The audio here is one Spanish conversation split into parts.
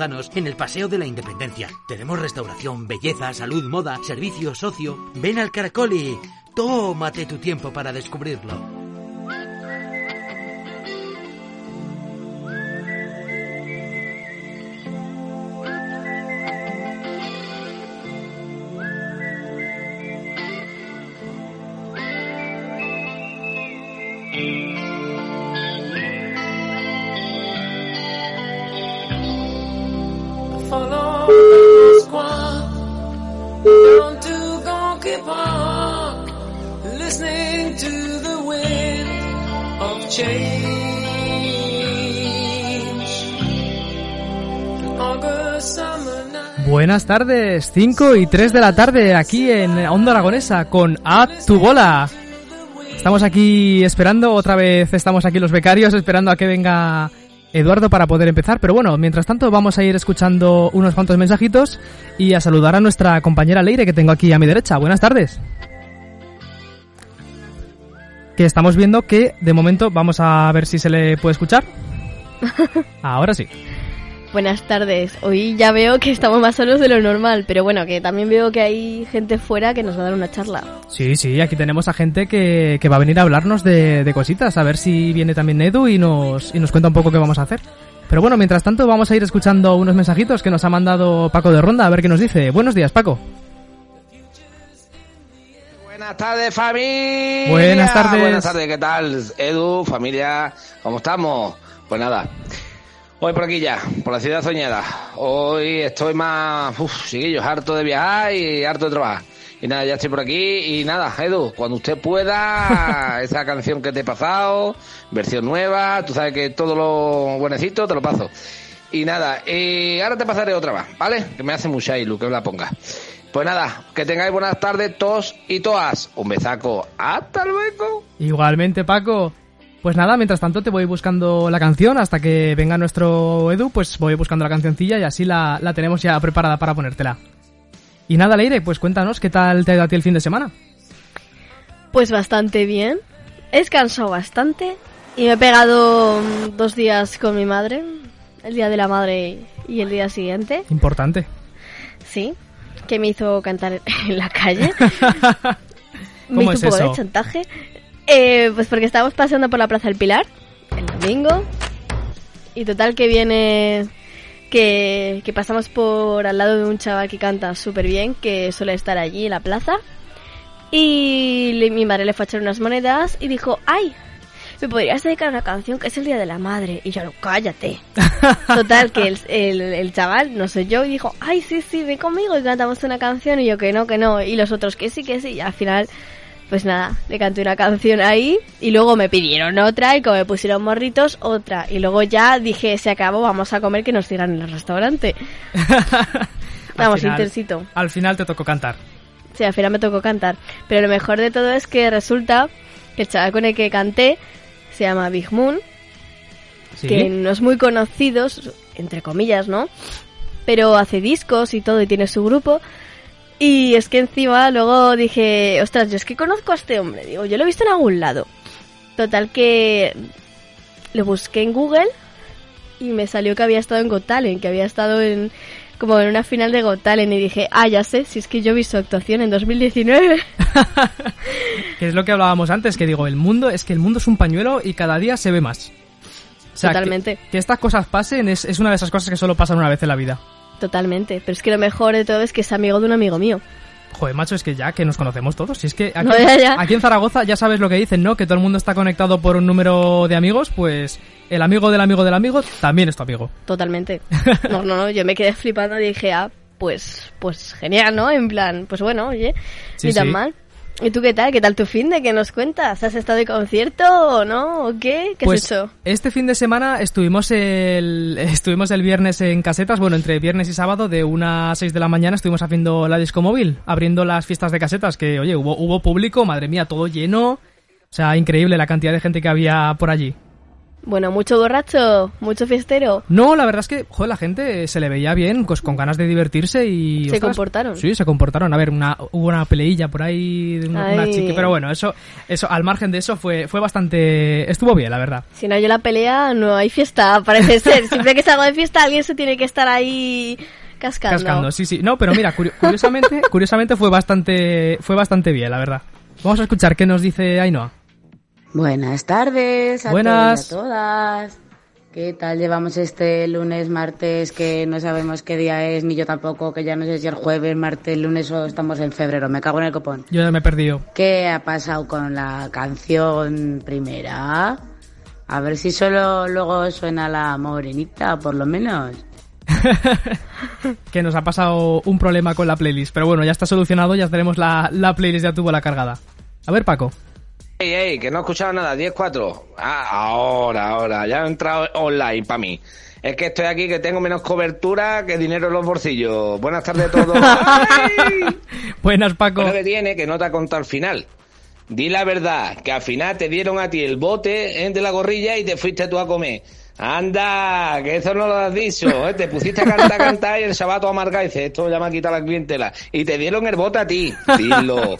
en el Paseo de la Independencia. Tenemos restauración, belleza, salud, moda, servicio, socio. Ven al Caracol y tómate tu tiempo para descubrirlo. Buenas tardes, 5 y 3 de la tarde aquí en Onda Aragonesa con A tu bola. Estamos aquí esperando, otra vez estamos aquí los becarios esperando a que venga Eduardo para poder empezar, pero bueno, mientras tanto vamos a ir escuchando unos cuantos mensajitos y a saludar a nuestra compañera Leire que tengo aquí a mi derecha. Buenas tardes. Que estamos viendo que de momento vamos a ver si se le puede escuchar. Ahora sí. Buenas tardes. Hoy ya veo que estamos más solos de lo normal, pero bueno, que también veo que hay gente fuera que nos va a dar una charla. Sí, sí, aquí tenemos a gente que, que va a venir a hablarnos de, de, cositas, a ver si viene también Edu y nos, y nos cuenta un poco qué vamos a hacer. Pero bueno, mientras tanto vamos a ir escuchando unos mensajitos que nos ha mandado Paco de Ronda, a ver qué nos dice. Buenos días, Paco. Buenas tardes, familia. Buenas tardes. Buenas tardes, ¿qué tal? Edu, familia, ¿cómo estamos? Pues nada, Hoy por aquí ya, por la ciudad soñada. Hoy estoy más, uff, chiquillos, harto de viajar y harto de trabajar. Y nada, ya estoy por aquí. Y nada, Edu, cuando usted pueda, esa canción que te he pasado, versión nueva, tú sabes que todo lo buenecito te lo paso. Y nada, y ahora te pasaré otra más, ¿vale? Que me hace mucha ilu que me la ponga. Pues nada, que tengáis buenas tardes todos y todas. Un besaco. Hasta luego. Igualmente, Paco. Pues nada, mientras tanto te voy buscando la canción hasta que venga nuestro Edu, pues voy buscando la cancioncilla y así la, la tenemos ya preparada para ponértela. Y nada, Leire, pues cuéntanos, ¿qué tal te ha ido a ti el fin de semana? Pues bastante bien. He descansado bastante y me he pegado mm, dos días con mi madre, el día de la madre y el día siguiente. Importante. Sí, que me hizo cantar en la calle. ¿Cómo me hizo es un poco eso? de chantaje. Eh, pues porque estábamos paseando por la Plaza del Pilar el domingo y total que viene que, que pasamos por al lado de un chaval que canta súper bien, que suele estar allí en la plaza y le- mi madre le fue a echar unas monedas y dijo, ay, me podrías dedicar una canción que es el Día de la Madre. Y yo, no, cállate. Total, que el, el, el chaval, no soy yo, y dijo, ay, sí, sí, ven conmigo y cantamos una canción. Y yo, que no, que no. Y los otros, que sí, que sí. Y al final, pues nada, le canté una canción ahí. Y luego me pidieron otra. Y como me pusieron morritos, otra. Y luego ya dije, se acabó, vamos a comer que nos sigan en el restaurante. Vamos, final- intensito. Al final te tocó cantar. Sí, al final me tocó cantar. Pero lo mejor de todo es que resulta que el chaval con el que canté se llama Big Moon, ¿Sí? que no es muy conocido, entre comillas, ¿no? Pero hace discos y todo y tiene su grupo. Y es que encima luego dije, ostras, yo es que conozco a este hombre. Digo, yo lo he visto en algún lado. Total que lo busqué en Google y me salió que había estado en Got Talent, que había estado en como en una final de Got Talent y dije, ah, ya sé, si es que yo vi su actuación en 2019. Que es lo que hablábamos antes, que digo, el mundo es que el mundo es un pañuelo y cada día se ve más. O sea, que- Totalmente. Que, estas cosas pasen es, es una de esas cosas que solo pasan una vez en la vida. Totalmente, pero es que lo mejor de todo es que es amigo de un amigo mío. Joder, macho, es que ya que nos conocemos todos. Si es que aquí, No, ya, ya. aquí en Zaragoza ya sabes lo que dicen, ¿no? Que todo el mundo está conectado por un número de amigos, pues el amigo del amigo del amigo también es tu amigo. Totalmente. No, no, no, yo me quedé flipando y dije, ah, pues, pues genial, ¿no? En plan, pues bueno, oye, Sí, ni tan sí. mal. ¿Y tú qué tal? ¿Qué tal tu fin de qué nos cuentas? ¿Has estado de concierto o no? ¿O qué? ¿Qué pues has hecho? este fin de semana estuvimos el, estuvimos el viernes en casetas, bueno, entre viernes y sábado, de una a 6 de la mañana estuvimos haciendo la disco móvil, abriendo las fiestas de casetas, que oye, hubo, hubo público, madre mía, todo lleno. O sea, increíble la cantidad de gente que había por allí. Bueno, mucho borracho, mucho fiestero. No, la verdad es que, joder, la gente se le veía bien, pues con ganas de divertirse y... Se ostras, comportaron. Sí, se comportaron. A ver, una, hubo una peleilla por ahí, de una, chica, pero bueno, eso, eso, al margen de eso fue, fue bastante, estuvo bien, la verdad. Si no hay la pelea, no hay fiesta, parece ser. Siempre que salgo de fiesta, alguien se tiene que estar ahí cascando. Cascando, sí, sí. No, pero mira, curi- curiosamente, curiosamente fue bastante, fue bastante bien, la verdad. Vamos a escuchar qué nos dice Ainhoa. Buenas tardes a Buenas. todos y a todas. ¿Qué tal llevamos este lunes, martes, que no sabemos qué día es, ni yo tampoco, que ya no sé si es jueves, martes, lunes o estamos en febrero? Me cago en el copón. Yo ya me he perdido. ¿Qué ha pasado con la canción primera? A ver si solo luego suena la morenita, por lo menos. Que nos ha pasado un problema con la playlist. Pero bueno, ya está solucionado, ya tenemos la, la playlist ya tuvo la cargada. A ver, Paco. Ey, ey, que no he escuchado nada, 10-4. Ah, ahora, ahora, ya he entrado online para mí. Es que estoy aquí que tengo menos cobertura que dinero en los bolsillos. Buenas tardes a todos. Buenas, Paco. Bueno, que tiene que no te ha contado al final. Di la verdad, que al final te dieron a ti el bote eh, de la gorrilla y te fuiste tú a comer. Anda, que eso no lo has dicho. ¿eh? Te pusiste a cantar, cantar y el sabato amarga y dice, esto ya me ha quitado la clientela. Y te dieron el bote a ti. Dilo.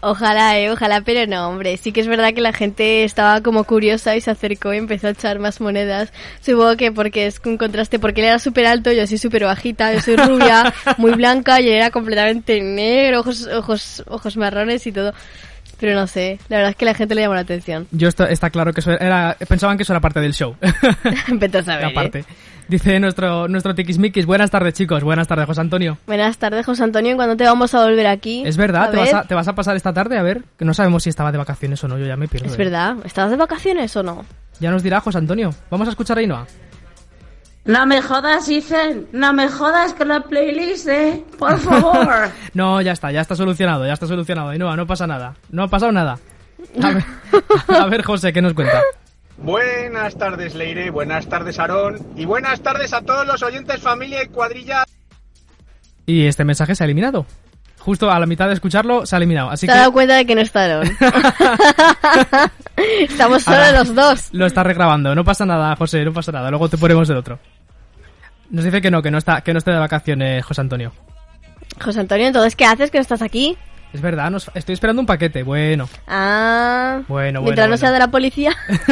Ojalá, eh, ojalá, pero no, hombre. Sí que es verdad que la gente estaba como curiosa y se acercó y empezó a echar más monedas. Supongo que porque es un contraste, porque él era súper alto, yo soy súper bajita, yo soy rubia, muy blanca y él era completamente negro, ojos, ojos, ojos marrones y todo. Pero no sé, la verdad es que la gente le llamó la atención. Yo está, está claro que eso era, pensaban que eso era parte del show. Vete a saber, ¿eh? Dice nuestro, nuestro Tiquismiquis, buenas tardes chicos, buenas tardes José Antonio. Buenas tardes, José Antonio. ¿y ¿Cuándo te vamos a volver aquí? Es verdad, ¿Te vas, a, te vas a pasar esta tarde a ver, que no sabemos si estaba de vacaciones o no, yo ya me pierdo. Es eh. verdad. ¿Estabas de vacaciones o no? Ya nos dirá José Antonio. Vamos a escuchar a Ainhoa. No me jodas, Ethan. No me jodas con la playlist, eh. Por favor. No, ya está, ya está solucionado, ya está solucionado. Ainhoa, no pasa nada. No ha pasado nada. A ver, a ver, José, ¿qué nos cuenta? Buenas tardes, Leire. Buenas tardes, Aarón. Y buenas tardes a todos los oyentes, familia y cuadrilla. Y este mensaje se ha eliminado. Justo a la mitad de escucharlo se ha eliminado. Así ¿Te que has dado cuenta de que no estaron? Estamos solo Ahora, los dos. Lo está regrabando. No pasa nada, José, no pasa nada. Luego te ponemos el otro. Nos dice que no, que no está, que no esté de vacaciones, José Antonio. José Antonio, entonces, ¿qué haces que no estás aquí? Es verdad, nos- estoy esperando un paquete. Bueno, Ah. Bueno, Mientras bueno, no sea de la policía.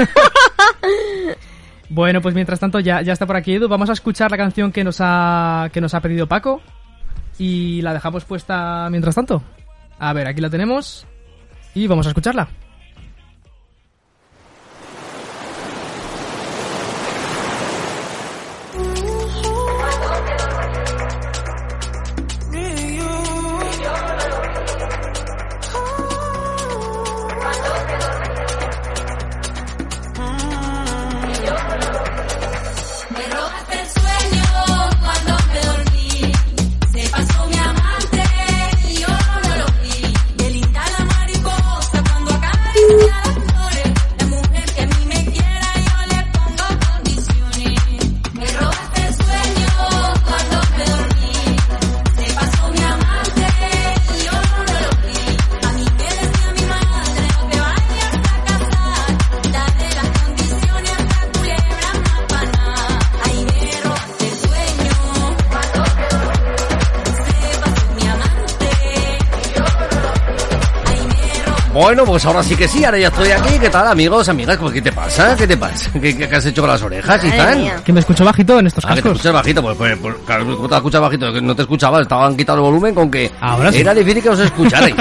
bueno, pues mientras tanto ya, ya está por aquí Edu. Vamos a escuchar la canción que nos ha, que nos ha pedido Paco. Y la dejamos puesta mientras tanto. A ver, aquí la tenemos. Y vamos a escucharla. Bueno, pues ahora sí que sí, ahora ya estoy aquí. ¿Qué tal, amigos, amigas? Pues, ¿Qué te pasa? ¿Qué te pasa? ¿Qué, qué- qué has hecho con las orejas y tal? Que me escucho bajito en estos Ah, que te cascos. escuchas bajito, pues, pues, pues, claro, ¿cómo te escuchas bajito? Que no te escuchaba, estaban quitando el volumen con que Ahora sí. era difícil que os escucharais.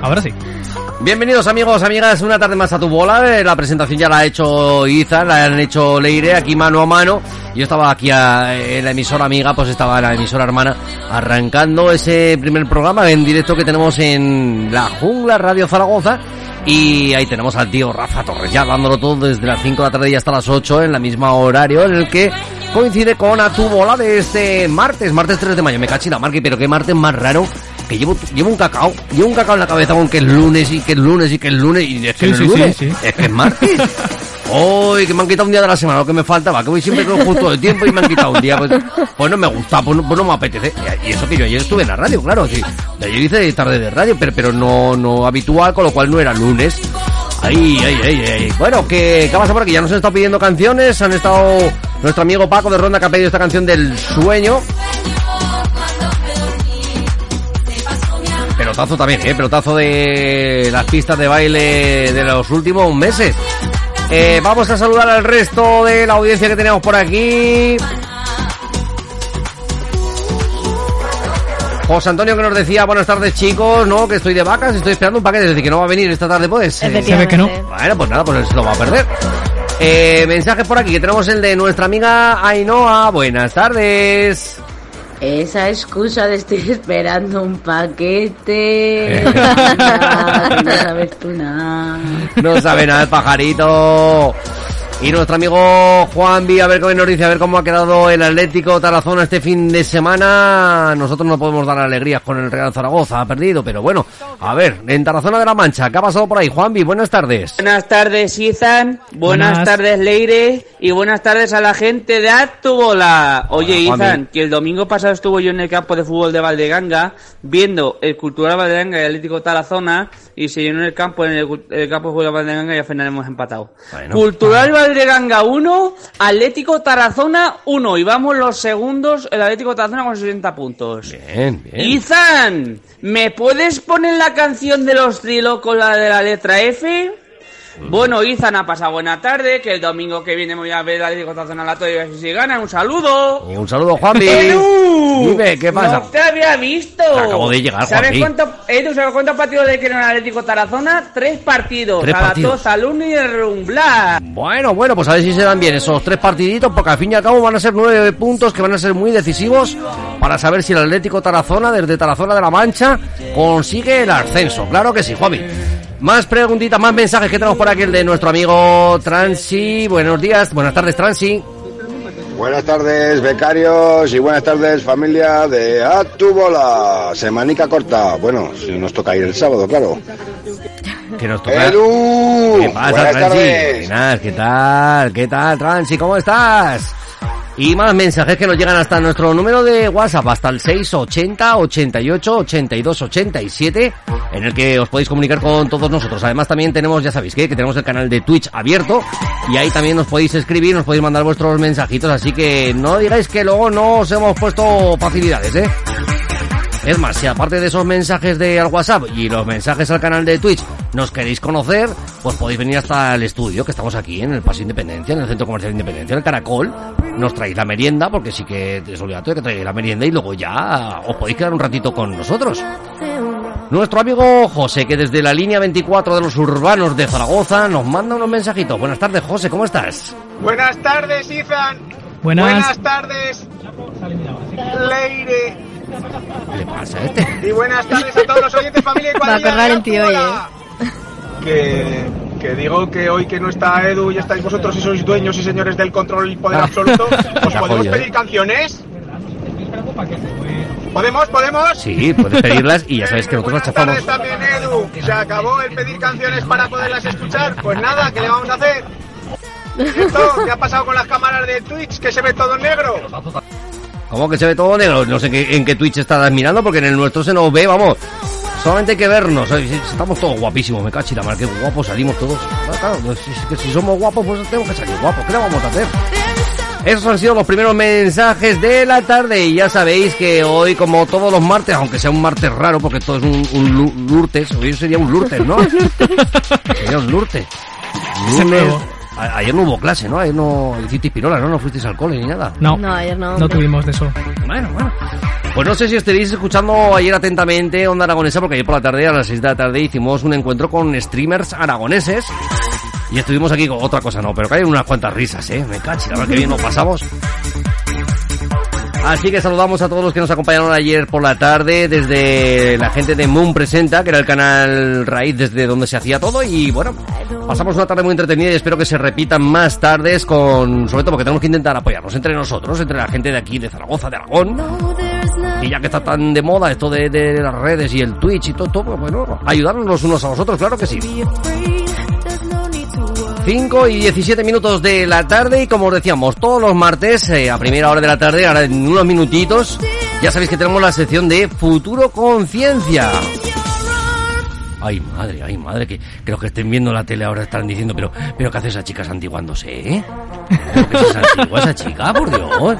Ahora sí. Bienvenidos amigos, amigas, una tarde más a tu bola. Eh, La presentación ya la ha hecho Iza, la han hecho Leire aquí mano a mano. Yo estaba aquí a- en la emisora amiga, pues estaba en la emisora hermana arrancando ese primer programa en directo que tenemos en La Jungla Radio Zaragoza. Y ahí tenemos al tío Rafa Torres ya dándolo todo desde las 5 de la tarde y hasta las 8 en la misma horario en el que coincide con a tu bola de este martes, martes 3 de mayo. Me cachina, Marque, pero qué martes más raro que llevo, llevo un cacao, llevo un cacao en la cabeza con que es lunes y que es lunes y que es lunes y es que Sí, no es sí, lunes, sí. es que es martes. Hoy que me han quitado un día de la semana, lo que me faltaba, que voy siempre con justo de tiempo y me han quitado un día, pues, pues no me gusta, pues no, pues no me apetece. Y eso que yo ayer estuve en la radio, claro, sí. Ayer hice tarde de radio, pero, pero no, no habitual, con lo cual no era lunes. Ay, ay, ay, ay. Bueno, ¿qué, ¿qué pasa por aquí? Ya nos han estado pidiendo canciones. Han estado nuestro amigo Paco de Ronda que ha pedido esta canción del sueño. Pelotazo también, ¿eh? Pelotazo de las pistas de baile de los últimos meses. Eh, vamos a saludar al resto de la audiencia que tenemos por aquí. José Antonio que nos decía, buenas tardes chicos, no, que estoy de vacas, estoy esperando un paquete, desde que no va a venir esta tarde pues. eh, Se ve que no. bueno, pues nada, pues se lo va a perder. Eh, mensaje por aquí, que tenemos el de nuestra amiga Ainhoa. Buenas tardes. Esa excusa de estoy esperando un paquete. Eh. Anda, que no sabes tú nada. No sabe nada el pajarito. Y nuestro amigo Juanvi, a ver qué nos dice, a ver cómo ha quedado el Atlético Tarazona este fin de semana. Nosotros no podemos dar alegrías con el Real Zaragoza, ha perdido, pero bueno, a ver, en Tarazona de la Mancha, ¿qué ha pasado por ahí? Juanvi, buenas tardes. Buenas tardes, Izan. Buenas, Buenas. tardes, Leire. Y buenas tardes a la gente de Actubola. Oye, Hola. Izan, que el domingo pasado estuvo yo en el campo de fútbol de Valdeganga viendo el Cultural Valdeganga y el Atlético Tarazona y se llenó el campo en el, campo de fútbol de Valdeganga y al final hemos empatado. Bueno. Cultural Valdeganga 1, Atlético Tarazona 1 y vamos los segundos el Atlético Tarazona con 60 puntos. Bien, bien. Izan, ¿me puedes poner la canción de los trilocos, la de la letra F? Bueno, Izan ha pasado buena tarde, que el domingo que viene me voy a ver al Atlético Tarazona la Toya y a ver si gana. Un saludo. Un saludo, Juanvi. Edu, Dime, ¿qué pasa? No te había visto. Acabo de llegar, ¿Sabes Juanpi. cuánto, Edu, ¿sabes cuántos partidos le quedan al Atlético Tarazona? Tres partidos. Tres a la partidos. tos, al uno y el rumblar. Bueno, bueno, pues a ver si se dan bien esos tres partiditos, porque al fin y al cabo van a ser nueve puntos que van a ser muy decisivos para saber si el Atlético Tarazona, desde Tarazona de la Mancha, consigue el ascenso. Claro que sí, Juanvi. Más preguntitas, más mensajes que tenemos por aquí, el de nuestro amigo Transi. Buenos días, buenas tardes, Transi. Buenas tardes, becarios, y buenas tardes, familia de A tu bola. Semanica corta. Bueno, si nos toca ir el sábado, claro. Que nos toca. ¿Qué pasa, buenas Transi? tardes. ¿qué tal? ¿Qué tal, Transi? ¿Cómo estás? Y más mensajes que nos llegan hasta nuestro número de WhatsApp, hasta el 680 88 82 87, en el que os podéis comunicar con todos nosotros. Además también tenemos, ya sabéis que, que tenemos el canal de Twitch abierto, y ahí también nos podéis escribir, nos podéis mandar vuestros mensajitos, así que no digáis que luego no os hemos puesto facilidades, ¿eh? Es más, si aparte de esos mensajes de al WhatsApp y los mensajes al canal de Twitch nos queréis conocer, pues podéis venir hasta el estudio, que estamos aquí en el Paso Independencia, en el Centro Comercial Independencia, en el Caracol. Nos traéis la merienda, porque sí que es obligatorio que traigáis la merienda y luego ya os podéis quedar un ratito con nosotros. Nuestro amigo José, que desde la línea 24 de los urbanos de Zaragoza nos manda unos mensajitos. Buenas tardes, José, ¿cómo estás? Buenas tardes, Izan. Buenas. Buenas tardes, Leire. ¿Qué le pasa a este? Y buenas tardes a todos los oyentes, familia y Va a el tío, Actubola. Que, que digo que hoy que no está Edu y estáis vosotros y sois dueños y señores del control y poder Ah. absoluto, ¿os podemos pedir canciones? ¿Podemos? ¿Podemos? Sí, puedes pedirlas y ya sabes que nosotros las chafamos. también, Edu. Se acabó el pedir canciones para poderlas escuchar. Pues nada, ¿qué le vamos a hacer? ¿Esto qué ha pasado con las cámaras de Twitch? Que se ve todo en negro. ¿Cómo que se ve todo negro? No sé qué- en qué Twitch estás mirando, porque en el nuestro se nos ve, vamos. Solamente hay que vernos. Estamos todos guapísimos, me cachi la mar, qué guapos salimos todos. Ah, Claro, pues, que si somos guapos, pues tenemos que salir guapos. ¿Qué le vamos a hacer? Esos han sido los primeros mensajes de la tarde y ya sabéis que hoy, como todos los martes, aunque sea un martes raro, porque todo es un, un lu- lurtes, hoy sería un lurtes, ¿no? sería un lurte. Ese Lunes-. A- Ayer no hubo clase, ¿no? Ayer no hicisteis pirola, ¿no? No fuisteis al cole ni nada. No, No, ayer no. no tuvimos de eso. Bueno, bueno. Pues no sé si estaréis escuchando ayer atentamente Onda Aragonesa, porque ayer por la tarde, a las 6 de la tarde, hicimos un encuentro con streamers aragoneses. Y estuvimos aquí con otra cosa, no, pero hay unas cuantas risas, ¿eh? Me cachi, la verdad que bien nos pasamos. Así que saludamos a todos los que nos acompañaron ayer por la tarde desde la gente de Moon Presenta, que era el canal raíz desde donde se hacía todo y bueno, pasamos una tarde muy entretenida y espero que se repitan más tardes con, sobre todo porque tenemos que intentar apoyarnos entre nosotros, entre la gente de aquí, de Zaragoza, de Aragón, y ya que está tan de moda esto de, de las redes y el Twitch y todo, todo, pues bueno, ayudarnos los unos a los otros, claro que sí. 5 y 17 minutos de la tarde y como os decíamos, todos los martes eh, a primera hora de la tarde, ahora en unos minutitos, ya sabéis que tenemos la sección de Futuro Conciencia. Ay, madre, ay, madre, que creo que estén viendo la tele ahora están diciendo, pero, pero ¿qué hace esa chica santiguándose, eh? ¿Pero qué es esa antigua, esa chica, por Dios?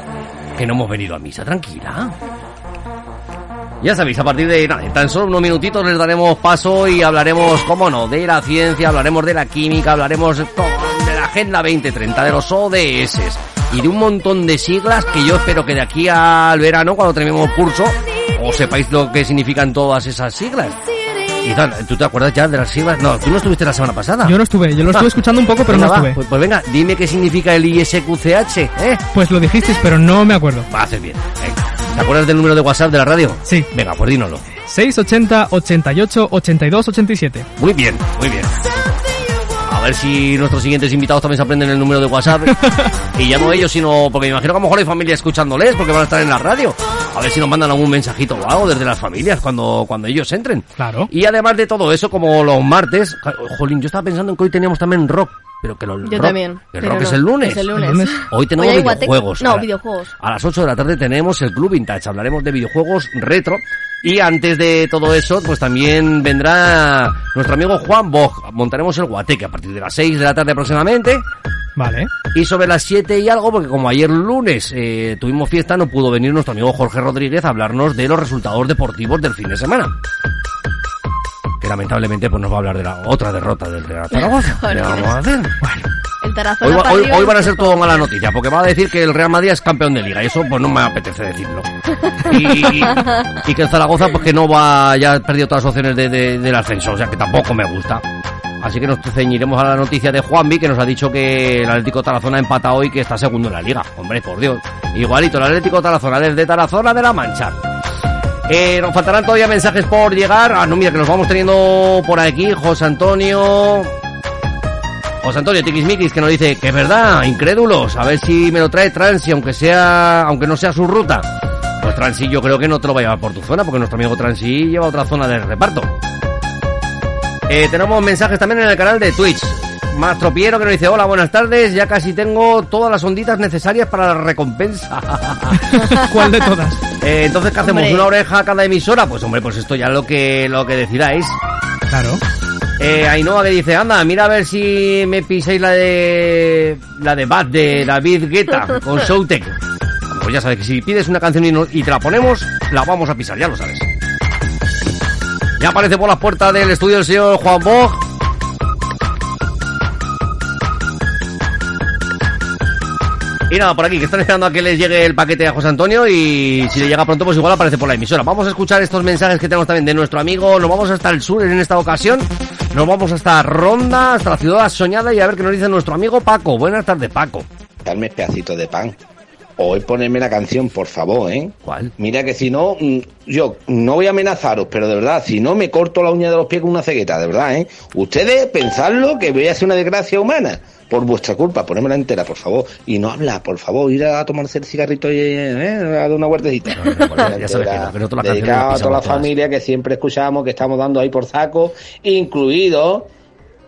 Que no hemos venido a misa, tranquila. Ya sabéis, a partir de nada, tan solo unos minutitos les daremos paso y hablaremos, cómo no, de la ciencia, hablaremos de la química, hablaremos de la Agenda 2030, de los ODS y de un montón de siglas que yo espero que de aquí al verano, cuando terminemos curso, os sepáis lo que significan todas esas siglas. Y ¿tú te acuerdas ya de las siglas? No, tú no estuviste la semana pasada. Yo no estuve, yo lo estuve escuchando un poco, pero Venga, no va, estuve. Pues, pues venga, dime qué significa el ISQCH, ¿eh? Pues lo dijisteis, pero no me acuerdo. Va a hacer bien. Venga. ¿Te acuerdas del número de WhatsApp de la radio? Sí. Venga, pues dínoslo. 680 88 82 87. Muy bien, muy bien. A ver si nuestros siguientes invitados también se aprenden el número de WhatsApp. y ya no ellos, sino porque me imagino que a lo mejor hay familia escuchándoles porque van a estar en la radio. A ver si nos mandan algún mensajito o algo desde las familias cuando, cuando ellos entren. Claro. Y además de todo eso, como los martes, jolín, yo estaba pensando en que hoy teníamos también rock. Pero que lo, Yo rock, también. El pero rock no, es el lunes. Es el lunes. El lunes. Hoy tenemos Hoy videojuegos. No, A la- videojuegos. A las 8 de la tarde tenemos el Club Vintage. Hablaremos de videojuegos retro. Y antes de todo eso, pues también vendrá nuestro amigo Juan Bog. Montaremos el guateque a partir de las 6 de la tarde aproximadamente. Vale. Y sobre las 7 y algo, porque como ayer lunes eh, tuvimos fiesta, no pudo venir nuestro amigo Jorge Rodríguez a hablarnos de los resultados deportivos del fin de semana. Que lamentablemente pues nos va a hablar de la otra derrota del Real Zaragoza. ¿Qué vamos a hacer? Bueno. Hoy, va- van a se ser todo mala noticia, porque va a decir que el Real Madrid es campeón de liga, y eso pues no me apetece decirlo. Y, y que el Zaragoza pues que no va, ya ha perdido todas las opciones de, de- del ascenso, o sea que tampoco me gusta. Así que nos ceñiremos a la noticia de Juanvi, que nos ha dicho que el Atlético Tarazona ha empatado hoy y que está segundo en la liga. Hombre, por Dios. Igualito, el Atlético Tarazona, desde Tarazona de la Mancha. Eh, nos faltarán todavía mensajes por llegar. Ah, no, mira, que los vamos teniendo por aquí. José Antonio. José Antonio Tiquismiquis que nos dice que es verdad, incrédulos, a ver si me lo trae Transi, aunque sea, aunque no sea su ruta. Pues Transi yo creo que no te lo va a llevar por tu zona, porque nuestro amigo Transi lleva otra zona de reparto. Eh, tenemos mensajes también en el canal de Twitch. Mastro Piero que nos dice, hola, buenas tardes, ya casi tengo todas las onditas necesarias para la recompensa. ¿Cuál de todas? Eh, entonces, ¿qué hacemos? Hombre. ¿Una oreja a cada emisora? Pues hombre, pues esto ya es lo que, lo que decidáis. Claro. Eh, Ainhoa que dice, anda, mira a ver si me pisáis la de la de Bad de David Guetta con Showtek. Pues ya sabes que si pides una canción y, no- y te la ponemos, la vamos a pisar, ya lo sabes. Ya aparece por las puertas del estudio el señor Juan Bog. Y nada, por aquí, que están esperando a que les llegue el paquete a José Antonio y si le llega pronto, pues igual aparece por la emisora. Vamos a escuchar estos mensajes que tenemos también de nuestro amigo. Nos vamos hasta el sur en esta ocasión. Nos vamos hasta Ronda, hasta la ciudad soñada y a ver qué nos dice nuestro amigo Paco. Buenas tardes, Paco. Darme pedacito de pan. Hoy ponerme la canción, por favor, ¿eh? ¿Cuál? Mira que si no, mm, yo no voy a amenazaros, pero de verdad, si no me corto la uña de los pies con una cegueta, de verdad, ¿eh? Ustedes pensadlo que voy a hacer una desgracia humana. Por vuestra culpa, ponérmela entera, por favor. Y no habla, por favor, ir a tomarse el cigarrito y ¿eh? a dar una vueltecita. No, no, bueno, ya sabes que no, que nosotros la canción Dedicado a toda la todas. familia que siempre escuchamos, que estamos dando ahí por saco, incluido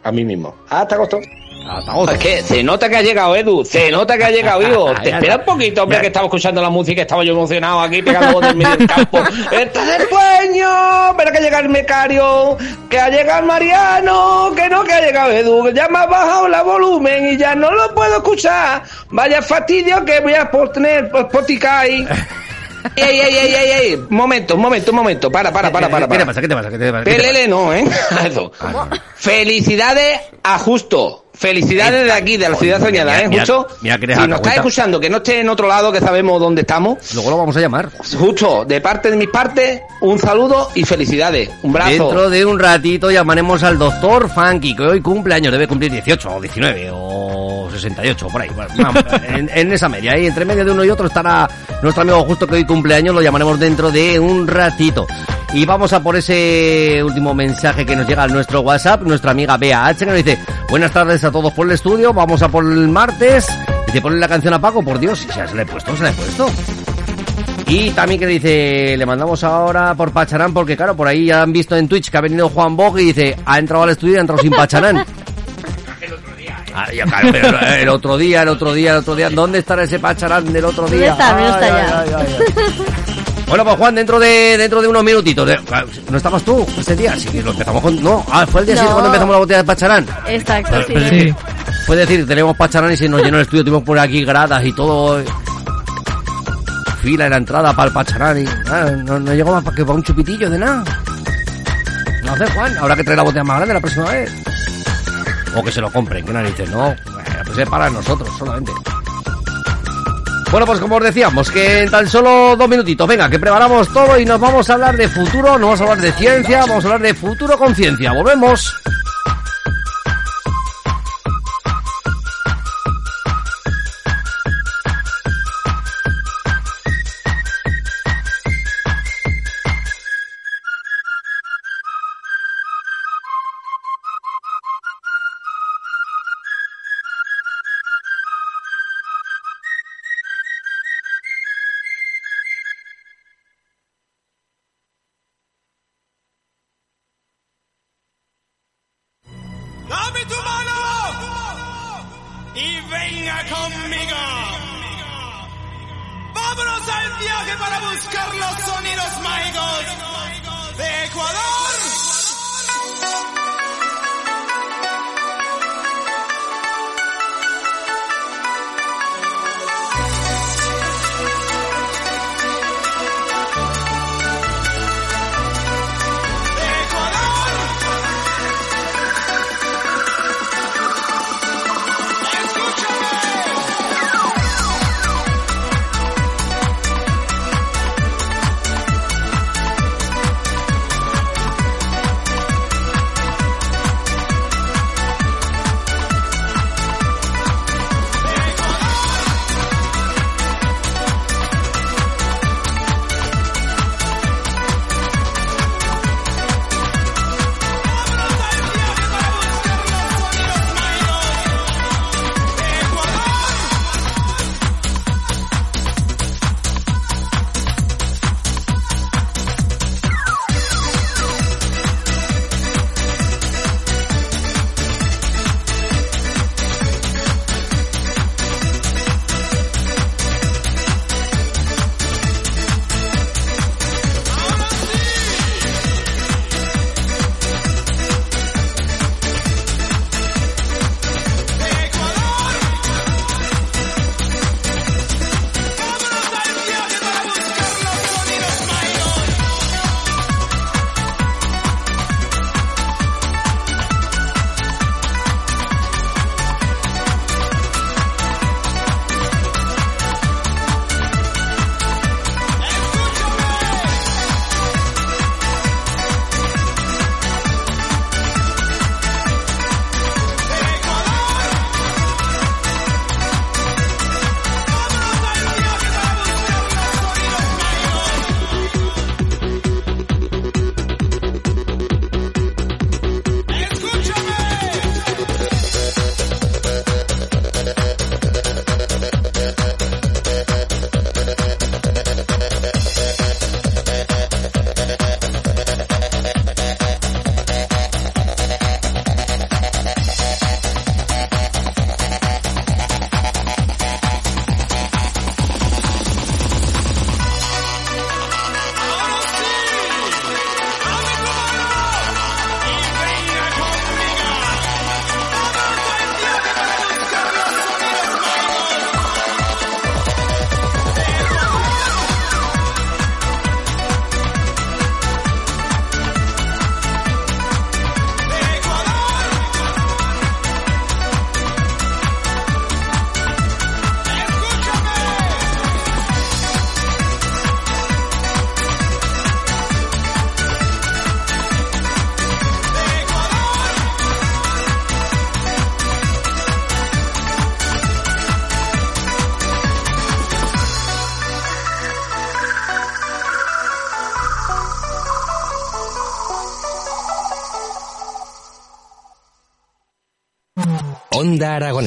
a mí mismo. Hasta agosto. Hasta que se nota que ha llegado Edu, se nota que ha llegado Ivo. Te Ya espera está. un poquito, hombre, que estaba escuchando la música, estaba yo emocionado aquí pegando del medio del campo. ¡Está de sueño! Espera que llega el mecario, que ha llegado Mariano, que no, que ha llegado Edu, ya me ha bajado la volumen y ya no lo puedo escuchar. Vaya fastidio que voy a poner Spotify. ¡Ey, ey, ey, ey, ey! Momento, un momento, un momento. Para, para, para, para. ¿Qué te para. pasa? ¿Qué te pasa? ¿Qué te pasa? ¿Qué te pasa? PLL no, ¿eh? Felicidades a Justo. Felicidades de aquí, de la ciudad soñada, ¿eh? Justo. si nos estás escuchando, que no esté en otro lado, que sabemos dónde estamos. Luego lo vamos a llamar. Justo, de parte de mis partes, un saludo y felicidades. Un brazo. Dentro de un ratito llamaremos al doctor Funky, que hoy cumple años, debe cumplir 18 o 19 o 68, por ahí. Vamos, en, esa media, ahí entre medio de uno y otro estará nuestro amigo justo que hoy cumple años, lo llamaremos dentro de un ratito. Y vamos a por ese último mensaje que nos llega a nuestro WhatsApp, nuestra amiga Bea H, que nos dice, buenas tardes a todos por el estudio, vamos a por el martes. Y te ponen la canción a Paco, por Dios, si se la he puesto, se la he puesto. Y también que dice, le mandamos ahora por Pacharán, porque claro, por ahí ya han visto en Twitch que ha venido Juan Bog y dice, ha entrado al estudio y ha entrado sin Pacharán. Ah, ya, claro, pero el otro día, el otro día, el otro día, ¿dónde estará ese Pacharán del otro ¿Dónde día? está? No está Ay, ya. ay, ay, ay, ay. Bueno, pues Juan, dentro de dentro de unos minutitos. de- ¿No estabas tú ese día? Sí, lo empezamos con... No, ah, fue el día No. siguiente cuando empezamos la botella de Pacharán. Exacto, Pero- sí. pero es que Fue decir, tenemos Pacharán y se nos llenó el estudio, tuvimos por aquí gradas y todo... Fila en la entrada para el Pacharán y... ah, no, no llegó más para que para un chupitillo de nada. No sé, Juan, habrá que traer la botella más grande la próxima vez. O que se lo compren, que narices, no. Bueno, pues es para nosotros solamente. Bueno, pues como os decíamos, que en tan solo dos minutitos, venga, que preparamos todo y nos vamos a hablar de futuro, no vamos a hablar de ciencia, vamos a hablar de futuro con ciencia. Volvemos.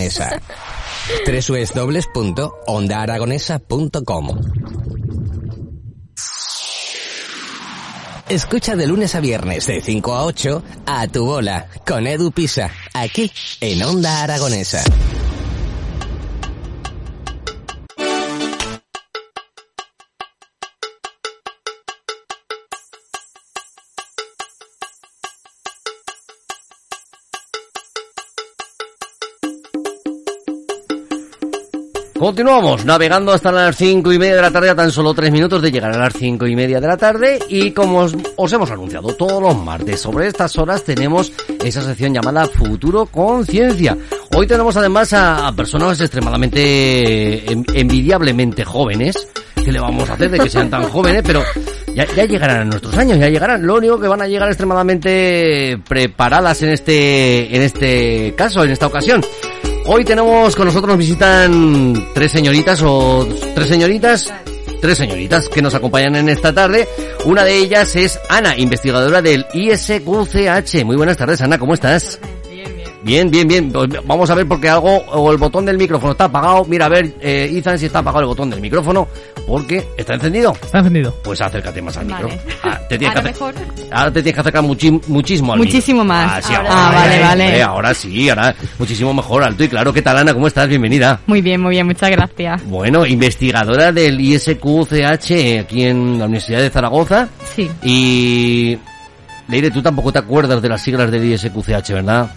Aragonesa. www.ondaaragonesa.com Escucha de lunes a viernes de 5 a 8 a tu bola con Edu Pisa, aquí en Onda Aragonesa. Continuamos navegando hasta las cinco y media de la tarde, a tan solo tres minutos de llegar a las cinco y media de la tarde. Y como os, os hemos anunciado todos los martes, sobre estas horas tenemos esa sección llamada Futuro Conciencia. Hoy tenemos además a, personas extremadamente en- envidiablemente jóvenes. ¿Qué le vamos a hacer de que sean tan jóvenes? Pero ya, ya llegarán a nuestros años, ya llegarán. Lo único que van a llegar extremadamente preparadas en este, en este caso, en esta ocasión. Hoy tenemos con nosotros, nos visitan tres señoritas o tres señoritas, tres señoritas que nos acompañan en esta tarde. Una de ellas es Ana, investigadora del ISQCH. Muy buenas tardes, Ana, ¿cómo estás? Bien, bien, bien. Pues Vamos a ver porque algo, o el botón del micrófono está apagado. Mira, a ver, eh, Ethan, si está apagado el botón del micrófono, porque está encendido. Está encendido. Pues acércate más al Vale. micro. Ah, te tienes Ahora que mejor. Ahora te tienes que acercar muchísimo al Muchísimo micro. más. Ah, sí, Ahora. Ah, vale, hombre, vale. Ahora sí, ahora muchísimo mejor, alto y claro. ¿Qué tal, Ana? ¿Cómo estás? Bienvenida. Muy bien, muy bien, muchas gracias. Bueno, investigadora del ISQCH aquí en la Universidad de Zaragoza. Sí. Y... Leire, tú tampoco te acuerdas de las siglas del ISQCH, ¿verdad?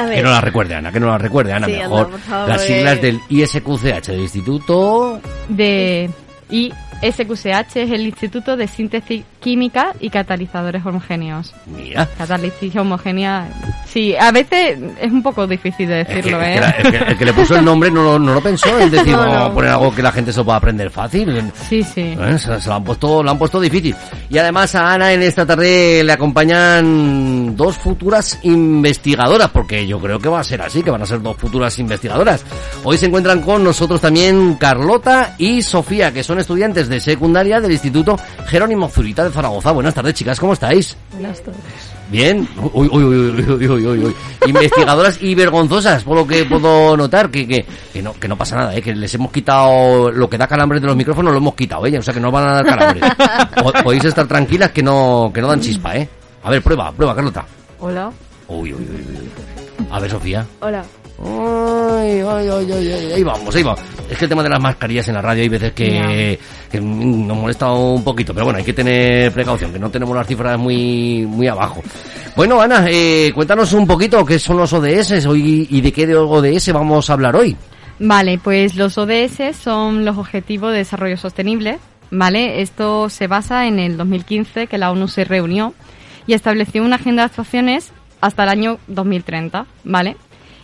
A Que no las recuerde, Ana, que no las recuerde, Ana, Sí, mejor. anda, por favor, las porque- siglas del ISQCH, del Instituto... De ISQCH es el Instituto de Síntesis Química y Catalizadores Homogéneos. Mira. Catálisis homogénea. Sí, a veces es un poco difícil de que, decirlo, ¿eh? que la- es que el que le puso el nombre no lo, no lo pensó, es decir, No, no. poner algo que la gente se pueda aprender fácil. Sí, sí. Eh, Se, se lo han puesto, lo han puesto difícil. Y además a Ana en esta tarde le acompañan dos futuras investigadoras, porque yo creo que va a ser así, que van a ser dos futuras investigadoras. Hoy se encuentran con nosotros también Carlota y Sofía, que son estudiantes de secundaria del Instituto Jerónimo Zurita de Zaragoza. Buenas tardes, chicas, ¿cómo estáis? Buenas tardes. Bien. Uy, uy, uy, uy, uy, Investigadoras y vergonzosas, por lo que puedo notar, que, que, que, no, que no pasa nada, ¿eh? que les hemos quitado lo que da calambres de los micrófonos, lo hemos quitado, ¿eh? o sea que no van a dar calambres. podéis estar tranquilas que no, que no dan chispa, ¿eh? A ver, prueba, prueba, Carlota. Hola. Uy, uy, uy. A ver, Sofía. Hola. Ay, ay, ay, ay, ahí vamos, ahí vamos. Es que el tema de las mascarillas en la radio hay veces que, que nos molesta un poquito, pero bueno, hay que tener precaución, que no tenemos las cifras muy, muy abajo. Bueno, Ana, eh, cuéntanos un poquito qué son los ODS hoy y de qué de ODS vamos a hablar hoy. Vale, pues los ODS son los Objetivos de Desarrollo Sostenible, ¿vale? Esto se basa en el 2015 que la ONU se reunió y estableció una agenda de actuaciones hasta el año 2030, ¿vale?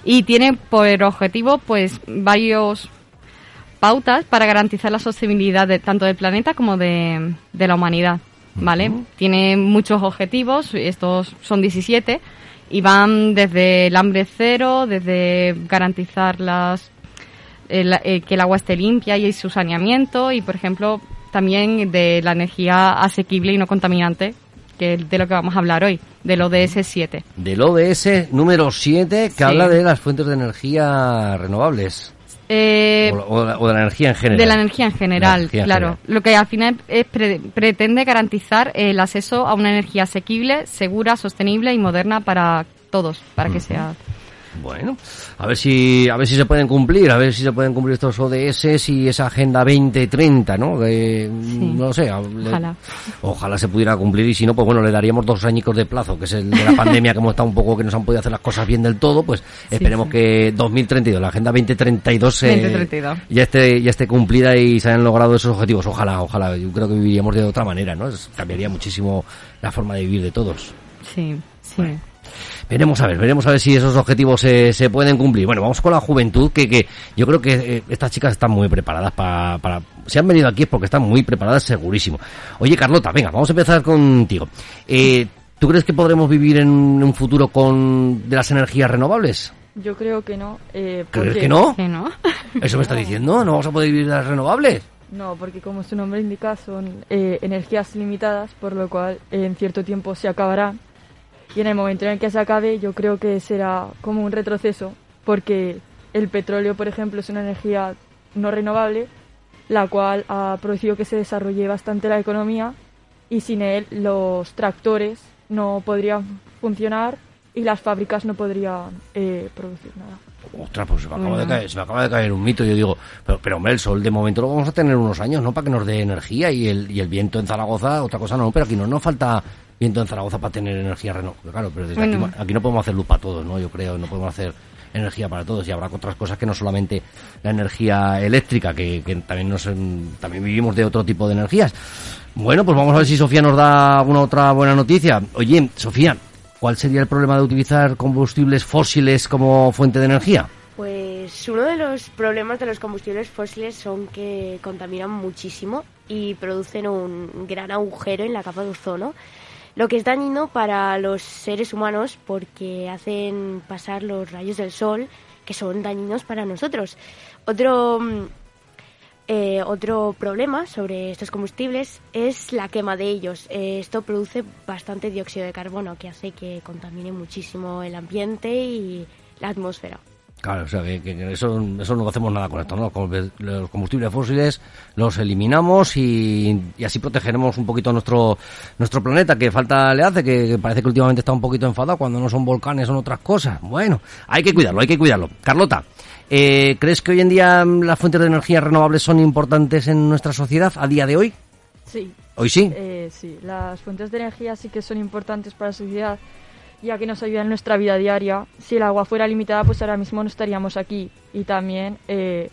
Y tiene por objetivo pues varios pautas para garantizar la sostenibilidad de, tanto del planeta como de, de la humanidad, ¿vale? Tiene muchos objetivos, estos son 17 y van desde el hambre cero, desde garantizar las el- eh, que el agua esté limpia y su saneamiento y, por ejemplo, también de la energía asequible y no contaminante, que es de lo que vamos a hablar hoy, del ODS 7. Del ODS número 7, que Sí. habla de las fuentes de energía renovables. Eh, o, o la- o de la energía en general. de la energía en general, en claro. general. Lo que al final es pre- pretende garantizar el acceso a una energía asequible, segura, sostenible y moderna para todos, para que sea Bueno, a ver si a ver si se pueden cumplir, a ver si se pueden cumplir estos ODS y esa agenda 2030, ¿no? De, No lo sé, le- Ojalá. ojalá se pudiera cumplir y si no, pues bueno, le daríamos dos añicos de plazo, que es el de la pandemia, que hemos estado un poco, que nos han podido hacer las cosas bien del todo, pues esperemos que 2032, la agenda 2032, eh, 2032. ya esté ya esté cumplida y se hayan logrado esos objetivos. Ojalá, ojalá. Yo creo que viviríamos de otra manera, ¿no? Es- cambiaría muchísimo la forma de vivir de todos. Sí, sí. Veremos a ver, veremos a ver si esos objetivos se, se pueden cumplir. Bueno, vamos con la juventud, que, que yo creo que eh, estas chicas están muy preparadas para, para... Si han venido aquí es porque están muy preparadas, segurísimo. Oye, Carlota, venga, vamos a empezar contigo. Eh, ¿Tú crees que podremos vivir en un futuro con de las energías renovables? Yo creo que no. Eh, ¿Crees porque- que no? Que no. ¿Eso me está diciendo? ¿No vamos a poder vivir de las renovables? No, porque como su nombre indica, son eh, energías limitadas, por lo cual en cierto tiempo se acabarán. Y en el momento en el que se acabe, yo creo que será como un retroceso, porque el petróleo, por ejemplo, es una energía no renovable, la cual ha producido que se desarrolle bastante la economía, y sin él los tractores no podrían funcionar y las fábricas no podrían eh, producir nada. Ostras, pues se me, acaba de caer, se me acaba de caer un mito. Yo digo, pero, pero hombre, el sol de momento lo vamos a tener unos años, ¿no? Para que nos dé energía y el, y el viento en Zaragoza, otra cosa no, pero aquí no nos falta viento en Zaragoza para tener energía renovable. Claro, pero desde Bueno. aquí, aquí no podemos hacer luz para todos, ¿no? Yo creo, no podemos hacer energía para todos y habrá otras cosas que no solamente la energía eléctrica, que, que también, nos, también vivimos de otro tipo de energías. Bueno, pues vamos a ver si Sofía nos da alguna otra buena noticia. Oye, Sofía, ¿cuál sería el problema de utilizar combustibles fósiles como fuente de energía? Pues uno de los problemas de los combustibles fósiles son que contaminan muchísimo y producen un gran agujero en la capa de ozono, lo que es dañino para los seres humanos porque hacen pasar los rayos del sol que son dañinos para nosotros. Otro mm, eh, otro problema sobre estos combustibles es la quema de ellos. Eh, esto produce bastante dióxido de carbono que hace que contamine muchísimo el ambiente y la atmósfera. Claro, o sea, que, que eso, eso no hacemos nada con esto, ¿no? Los combustibles fósiles los eliminamos y, y así protegeremos un poquito nuestro nuestro planeta, que falta le hace, que, que parece que últimamente está un poquito enfadado cuando no son volcanes, son otras cosas. Bueno, hay que cuidarlo, hay que cuidarlo. Carlota, eh, ¿crees que hoy en día las fuentes de energía renovables son importantes en nuestra sociedad a día de hoy? Sí. ¿Hoy sí? Eh, sí, las fuentes de energía sí que son importantes para la sociedad, ya que nos ayudan en nuestra vida diaria. Si el agua fuera limitada, pues ahora mismo no estaríamos aquí. Y también eh,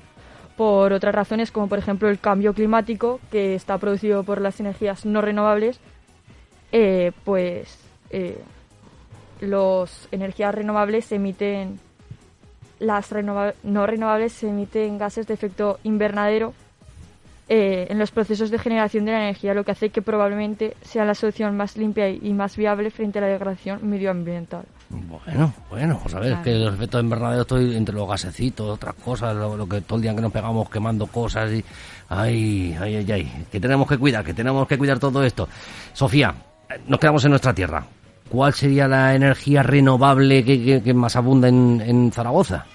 por otras razones, como por ejemplo el cambio climático, que está producido por las energías no renovables, eh, pues eh, las energías renovables emiten, las renova- no renovables emiten gases de efecto invernadero eh, en los procesos de generación de la energía, lo que hace que probablemente sea la solución más limpia y más viable frente a la degradación medioambiental. Bueno, bueno, pues a ver, Claro. que los efectos de invernadero estoy entre los gasecitos, otras cosas, lo, lo que todo el día que nos pegamos quemando cosas y... Ay, ay, ay, ay, que tenemos que cuidar, que tenemos que cuidar todo esto. Sofía, nos quedamos en nuestra tierra. ¿Cuál sería la energía renovable que, que- que más abunda en, en Zaragoza?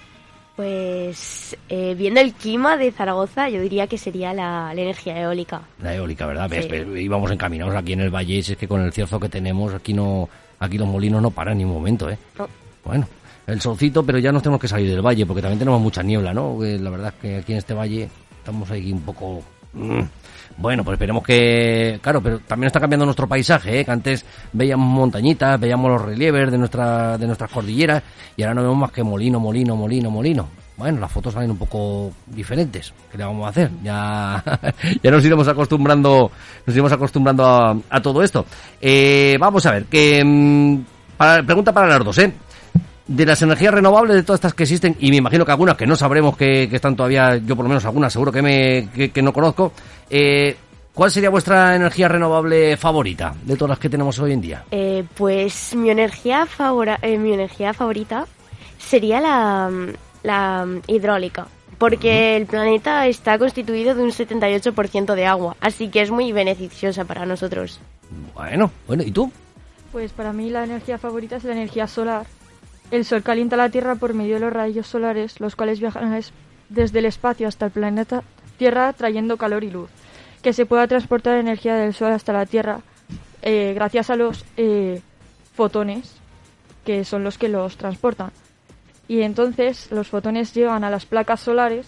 Pues eh, viendo el clima de Zaragoza, yo diría que sería la, la energía eólica. La eólica, ¿verdad? Sí. ves, íbamos encaminados aquí en el valle, y si es que con el cierzo que tenemos, aquí no, aquí los molinos no paran ni un momento, ¿eh? Bueno, el solcito, pero ya nos tenemos que salir del valle, porque también tenemos mucha niebla, ¿no? Que la verdad es que aquí en este valle estamos ahí un poco... mm. Bueno, pues esperemos que... Claro, pero también está cambiando nuestro paisaje, ¿eh? Que antes veíamos montañitas, veíamos los relieves de, nuestra, de nuestras cordilleras, y ahora no vemos más que molino, molino, molino, molino. Bueno, las fotos salen un poco diferentes. ¿Qué le vamos a hacer? Ya, ya nos iremos acostumbrando, nos iremos acostumbrando a, todo esto. Eh, vamos a ver, que mm, pregunta para las dos, ¿eh? De las energías renovables, de todas estas que existen, y me imagino que algunas que no sabremos que, que están todavía, yo por lo menos algunas seguro que me que, que no conozco, eh, ¿cuál sería vuestra energía renovable favorita de todas las que tenemos hoy en día? Eh, pues mi energía, favora- eh, mi energía favorita sería la, la hidráulica, porque el planeta está constituido de un 78% de agua, así que es muy beneficiosa para nosotros. Bueno, bueno, ¿y tú? Pues para mí la energía favorita es la energía solar. El sol calienta la Tierra por medio de los rayos solares, los cuales viajan es- desde el espacio hasta el planeta Tierra trayendo calor y luz. Que se pueda transportar energía del sol hasta la Tierra eh, gracias a los eh, fotones, que son los que los transportan. Y entonces los fotones llegan a las placas solares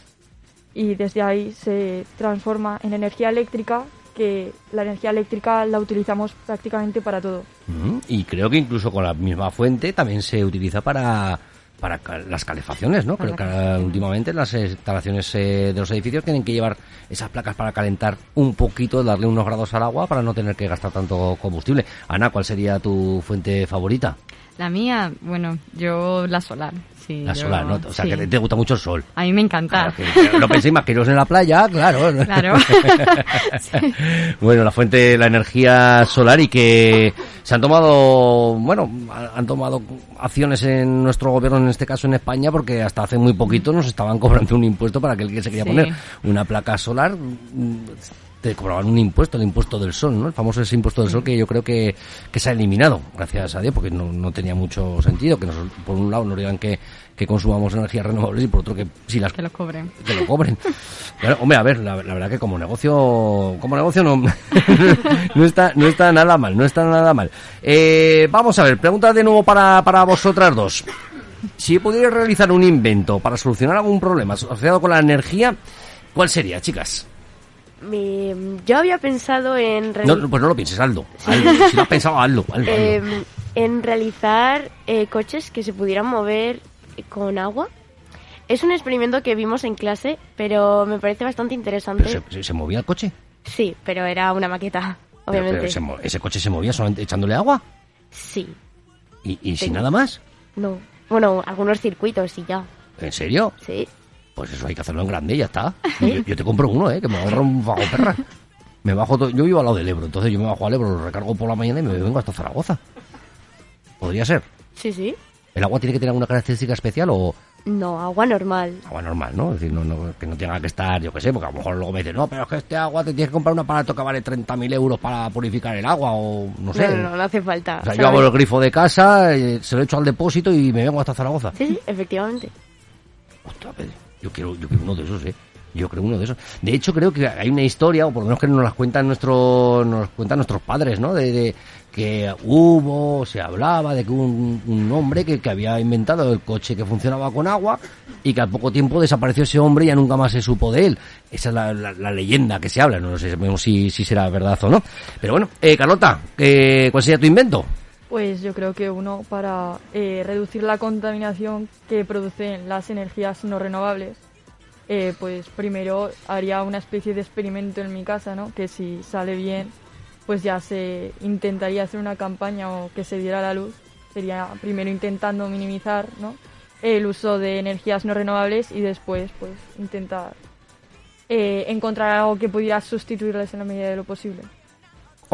y desde ahí se transforma en energía eléctrica, que la energía eléctrica la utilizamos prácticamente para todo. Mm, Y creo que incluso con la misma fuente también se utiliza para, para las calefacciones, ¿no? Creo que últimamente las instalaciones eh, de los edificios tienen que llevar esas placas para calentar un poquito, darle unos grados al agua para no tener que gastar tanto combustible. Ana, ¿cuál sería tu fuente favorita? La mía, bueno, yo la solar. Sí, La yo- solar, ¿no? O sea, sí. que te, gusta mucho el sol. A mí me encanta. No penséis más que iros en la playa, claro. Claro. Bueno, la fuente, la energía solar y que se han tomado, bueno, ha- han tomado acciones en nuestro gobierno, en este caso en España, porque hasta hace muy poquito nos estaban cobrando un impuesto para aquel que se quería poner una placa solar. Te cobraban un impuesto, el impuesto del sol, ¿no? El famoso ese impuesto del sol que yo creo que, que se ha eliminado, gracias a Dios, porque no, no tenía mucho sentido que nos, por un lado nos digan que, que consumamos energías renovables y por otro que si las Que lo cobren. que lo cobren. Claro, hombre, a ver, la, la verdad que como negocio, como negocio no, no está, no está nada mal, no está nada mal. Eh, vamos a ver, pregunta de nuevo para, para vosotras dos. Si pudierais realizar un invento para solucionar algún problema asociado con la energía, ¿cuál sería, chicas? Me- yo había pensado en, No, no, pues no lo pienses, hazlo. hazlo. Si lo has pensado, hazlo. hazlo, hazlo. em, en realizar eh, coches que se pudieran mover con agua. Es un experimento que vimos en clase, pero me parece bastante interesante. Pero se, movía el coche. Sí, pero era una maqueta, Pero- obviamente. pero se mo- ese coche se movía solamente echándole agua. Sí, Y, y sin nada más. no. Bueno, algunos circuitos y ya. ¿En serio? Sí. Pues eso hay que hacerlo en grande y ya está. Yo, yo te compro uno, ¿eh? Que me ahorro un vago perra. Me bajo todo. Yo vivo al lado del Ebro, entonces yo me bajo al Ebro, lo recargo por la mañana y me vengo hasta Zaragoza. Podría ser. Sí, sí. ¿El agua tiene que tener alguna característica especial o No, agua normal. agua normal, no? Es decir, no, no- que no tenga que estar, yo qué sé, porque a lo mejor luego me dicen, no, pero es que este agua te tienes que comprar un aparato que vale 30.000 euros para purificar el agua o no sé. No, no, no, hace falta. O sea, yo hago el grifo de casa, eh, se lo echo al depósito y me vengo hasta Zaragoza. Sí, sí, efectivamente. Yo quiero, yo quiero uno de esos, ¿eh? Yo creo uno de esos. De hecho, creo que hay una historia, o por lo menos que nos las cuentan nuestros, nos cuentan nuestros padres, ¿no? De, de que hubo, se hablaba de que hubo un, hombre que, que había inventado el coche que funcionaba con agua y que al poco tiempo desapareció ese hombre y ya nunca más se supo de él. Esa es la, la- la leyenda que se habla, no sé si, si será verdad o no. Pero bueno, eh, Carlota, eh, ¿cuál sería tu invento? Pues yo creo que uno para eh, reducir la contaminación que producen las energías no renovables, eh, pues primero haría una especie de experimento en mi casa, ¿no? Que si sale bien, pues ya se intentaría hacer una campaña o que se diera la luz. Sería primero intentando minimizar. El uso de energías no renovables y después, pues, intentar eh, encontrar algo que pudiera sustituirles en la medida de lo posible.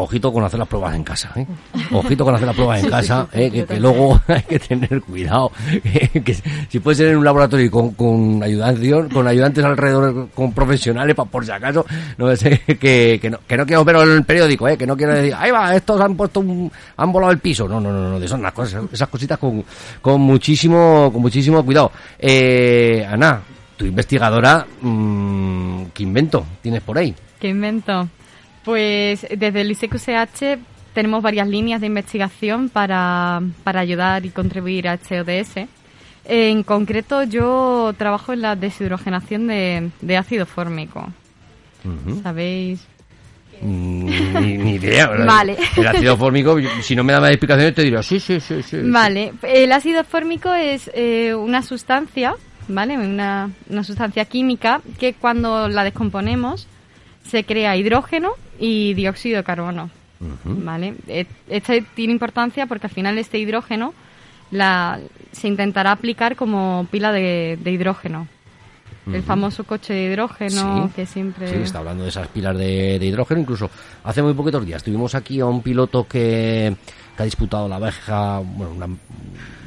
Ojito con hacer las pruebas en casa, ¿eh? Ojito con hacer las pruebas en casa, ¿eh? que, luego hay que tener cuidado. ¿eh? que si puede ser en un laboratorio y con, con ayudación, con ayudantes alrededor, con profesionales, pa- por si acaso, no sé, que, que, no, que no quiero en el periódico, ¿eh? que no quiero decir, ahí va, estos han puesto un, han volado el piso. No, no, no, no, de esas, las cosas, esas cositas con, con muchísimo, con muchísimo cuidado. Eh, Ana, tu investigadora, mm, ¿qué invento tienes por ahí? ¿Qué invento? Pues desde el ISECUSH tenemos varias líneas de investigación para, para ayudar y contribuir a este ODS. En concreto, yo trabajo en la deshidrogenación de, de ácido fórmico. ¿Sabéis? Ni, ni idea. ¿verdad? Vale. El ácido fórmico, si no me da más explicaciones, te diré, sí, sí, sí, sí. Vale, el ácido fórmico es eh, una sustancia, ¿vale? Una, una sustancia química que cuando la descomponemos se crea hidrógeno y dióxido de carbono, ¿vale? E- Este tiene importancia porque al final este hidrógeno la, se intentará aplicar como pila de, de hidrógeno. El famoso coche de hidrógeno Sí. que siempre... Sí, está hablando de esas pilas de, de hidrógeno. Incluso hace muy poquitos días tuvimos aquí a un piloto que, que ha disputado la baja, bueno, una,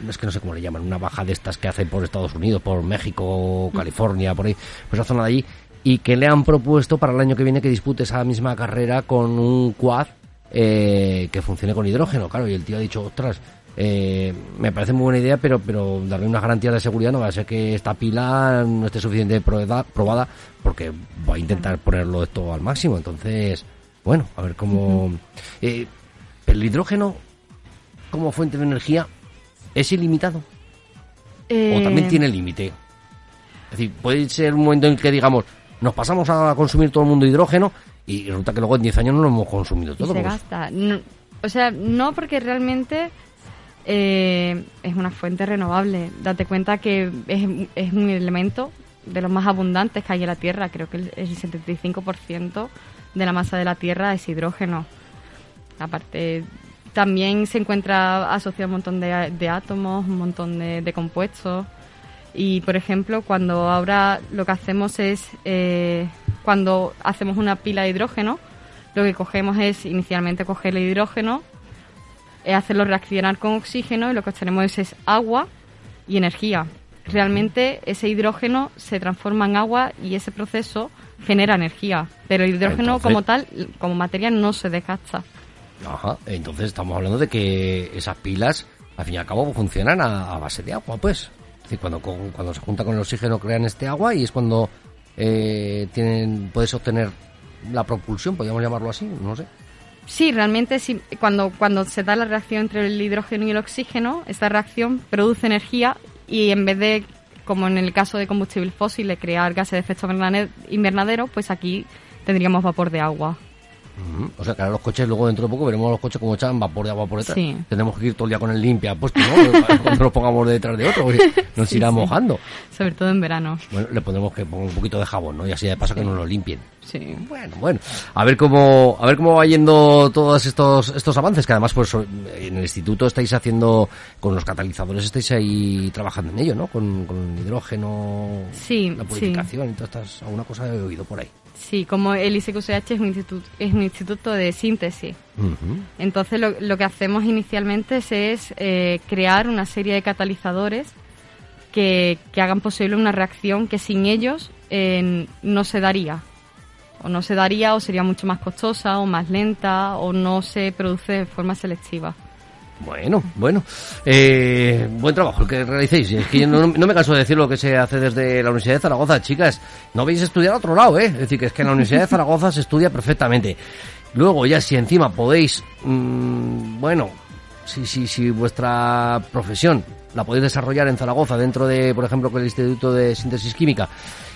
es que no sé cómo le llaman, una baja de estas que hacen por Estados Unidos, por México, California, por ahí, pues esa zona de allí, y que le han propuesto para el año que viene que dispute esa misma carrera con un quad eh, que funcione con hidrógeno. Claro, y el tío ha dicho, ostras, eh, me parece muy buena idea, pero, pero darle unas garantías de seguridad no va a ser que esta pila no esté suficientemente probada, probada porque voy a intentar ponerlo esto al máximo. Entonces, bueno, a ver cómo... Eh, el hidrógeno como fuente de energía es ilimitado o Eh, también tiene límite. Es decir, puede ser un momento en que digamos, nos pasamos a consumir todo el mundo hidrógeno y resulta que luego en 10 años no lo hemos consumido y todo. se pues, gasta. No- o sea, no porque realmente eh, es una fuente renovable. Date cuenta que es, es un elemento de los más abundantes que hay en la Tierra. Creo que el, el 75% de la masa de la Tierra es hidrógeno. Aparte, también se encuentra asociado a un montón de, de átomos, un montón de, de compuestos. Y, por ejemplo, cuando ahora lo que hacemos es, eh, cuando hacemos una pila de hidrógeno, lo que cogemos es inicialmente coger el hidrógeno, eh, hacerlo reaccionar con oxígeno y lo que obtenemos es, es agua y energía. Realmente ese hidrógeno se transforma en agua y ese proceso genera energía, pero el hidrógeno Entonces- como tal, como materia, no se desgasta. Ajá, entonces estamos hablando de que esas pilas, al fin y al cabo, funcionan a, a base de agua, pues. Decir, cuando, cuando se junta con el oxígeno crean este agua y es cuando eh, tienen puedes obtener la propulsión, podríamos llamarlo así, no sé. Sí, realmente sí, cuando, cuando se da la reacción entre el hidrógeno y el oxígeno, esta reacción produce energía y en vez de, como en el caso de combustibles fósiles, crear gases de efecto invernadero, pues aquí tendríamos vapor de agua. O sea, que ahora los coches, luego dentro de poco veremos los coches como echan vapor de agua por detrás. Sí. Tendremos que ir todo el día con el limpia puesto, ¿no? Cuando nos pongamos detrás de otro, nos Sí, irá sí. mojando. Sobre todo en verano. Bueno, le pondremos que ponga un poquito de jabón, ¿no? Y así de paso que nos lo limpien. Sí. Bueno, bueno. A ver cómo, a ver cómo va yendo todos estos, estos avances, que además, pues, en el instituto estáis haciendo, con los catalizadores estáis ahí trabajando en ello, ¿no? Con, con el hidrógeno, Sí, la sí. purificación y todas estas, alguna cosa he oído por ahí. Sí, como el ISQCH es un instituto, es un instituto de síntesis. Entonces lo, lo que hacemos inicialmente es, es, eh, crear una serie de catalizadores que, que hagan posible una reacción que sin ellos eh, no se daría. O no se daría o sería mucho más costosa o más lenta o no se produce de forma selectiva. Bueno, bueno. Eh, buen trabajo el que realicéis. Es que yo no, me canso de decir lo que se hace desde la Universidad de Zaragoza, chicas. No vais a estudiar a otro lado, ¿eh? Es decir, que es que en la Universidad de Zaragoza se estudia perfectamente. Luego, ya si encima podéis, mm, bueno, si, si, si vuestra profesión la podéis desarrollar en Zaragoza dentro de, por ejemplo, con el Instituto de Síntesis Química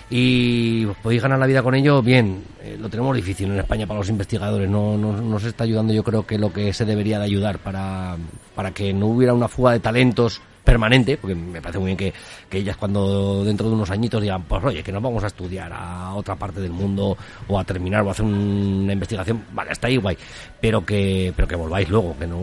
y os podéis ganar la vida con ello, bien, eh, lo tenemos difícil en España para los investigadores, no, no, no se está ayudando yo creo que lo que se debería de ayudar para, para que no hubiera una fuga de talentos permanente, porque me parece muy bien que, que ellas cuando dentro de unos añitos digan, pues oye, que nos vamos a estudiar a otra parte del mundo o a terminar o a hacer un- una investigación, vale, está ahí guay, pero que, pero que volváis luego, que no,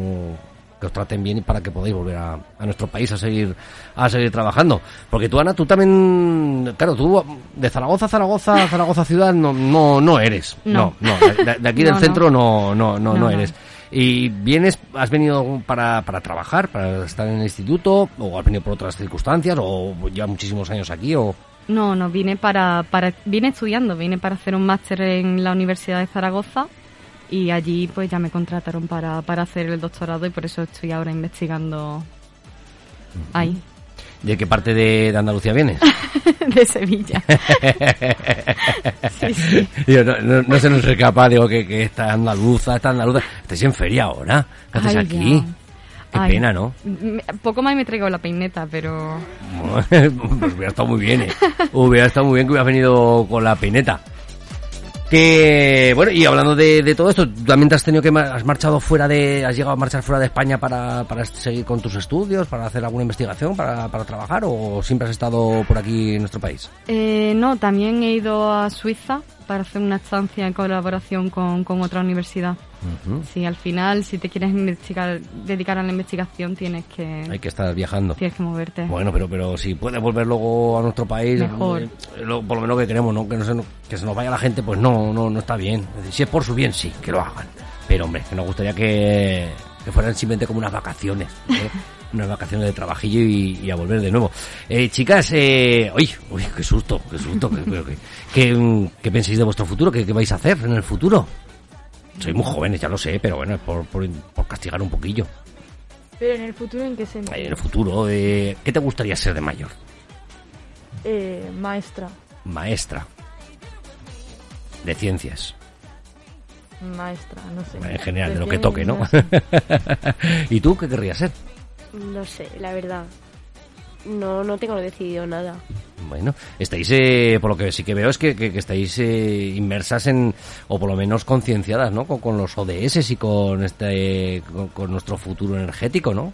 que os traten bien y para que podáis volver a, a nuestro país a seguir a seguir trabajando. Porque tú Ana tú también claro tú de Zaragoza Zaragoza Zaragoza ciudad no no no eres. No. No. no, de, de aquí del No, centro no no no no, No, no. eres. Y vienes has venido para, para trabajar para estar en el instituto o has venido por otras circunstancias o ya muchísimos años aquí o No, no, vine para, para, vine estudiando, vine para hacer un máster en la Universidad de Zaragoza y allí pues ya me contrataron para, para hacer el doctorado y por eso estoy ahora investigando ahí, de qué parte de, de Andalucía vienes de Sevilla. Sí, sí. Digo, no, no, no se nos escapa, digo, que, que esta andaluza, esta andaluza. Estáis en feria ahora. ¿Qué haces aquí? ya. Qué Ay, pena, ¿no? Poco más me traigo la peineta, pero pues hubiera estado muy bien, ¿eh? Hubiera estado muy bien que hubieras venido con la peineta. Que, bueno, y hablando de, todo esto, ¿tú también te has tenido que, has marchado fuera de, has llegado a marchar fuera de España para, para seguir con tus estudios, para hacer alguna investigación, para, para trabajar, o siempre has estado por aquí en nuestro país? Eh, no, también he ido a Suiza para hacer una estancia en colaboración con, con otra universidad. Ujú. Sí, al final, si te quieres investigar, dedicar a la investigación, tienes que, Hay que estar viajando. tienes que moverte. Bueno, pero pero si puedes volver luego a nuestro país, Mejor. eh, lo- por lo menos que queremos, ¿no? Que, no se, nos- que se nos vaya la gente, pues no, no, no está bien. Si es por su bien, sí, que lo hagan. Pero hombre, que nos gustaría que, que fueran simplemente como unas vacaciones, ¿eh? unas vacaciones de trabajillo y, y a volver de nuevo. Eh, chicas, eh, uy, uy, qué susto, qué susto, que, que, mm, ¿qué pensáis de vuestro futuro? ¿Qué, qué vais a hacer en el futuro? Sois muy jóvenes, ya lo sé, pero bueno, es por, por, por castigar un poquillo. Pero en el futuro, ¿en qué sentido? En el futuro, eh, ¿qué te gustaría ser de mayor? Eh, maestra. Maestra de ciencias, Maestra, no sé. en general, de lo que toque, ¿no? ¿Y tú qué querrías ser? No sé, la verdad. No, no tengo decidido nada. Bueno, estáis, eh, por lo que sí que veo es que, que- que estáis eh, inmersas en, o por lo menos concienciadas, ¿no? Con, con los ODS y con este, con, con nuestro futuro energético, ¿no?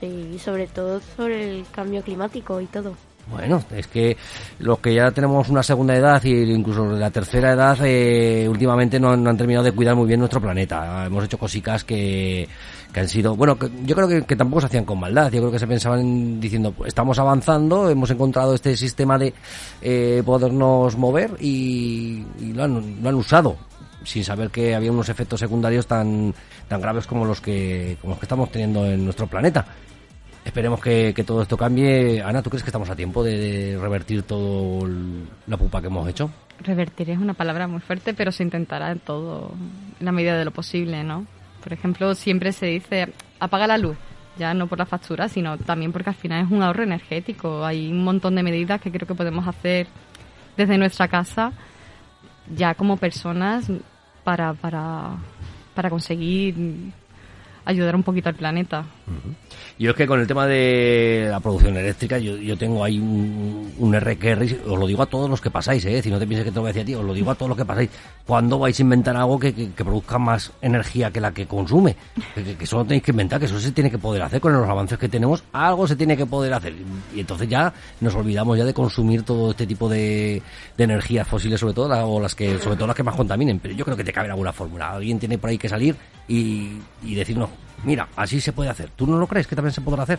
Sí, y sobre todo sobre el cambio climático y todo. Bueno, es que los que ya tenemos una segunda edad y incluso la tercera edad, eh, últimamente no, no han terminado de cuidar muy bien nuestro planeta. Hemos hecho cositas que, que han sido, bueno, que yo creo que, que tampoco se hacían con maldad. Yo creo que se pensaban en- diciendo, pues, estamos avanzando, hemos encontrado este sistema de eh, podernos mover y, lo, han, lo han usado sin saber que había unos efectos secundarios tan, tan graves como los que, como los que estamos teniendo en nuestro planeta. Esperemos que, que todo esto cambie. Ana, ¿tú crees que estamos a tiempo de, revertir todo la pupa que hemos hecho? Revertir es una palabra muy fuerte, pero se intentará en todo, en la medida de lo posible, ¿no? Por ejemplo, siempre se dice, apaga la luz, ya no por la factura, sino también porque al final es un ahorro energético. Hay un montón de medidas que creo que podemos hacer desde nuestra casa, ya como personas, para, para, para conseguir ayudar un poquito al planeta. Yo es que con el tema de la producción eléctrica, yo, yo tengo ahí un, un RQR, os lo digo a todos los que pasáis, ¿eh? si no te pienses que te lo voy a decir a ti, os lo digo a todos los que pasáis. ¿Cuándo vais a inventar algo que, que- que produzca más energía que la que consume? Que, que, que eso lo tenéis que inventar, que eso se tiene que poder hacer con los avances que tenemos, algo se tiene que poder hacer. Y entonces ya nos olvidamos ya de consumir todo este tipo de, de energías fósiles, sobre todo, o las que, sobre todo las que más contaminen. Pero yo creo que te cabe alguna fórmula. Alguien tiene por ahí que salir y, y decirnos, mira, así se puede hacer. ¿Tú no lo crees que también se podrá hacer?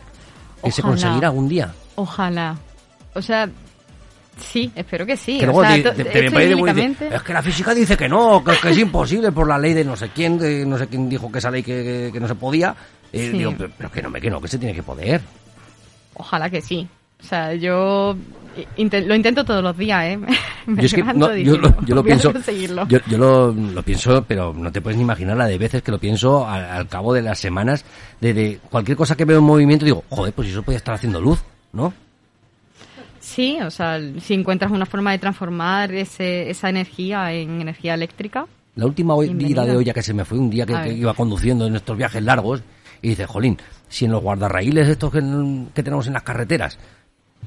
Que se conseguirá algún día. Ojalá. O sea, sí, espero que sí. que o sea, te- te- te es que la física dice que no, que, que es imposible por la ley de no sé quién, de no sé quién dijo que esa ley que, que- que no se podía. Eh, Sí. digo, pero, pero que no, me que no, que se tiene que poder. Ojalá que sí. O sea, yo lo intento todos los días, ¿eh? Me Yo es que no, yo, lo, yo lo "Voy a pienso, conseguirlo". yo, yo lo, lo pienso, pero no te puedes ni imaginar la de veces que lo pienso al, al cabo de las semanas, de, de cualquier cosa que veo en movimiento, digo, joder, pues eso podía estar haciendo luz, ¿no? Sí, o sea, si encuentras una forma de transformar ese, esa energía en energía eléctrica, La última hoy- vida de olla que se me fue, un día que, iba conduciendo en estos viajes largos, y dice, jolín, si en los guardarraíles estos que, que tenemos en las carreteras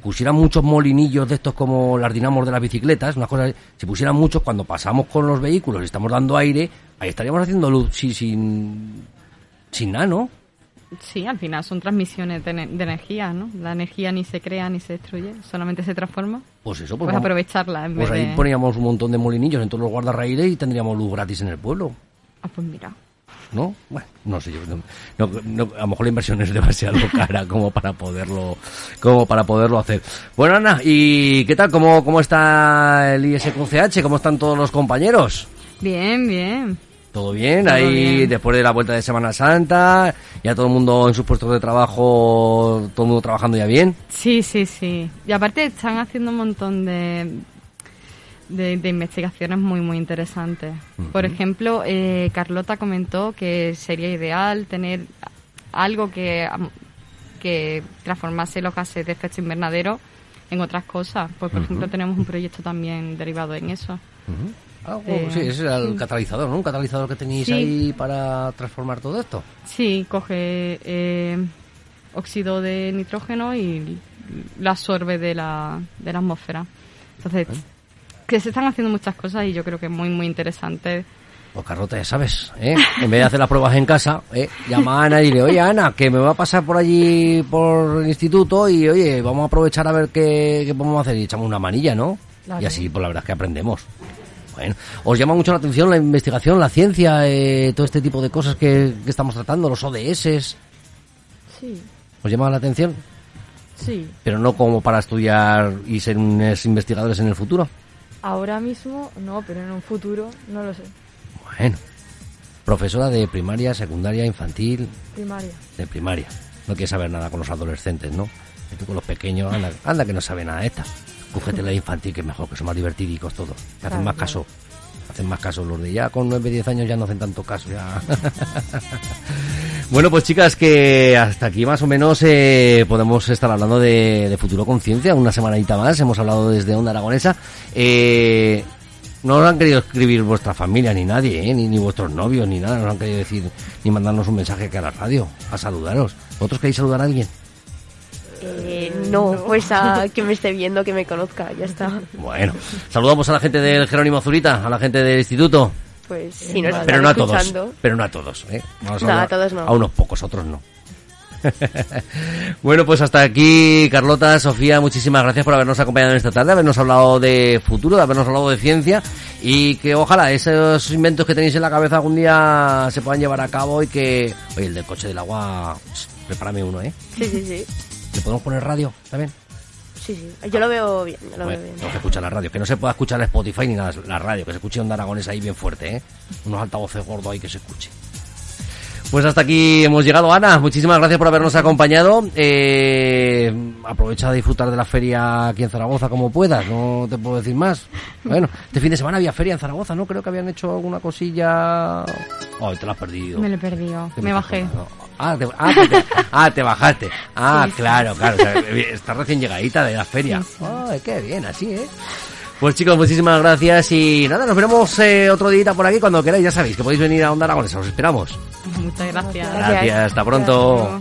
pusieran muchos molinillos de estos como las dinamos de las bicicletas, unas cosas, si pusieran muchos cuando pasamos con los vehículos y estamos dando aire, ahí estaríamos haciendo luz sí, sin, sin nada, ¿no? sí, al final son transmisiones de, ene- de energía, ¿no? La energía ni se crea ni se destruye, solamente se transforma. Pues eso, pues, Pues vamos- aprovecharla en pues vez ahí de... poníamos un montón de molinillos en todos los guardarraíles y tendríamos luz gratis en el pueblo. Ah, pues mira. ¿No? Bueno, no sé, yo no, no- no- a lo mejor la inversión es demasiado cara como para poderlo como para poderlo hacer. Bueno, Ana, ¿y qué tal? ¿Cómo, cómo está el ISQCH? ¿Cómo están todos los compañeros? Bien, bien. ¿Todo bien? Todo Ahí bien. después de la vuelta de Semana Santa, ya todo el mundo en sus puestos de trabajo, todo el mundo trabajando ya bien. Sí, sí, sí. Y aparte están haciendo un montón de, de, de investigaciones muy, muy interesantes. Por ejemplo, eh, Carlota comentó que sería ideal tener algo que, que transformase los gases de efecto invernadero en otras cosas. Pues, por ejemplo, tenemos un proyecto también derivado en eso. Ah, Eh, bueno, sí, ese era el sí. catalizador, ¿no? Un catalizador que tenéis Sí. ahí para transformar todo esto. Sí, coge eh, óxido de nitrógeno y lo absorbe de la, de la atmósfera. Entonces, que se están haciendo muchas cosas y yo creo que es muy, muy interesante. Pues Carlota, ya sabes, ¿eh? En vez de hacer las pruebas en casa, ¿eh? llama a Ana y dile, oye Ana, que me va a pasar por allí por el instituto y oye, vamos a aprovechar a ver qué, qué podemos hacer y echamos una manilla, ¿no? Claro. Y así, pues la verdad es que aprendemos. Bueno, ¿os llama mucho la atención la investigación, la ciencia, eh, todo este tipo de cosas que, que estamos tratando, los ODS? Sí, ¿Os llama la atención? sí. Pero no como para estudiar y ser unos investigadores en el futuro. Ahora mismo no, pero en un futuro no lo sé. Bueno, profesora de primaria, secundaria, infantil, Primaria. de primaria. No quiere saber nada con los adolescentes, ¿no? Y tú con los pequeños, anda, anda que no sabe nada esta. Cógete la infantil, que es mejor, que son más divertidicos todos. Que hacen Claro, más claro. Hacen más caso. Los de ya con 9, 10 años ya no hacen tanto caso. Ya. bueno, pues chicas, que hasta aquí más o menos eh, podemos estar hablando de, Futuro Conciencia. Una semanita más. Hemos hablado desde Onda Aragonesa. Eh, no os han querido escribir vuestra familia ni nadie, ¿eh? ni, ni vuestros novios, ni nada. No os han querido decir ni mandarnos un mensaje aquí a la radio a saludaros. ¿Vosotros queréis saludar a alguien? Eh, no, pues a que me esté viendo, que me conozca, ya está. Bueno, saludamos a la gente del Jerónimo Zurita, a la gente del instituto. Pues si nos pero no a todos, escuchando, pero no a todos, ¿eh? Vamos No, a todos no. A unos pocos, otros no. bueno, pues hasta aquí, Carlota, Sofía, muchísimas gracias por habernos acompañado en esta tarde, habernos hablado de futuro, de habernos hablado de ciencia y que ojalá esos inventos que tenéis en la cabeza algún día se puedan llevar a cabo y que... Oye, el del coche del agua, prepárame uno, ¿eh? sí, sí, sí. ¿Le podemos poner radio también? Sí, sí. Yo lo veo bien, yo lo Bueno, veo bien. tenemos que escuchar la radio, que no se pueda escuchar Spotify ni nada, la radio, que se escuche Onda Aragones ahí bien fuerte, ¿eh? Unos altavoces gordos ahí que se escuche. Pues hasta aquí hemos llegado, Ana. Muchísimas gracias por habernos acompañado. Eh, aprovecha de disfrutar de la feria aquí en Zaragoza como puedas, no te puedo decir más. Bueno, este fin de semana había feria en Zaragoza, ¿no? Creo que habían hecho alguna cosilla... Ay, te la has perdido. Me lo he perdido. ¿Qué Me bajé. Ah, te, ah, ah, te bajaste. Ah, claro, claro. O eh, está recién llegadita de la feria. Sí, oh, qué bien, así, ¿eh? Pues chicos, muchísimas gracias y nada, nos veremos eh, otro día por aquí cuando queráis. Ya sabéis que podéis venir a Onda Aragonesa, os esperamos. Muchas gracias. Gracias, hasta pronto.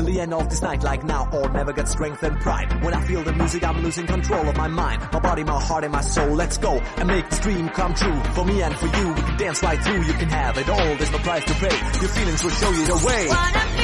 Till the end of this night, like now or never get strength and pride. When I feel the music, I'm losing control of my mind, my body, my heart, and my soul. Let's go and make this dream come true. For me and for you, we can dance right through. You can have it all, there's no price to pay. Your feelings will show you the way.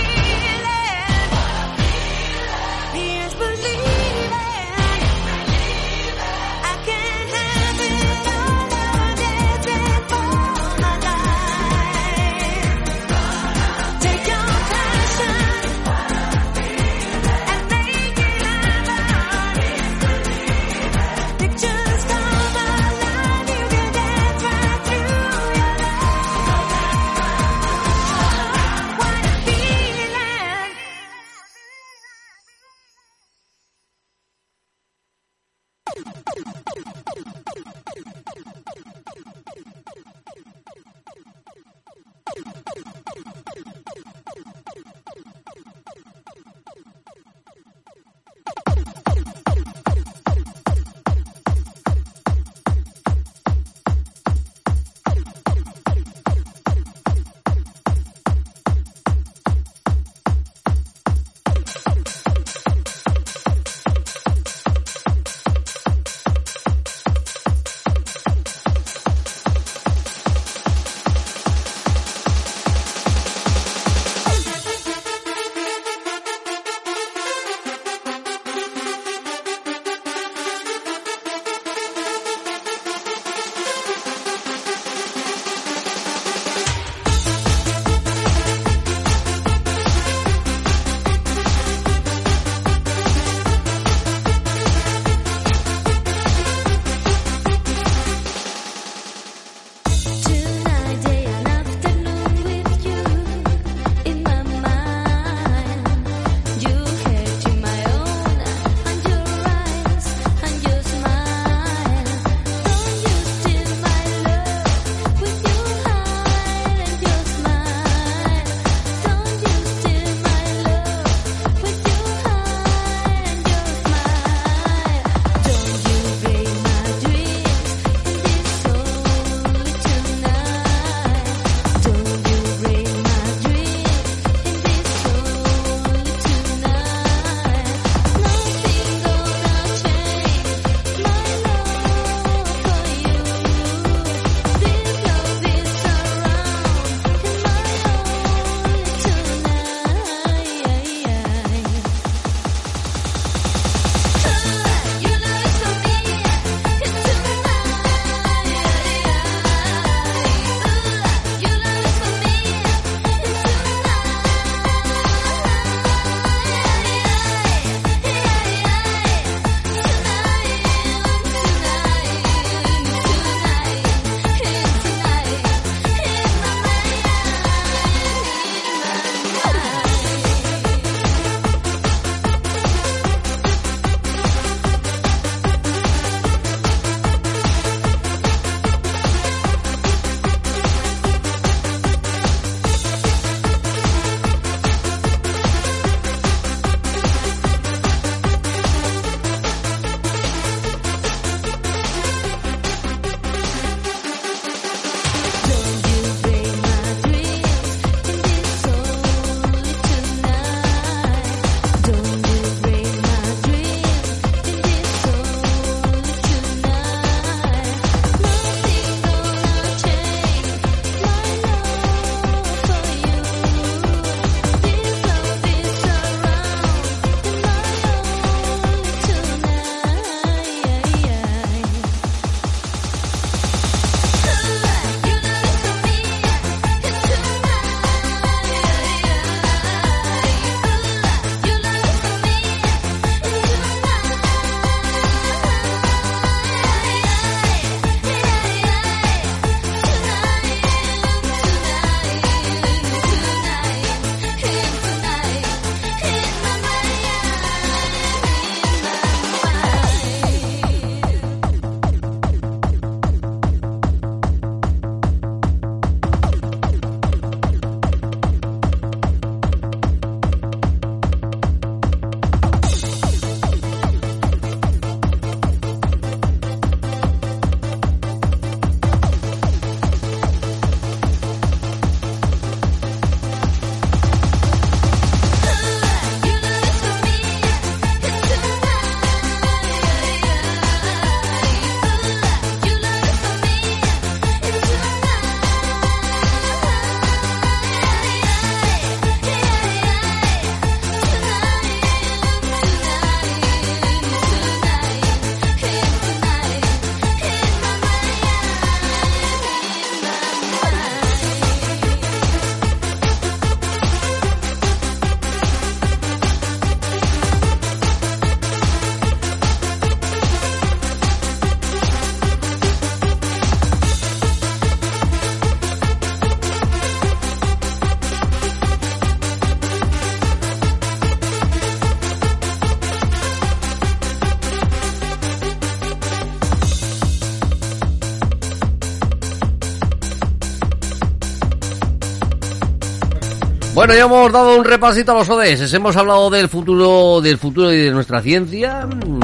Bueno, ya hemos dado un repasito a los ODS. Hemos hablado del futuro, del futuro y de nuestra ciencia mm,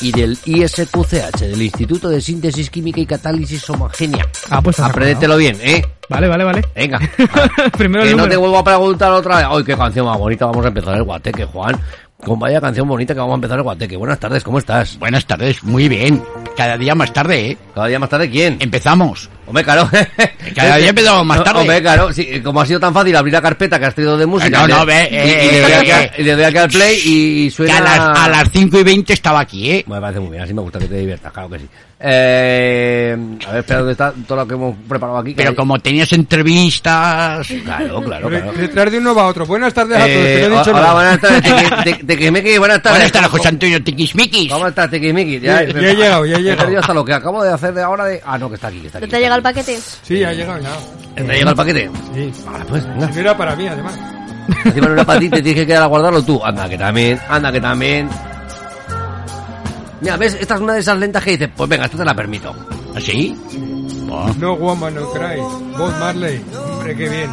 y del ISQCH, del Instituto de Síntesis Química y Catálisis Homogénea. Ah, pues has Apréndetelo bien, ¿eh? Vale, vale, vale. Venga. Primero que el no te vuelvo a preguntar otra vez. Ay, qué canción más bonita. Vamos a empezar el guateque, Juan. Con vaya canción bonita que vamos a empezar el guateque. Buenas tardes, ¿cómo estás? Buenas tardes, muy bien. Cada día más tarde, ¿eh? ¿Cada día más tarde quién? Empezamos. Hombre, claro. Cada día empezamos más tarde. Hombre, claro. Sí, como ha sido tan fácil abrir la carpeta que has traído de música. No, no, ve, y- eh, y le doy eh, aquí- eh. y le doy aquí al play y Que suena... a las, a las 5 y 20 estaba aquí, ¿eh? Me parece muy bien, así me gusta que te diviertas, claro que sí. Eh, a ver, espera, ¿dónde está todo lo que hemos preparado aquí? Pero hay- como tenías entrevistas... Claro, claro, claro. Detrás de uno va otro. Buenas tardes a todos. Eh, que no he dicho hola, nada. buenas tardes, Tequi- te- Tequismiqui, buenas tardes. Buenas tardes, José Antonio Tiquismiquis. ¿Cómo estás, Tequismiqui? Ya- ya he llegado, ya he llegado. perdido hasta lo que acabo de hacer de ahora de... Ah, no, que está aquí, que está ¿No aquí. te ha llegado el paquete? Sí, ha llegado ya. ¿Te ha llegado el paquete? Sí. Vale, pues, venga. Y era para mí, además. Encima no era para ti, te tienes que quedar a guardarlo tú. Anda, que también, anda, que también. Mira, ¿ves? Esta es una de esas lentas que dices, pues venga, esta te la permito. ¿Así? No woman, no cry. Bob Marley. Hombre, qué bien.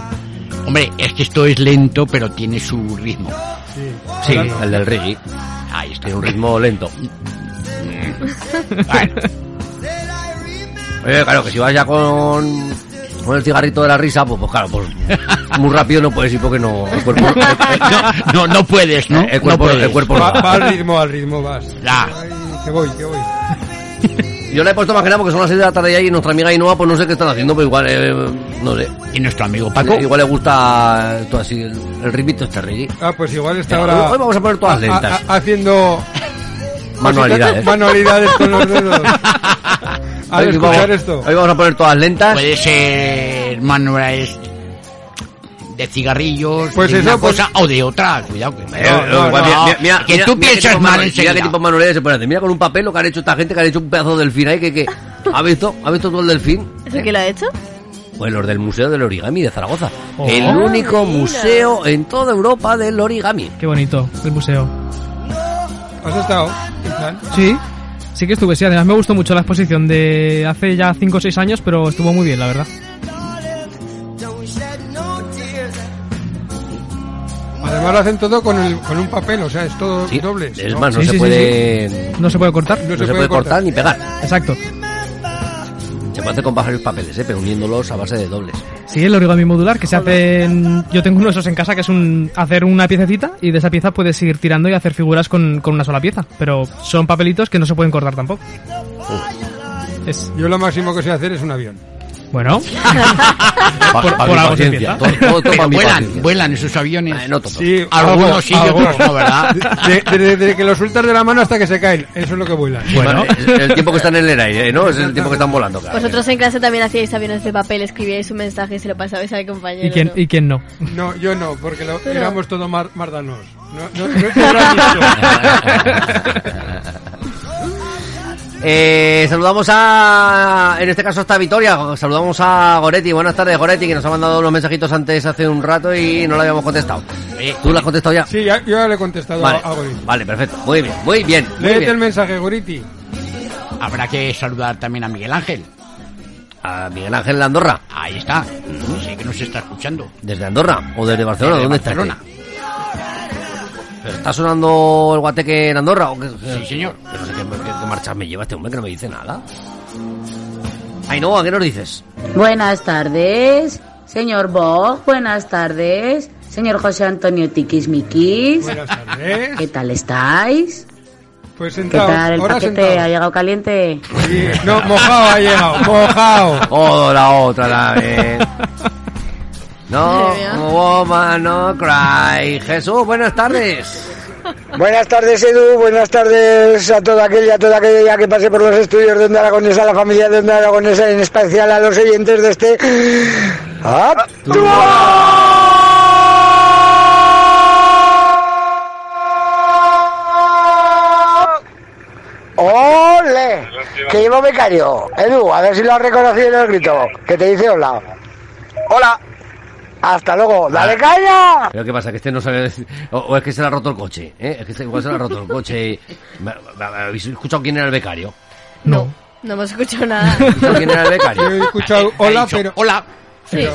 Hombre, es que esto es lento, pero tiene su ritmo. Sí. Sí, Ahora no. el del reggae. Ahí está. Tiene un ritmo lento. Bueno, Oye, claro, que si vas ya con, con el cigarrito de la risa, pues, pues claro, pues muy rápido no puedes ir porque no... El cuerpo, no, no, no puedes, ¿no? el cuerpo, no puedes. el cuerpo no Va, al ritmo, al ritmo vas. Ya. Que voy, que voy. Yo le he puesto más que nada porque son las 6 de la tarde ya y nuestra amiga Ainhoa, pues no sé qué están haciendo, pero igual, eh, no sé. Y nuestro amigo Paco. Igual le gusta todo así, el, el ritmito este reggae. Ah, pues igual está ahora. hoy vamos a poner todas a- lentas. a- haciendo. Manualidades. Manualidades con los dedos. Al escuchar vamos, esto. hoy vamos a poner todas lentas. Puede ser manuales de cigarrillos, Pues de eso, una pues- cosa o de otra. Cuidado. Que, Eh, eh, igual, mira, mira, que mira, tú mira qué piensas mal Mira qué tipo de manualidades se pueden hacer. Mira con un papel lo que han hecho esta gente, que han hecho un pedazo de delfín ahí, que, que... ¿Ha visto? ¿Ha visto tú el delfín? ¿Eso quién lo ha hecho? Pues los del Museo del Origami de Zaragoza. Oh. El único museo en toda Europa del origami. Qué bonito, el museo. ¿Has estado? Sí, sí que estuve, sí. Además me gustó mucho la exposición de hace ya 5 o 6 años, pero estuvo muy bien, la verdad. Además lo hacen todo con, el, con un papel, o sea, es todo Sí, doble. Es más, no Sí, se sí, sí, puede... No se puede cortar. No, se, puede cortar ni pegar. Exacto. Se puede hacer con varios papeles, ¿eh? pero uniéndolos a base de dobles. Sí, el origami modular que se hace en... Yo tengo uno de esos en casa que es un hacer una piececita y de esa pieza puedes ir tirando y hacer figuras con, con una sola pieza. Pero son papelitos que no se pueden cortar tampoco. Es... Yo lo máximo que sé hacer es un avión. Bueno. Pa- por, pa por algo se empieza. Todo- todo- todo Pero vuelan, paciencia. vuelan esos aviones. Eh, no todos. Sí, Algunos algo, sí, algo. otros no, ¿verdad? De- de- Desde que lo sueltas de la mano hasta que se caen. Eso es lo que vuelan. Bueno. El, el tiempo que están en el aire, ¿eh? ¿no? Es el tiempo que están volando, claro. Vosotros en clase también hacíais aviones de papel, escribíais un mensaje y se lo pasabais al compañero. ¿Y quién, ¿no? ¿Y quién no? No, yo no, porque lo- Pero- éramos todos mar- mardanos. No, no, no te. Eh, saludamos a, en este caso está Vitoria, saludamos a Goretti, buenas tardes Goretti, que nos ha mandado unos mensajitos antes hace un rato y no le habíamos contestado. ¿Tú lo has contestado ya? Sí, ya, yo ya le he contestado Vale, a, a Goriti. vale, perfecto, muy bien, muy bien, muy Léete el mensaje, Goriti. Habrá que saludar también a Miguel Ángel. A Miguel Ángel de Andorra, Ahí está. Sé que nos está escuchando. desde Andorra o desde Barcelona, Desde ¿dónde Barcelona. está? este? ¿Pero ¿Está sonando el guateque en Andorra? ¿o qué? Sí, señor. Que no sé qué, qué, qué marchas me lleva este hombre que no me dice nada. Ay, no, ¿a qué nos dices? Buenas tardes, señor Bog. Buenas tardes, señor José Antonio Tiquismiquis. Buenas tardes. ¿Qué tal estáis? Pues ¿Qué sentado. tal el Ahora paquete? sentado. ¿Ha llegado caliente? Sí, No, mojado ha llegado, mojado. Oh, la otra la vez. No, woman, no cry. Jesús, buenas tardes. Buenas tardes, Edu. Buenas tardes a toda aquella, a toda aquella que pase por los estudios de Onda Aragonesa, a la familia de Onda Aragonesa, en especial a los oyentes de este. ¡Ole! Que llevo becario. Edu, a ver si lo has reconocido en el grito. Que te dice hola. Hola. Hasta luego. ¡Dale caña! Pero qué pasa, que este no sabe decir- o, o es que se le ha roto el coche, ¿eh? Es que este igual se le ha roto el coche. y- ¿Me- me- me- ¿Habéis escuchado quién era el becario? No. No hemos escuchado nado. ¿Habéis escuchado quién era el becario? Yo he escuchado hola, Ha dicho, pero. Hola. Sí,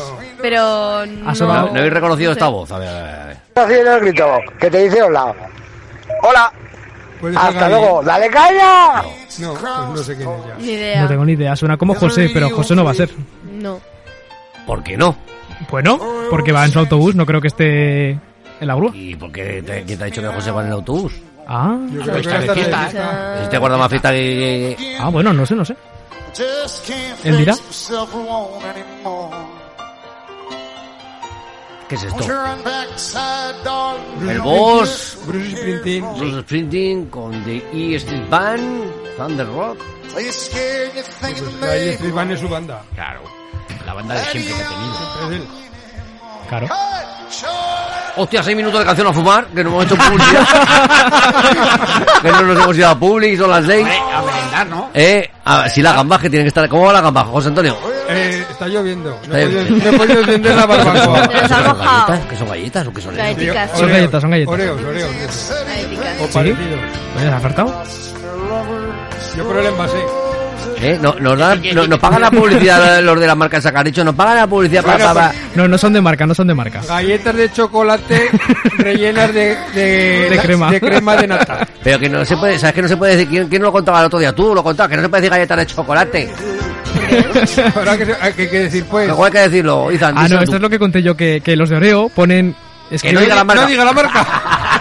pero no... No, no habéis reconocido esta voz. A ver, a ver, a ver. haciendo el grito que te dice hola. Hola. Hasta luego. ¡Dale caña! No, pues no sé quién es ya. Ni idea. No tengo ni idea. Suena como José, pero José no va a ser. No. ¿Por qué no? Bueno, porque va en su autobús, no creo que esté en la grúa. ¿Y por qué te, quién te ha dicho que José va en el autobús? Ah, Yo creo que estar de fiesta. Si te guarda más fiesta que... ah, bueno, no sé, no sé. Él dirá. ¿Qué es esto? Bruce El boss. Bruce Springsteen. Bruce Springsteen con The E Street Band, Thunder Rock. Pues la E Street Band es su banda. Claro. La banda de siempre que ha tenido. Claro. Hostia, seis minutos de canción a fumar, que no hemos hecho publicidad. que no nos hemos ido a Public, son las seis. A merendar, ¿no? Eh, a ver, si la gambas que tienen que estar... ¿Cómo va la gambas, José Antonio? Eh, está lloviendo. No he, podido, lloviendo. no he podido encender la barbacoa. Pero se ha ¿Son mojado. galletas? ¿Qué son galletas o qué son eso? Galletitas. Son galletas, son galletas. Oreos. Galletitas. O ¿Sí? parecidos. Oye, ¿has acertado? Yo por el envase. ¿Eh? No, nos, dan, no- nos pagan la publicidad los de la marca Sacaricho, nos pagan la publicidad para... Bueno, para- No, no son de marca, no son de marca. Galletas de chocolate rellenas de, de, De crema. de crema de nata. Pero que no se puede, ¿sabes que no se puede decir? ¿Quién, quién lo contaba el otro día? Tú lo contabas, que no se puede decir galletas de chocolate. Ahora que, que, que decir pues. Luego hay que decirlo, Izan. Ah, no, esto tú. es lo que conté yo, que, que los de Oreo ponen... Es Que no diga la marca. No diga la marca.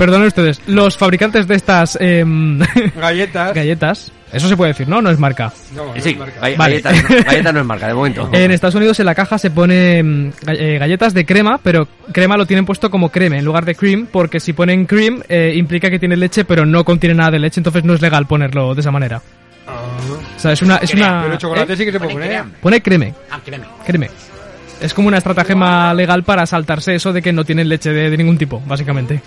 Perdonen ustedes, los fabricantes de estas em, Galletas. galletas, eso se puede decir, ¿no? No es marca. No, no Sí, es marca. Vale. galletas, no- galletas no es marca, de momento. En Estados Unidos en la caja se pone ga- eh, galletas de crema, pero crema lo tienen puesto como creme en lugar de cream, porque si ponen cream eh, implica que tiene leche, pero no contiene nada de leche, entonces no es legal ponerlo de esa manera. O sea, es una... Es una Pero chocolate ¿eh? sí que se puede Pone poner. Pone creme, Ah, créeme. creme. Es como una estratagema legal para saltarse eso de que no tienen leche de, de ningún tipo, básicamente.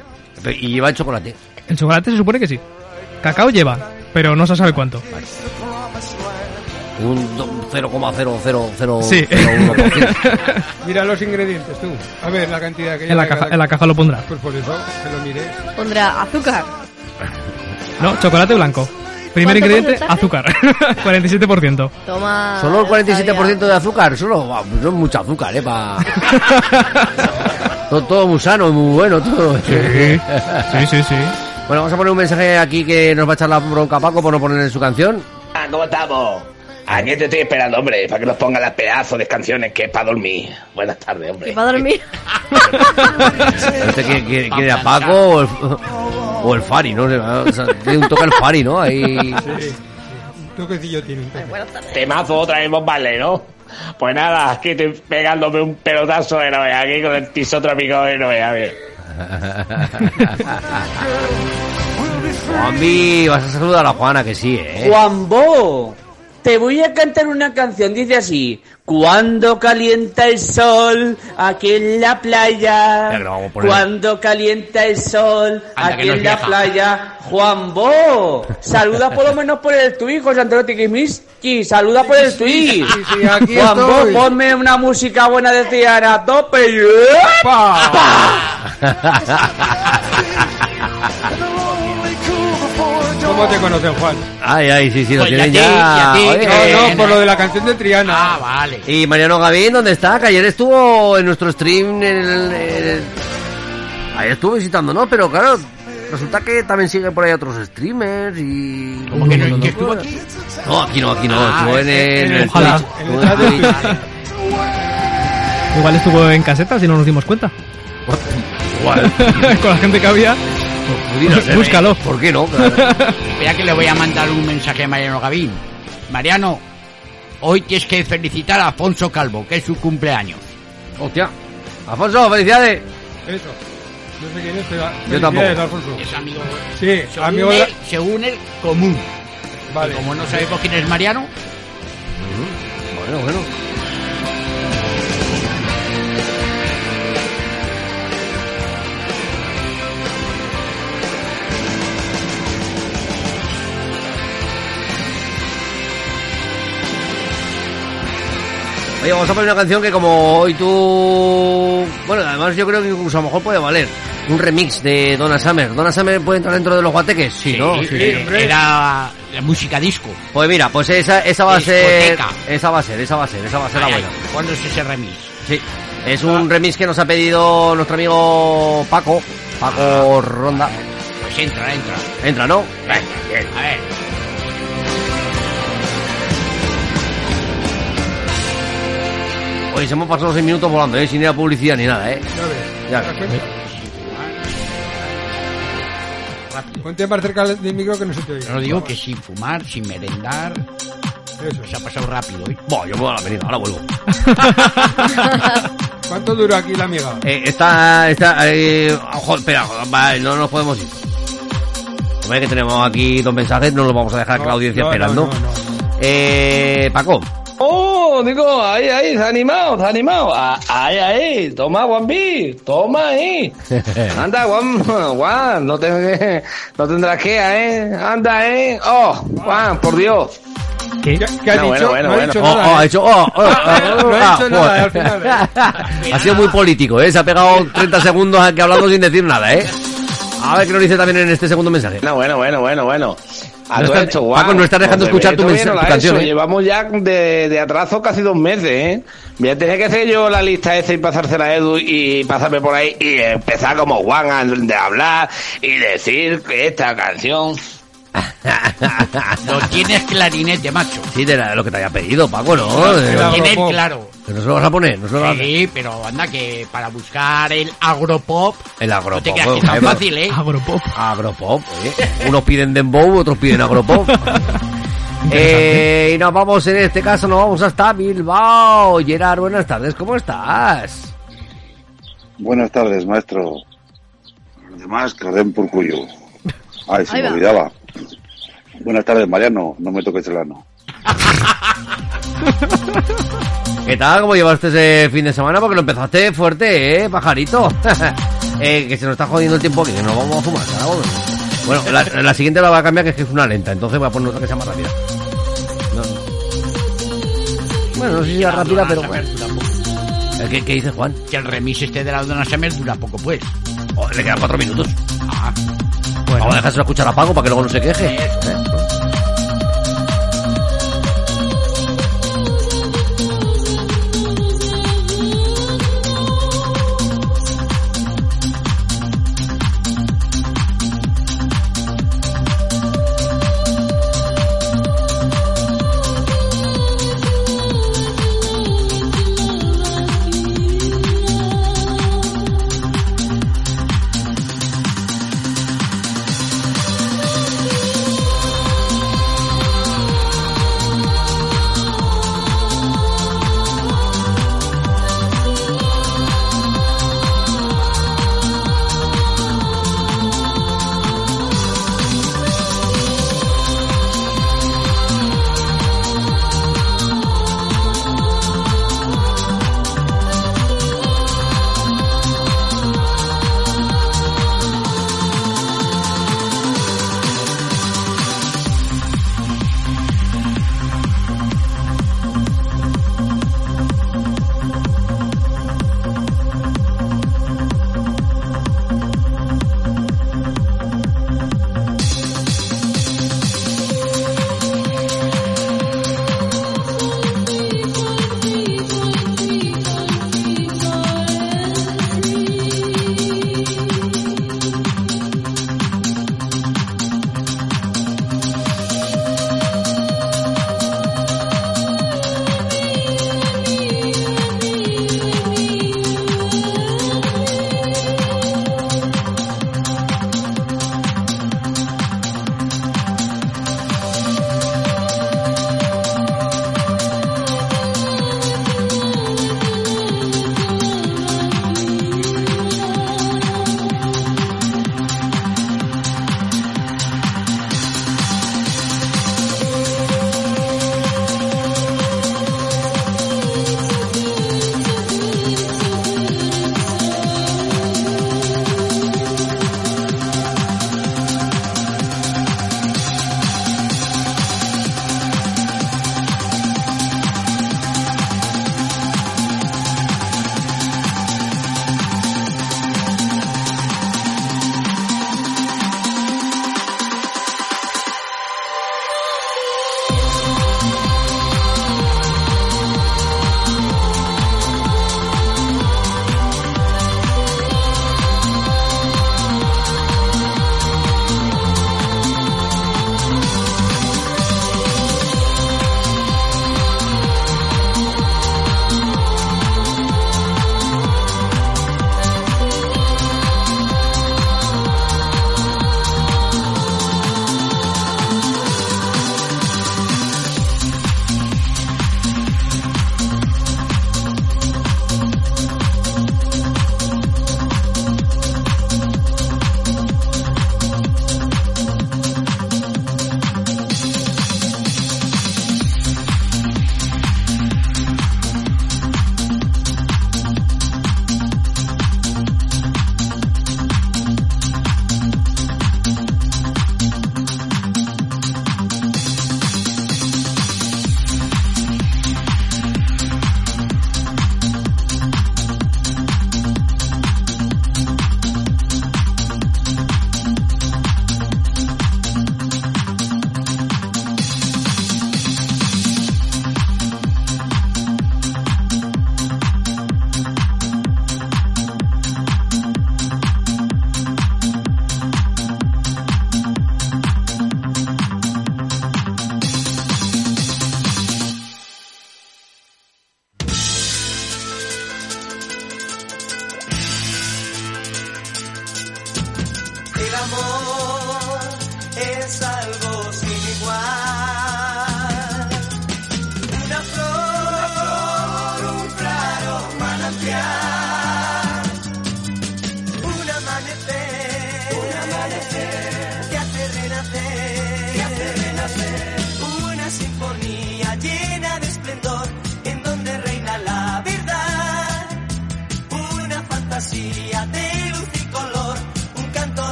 Y lleva el chocolate. El chocolate se supone que sí. Cacao lleva, pero no se sabe cuánto. Un do- 0,0001%. Sí. Mira los ingredientes tú. A ver la cantidad que En la lleva caja, cada- en la caja lo pondrá. Pues por eso, que lo mire. Pondrá azúcar. No, chocolate blanco. Primer ¿Cuánto ingrediente, azúcar. 47%. Toma. Solo el 47% sabía. de azúcar, solo. No es mucho azúcar, eh, pa... todo, todo muy sano muy bueno, todo. Sí, sí, sí, sí. Bueno, vamos a poner un mensaje aquí que nos va a echar la bronca Paco por no poner en su canción. Ah, ¿Cómo estamos? Aquí te estoy esperando, hombre, para que nos pongan las pedazos de canciones que es para dormir. Buenas tardes, hombre. ¿Y para dormir? ¿Este quiere, quiere- quiere a Paco o el, o el Fari, no? O sea, tiene un toque el Fari, ¿no? Ahí... Sí. Toquecillo tiene un toque. Temazo otra vez, vos vale, ¿no? Pues nada, aquí estoy pegándome un pelotazo de no veas, aquí con el tisotrópico de no veas, a ver. Juanvi, vas a saludar a Juana, que sí, ¿eh? Juanbo, te voy a cantar una canción, dice así. Cuando calienta el sol aquí en la playa. Cuando calienta el sol Anda, aquí en la vieja. playa. Juanbo, saluda por lo menos por el tuit, José Antonio Tiquismiski. Saluda por el tuit. sí, sí, aquí Juanbo, estoy. ponme una música buena de Ciara a tope. y- ¿Cómo te conocen, Juan? Ay, ay, sí, sí, lo Pues tienen ti, ya. No, no, por lo de la canción de Triana. Ah, vale. Y Mariano Gavín, ¿dónde está? Que ayer estuvo en nuestro stream. En el, en el- Ayer estuvo visitándonos, pero claro, resulta que también sigue por ahí otros streamers y. ¿Cómo que no? ¿Que estuvo aquí? No, aquí no, aquí no. Ah, estuvo en el, en Ojalá. Igual estuvo en casetas y no nos dimos cuenta. Igual. Con la gente que había. Pudiera ser, ¿eh? Búscalo. ¿Por qué no? Claro. Espera que le voy a mandar un mensaje a Mariano Gavín. Mariano, hoy tienes que felicitar a Afonso Calvo, que es su cumpleaños. Hostia. Afonso, felicidades. Eso. No sé quién es, pero. Yo tampoco. Alfonso. Es amigo. Sí, Según, amigo de. según él, común. Vale. Y como no sabemos quién es Mariano, Bueno, bueno. Oye, vamos a poner una canción que como hoy tú... Bueno, además yo creo que incluso a lo mejor puede valer. Un remix de Donna Summer. ¿Donna Summer puede entrar dentro de los guateques? Sí, ¿no? Sí, era la música disco. Pues mira, pues esa, esa va a ser... Esa va a ser, esa va a ser, esa va a ser la buena. ay, ¿Cuándo es ese remix? Sí, es un remix que nos ha pedido nuestro amigo Paco, Paco Ronda. Pues entra, entra. Entra, ¿no? A ver. Oye, se hemos pasado seis minutos volando, ¿eh? Sin ir a publicidad ni nada, ¿eh? Ya ves. Ponte más cerca del micro que no se te oiga. No digo que sin fumar, sin merendar. Eso. Se ha pasado rápido hoy. Bueno, yo me voy a la avenida, ahora vuelvo. ¿Cuánto duró aquí la amiga? Eh, está, está, eh, ojo, espera, vale, no nos podemos ir. Hombre, que tenemos aquí dos mensajes, no los vamos a dejar que la audiencia no, no, esperando. no, Eh, Paco, Oh, digo, ahí, ahí, se ha animado, se ha animado. Ah, Ahí, ahí, toma, Juanpi, toma ahí. Anda, Juan, Juan, no, te, no tendrás que, ¿eh? Anda, ¿eh? Oh, Juan, por Dios. ¿Qué, qué ha No, dicho? bueno, no ha bueno, dicho Oh, nada. oh, ¿eh? ha hecho, oh, oh, Ah, oh, no ha ah, dicho nada joder. al final. ¿eh? Ha sido muy político, ¿eh? Se ha pegado 30 segundos aquí hablando sin decir nada, ¿eh? A ver qué nos dice también en este segundo mensaje. Bueno, bueno, bueno, bueno, bueno. A No todo está- esto, Juan, Paco, no estás dejando escuchar tu mensaje- tu canción, ¿eh? Llevamos ya de, de atraso casi dos meses, ¿eh? Voy a tener que hacer yo la lista esa y pasársela a Edu y pasarme por ahí y empezar como Juan a de hablar y decir que esta canción... Lo tienes clarinete, macho. Sí, de la- lo que te había pedido, Paco, ¿no? Eh, tienes claro. Que no se lo vas a poner, lo vas a. Sí, pero anda que para buscar el agropop El agropop. no te creas que es tan fácil, ¿eh? Agropop. Agropop, ¿eh? Unos piden dembow, otros piden agropop. eh, y nos vamos, en este caso, nos vamos hasta Bilbao. Gerard, buenas tardes, ¿cómo estás? Buenas tardes, maestro. Además, que den por cuyo. Ay, se Ahí me va. olvidaba. Buenas tardes, Mariano. No me toques el ano. ¿Qué tal? ¿Cómo llevaste ese fin de semana? Porque lo empezaste fuerte, ¿eh, pajarito? eh, que se nos está jodiendo el tiempo aquí, que nos vamos a fumar. ¿sabes? Bueno, la, la siguiente la voy a cambiar, que es que es una lenta, entonces voy a poner otra que sea más rápida. No. Bueno, no sé si es rápida, pero bueno. ¿Qué, ¿Qué dice Juan? Que el remix este de la Donna Summer dura poco, pues. Oh, le quedan cuatro minutos. Ah, Vamos a dejárselo escuchar a Paco para que luego no se queje. ¿eh?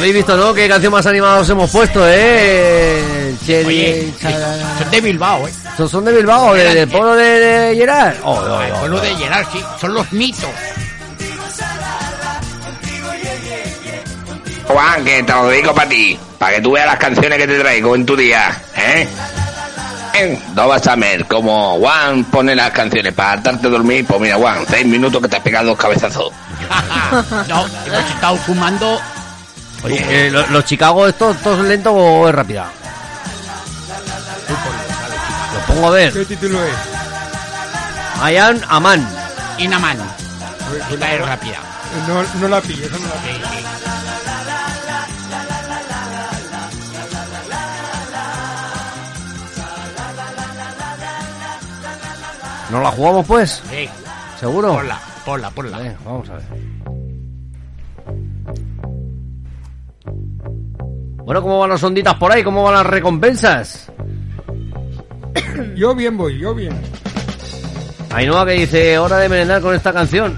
Habéis visto, ¿no? Qué canción más animada os hemos puesto, ¿eh? Cherry, Oye, son de Bilbao, ¿eh? ¿Son, son de Bilbao? ¿De- ¿Del pueblo de, de Gerard? Oh, oh, oh, El pueblo oh. de Gerard, sí, son los mitos. Juan, que te lo dedico para ti, para que tú veas las canciones que te traigo en tu día, ¿eh? Eh, No vas a ver como Juan pone las canciones para hartarte de dormir, pues mira Juan, seis minutos que te has pegado dos cabezazos. no, hemos estado fumando. Oye, eh, ¿los, los Chicago estos, todos lentos o es rápida? Lo pongo a ver. ¿Qué título es? Ayan Aman. Inaman. Esta es rápida. No, no la pillo, esa no la pillo. ¿No la jugamos pues? Sí. ¿Seguro? Ponla, ponla, ponla. Vale, vamos a ver. Bueno, ¿cómo van las onditas por ahí? ¿Cómo van las recompensas? Yo bien voy, yo bien. Ainhoa que dice, hora de merendar con esta canción.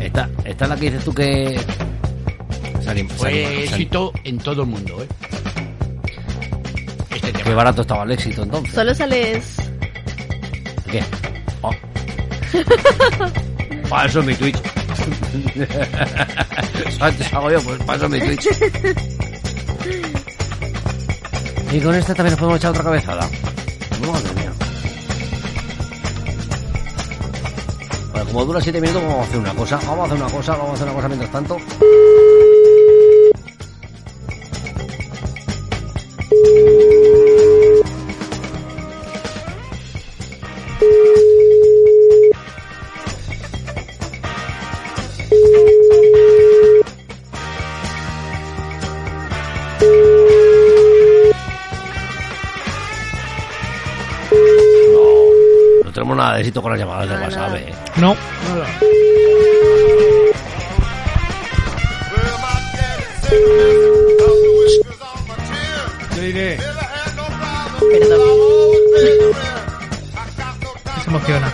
esta, esta es la que dices tú que... Salim- Fue salim- salim- éxito en todo el mundo, ¿eh? Este Qué barato estaba el éxito entonces. Solo sales... ¿Qué? Oh. Para eso es mi Twitch. Antes hago yo, pues es mi Twitch. Y con esta también nos podemos echar otra cabezada. Madre mía. Bueno, como dura 7 minutos, vamos a hacer una cosa. Vamos a hacer una cosa, vamos a hacer una cosa mientras tanto. Nada de éxito con las llamadas de WhatsApp. eh. No. Te diré. Se emociona.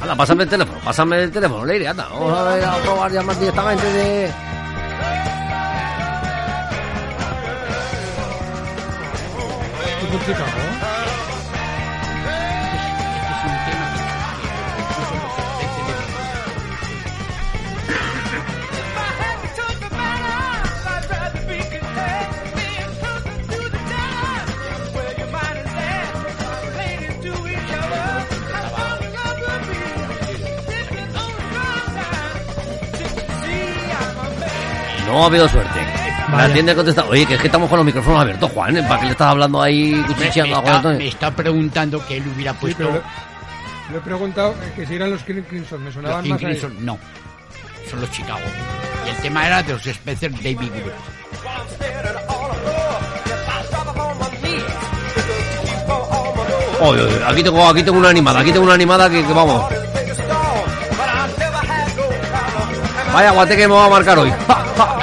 Anda, pásame el teléfono, pásame el teléfono, Leire, anda. Vamos a, ver, a probar llamar directamente de... ¿Tú No ha habido suerte. La Vaya. tienda contesta, oye, que es que estamos con los micrófonos abiertos, Juan, ¿eh? ¿para qué le estás hablando ahí Me, me cuchicheando a Juan está, Antonio? me está preguntando que él hubiera Sí, puesto pero le, he preguntado que si eran los King Crimson, me los sonaban King más. Crimson. No, son los Chicago. Y el tema era de los Spencer David Group. Oye, oye, aquí tengo, aquí tengo una animada, aquí tengo una animada que, que vamos. Vaya guate que me va a marcar hoy. Ja, ja.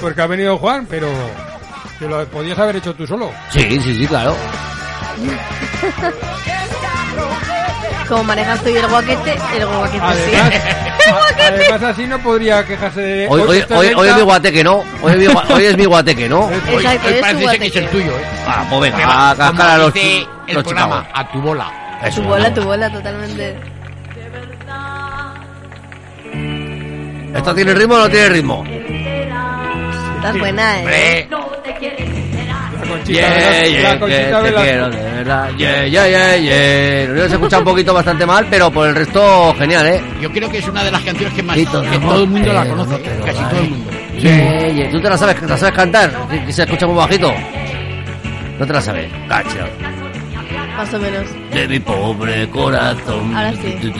Porque ha venido Juan, pero que lo podías haber hecho tú solo. Sí, sí, sí, claro. Como manejas tú y el guaquete, el guaquete sí. Además, a- además así no podría quejarse de... Hoy, hoy, es mi guateque, ¿no? Hoy es mi, hoy es mi guateque, ¿no? Exacto, Hoy- hoy es tu parece que es el tuyo, ¿eh? Ah, pues venga, va, a cascar a como los, dice el los programa, Chicago. a tu bola. Eso, Tu bola, tu bola, totalmente. ¿Esto tiene ritmo o no tiene ritmo? Estás buena, eh. Yeah, Velasco, yeah, la Conchita te Velasco. quiero, de verdad. Yeah, yeah, yeah, yeah. Lo un poquito bastante mal, pero por el resto, genial, ¿eh? Yo creo que es una de las canciones que más de que todo el mundo la pero conoce, no te lo casi todo el mundo. Yeah, yeah. ¿Tú te la sabes, la sabes cantar? ¿Que- se escucha muy bajito? No te la sabes. Cacha. Más o menos. De mi pobre corazón. Ahora sí.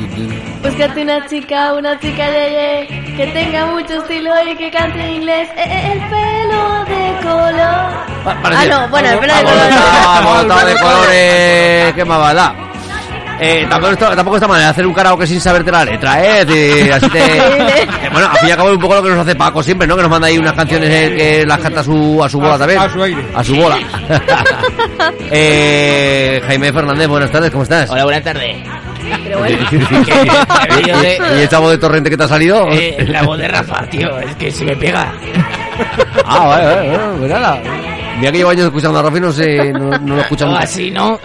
Búscate una chica, una chica ye, ye, que tenga mucho estilo y que cante en inglés. Eh, eh, el pelo de color. Pa- Ah, no, bueno, el pelo de Vamos, color. está- vamos, está de colores. Qué más va, da. Eh, tampoco, está, tampoco está mal hacer un karaoke sin saberte la letra, ¿eh? Decir, así te... Eh, bueno, al fin y al cabo es un poco lo que nos hace Paco siempre, ¿no? Que nos manda ahí unas canciones eh, que las canta a su, a su bola también. a su aire. A su bola. eh, Jaime Fernández, buenas tardes, ¿cómo estás? Hola, buenas tardes. Pero bueno. ¿Y, y esta voz de torrente que te ha salido? Eh, la voz de Rafa, tío, es que se me pega. Ah, vale, vale, vale, pues nada. Mira que llevo años escuchando a Rafa y no sé, no, no lo escucho No, así, ¿no?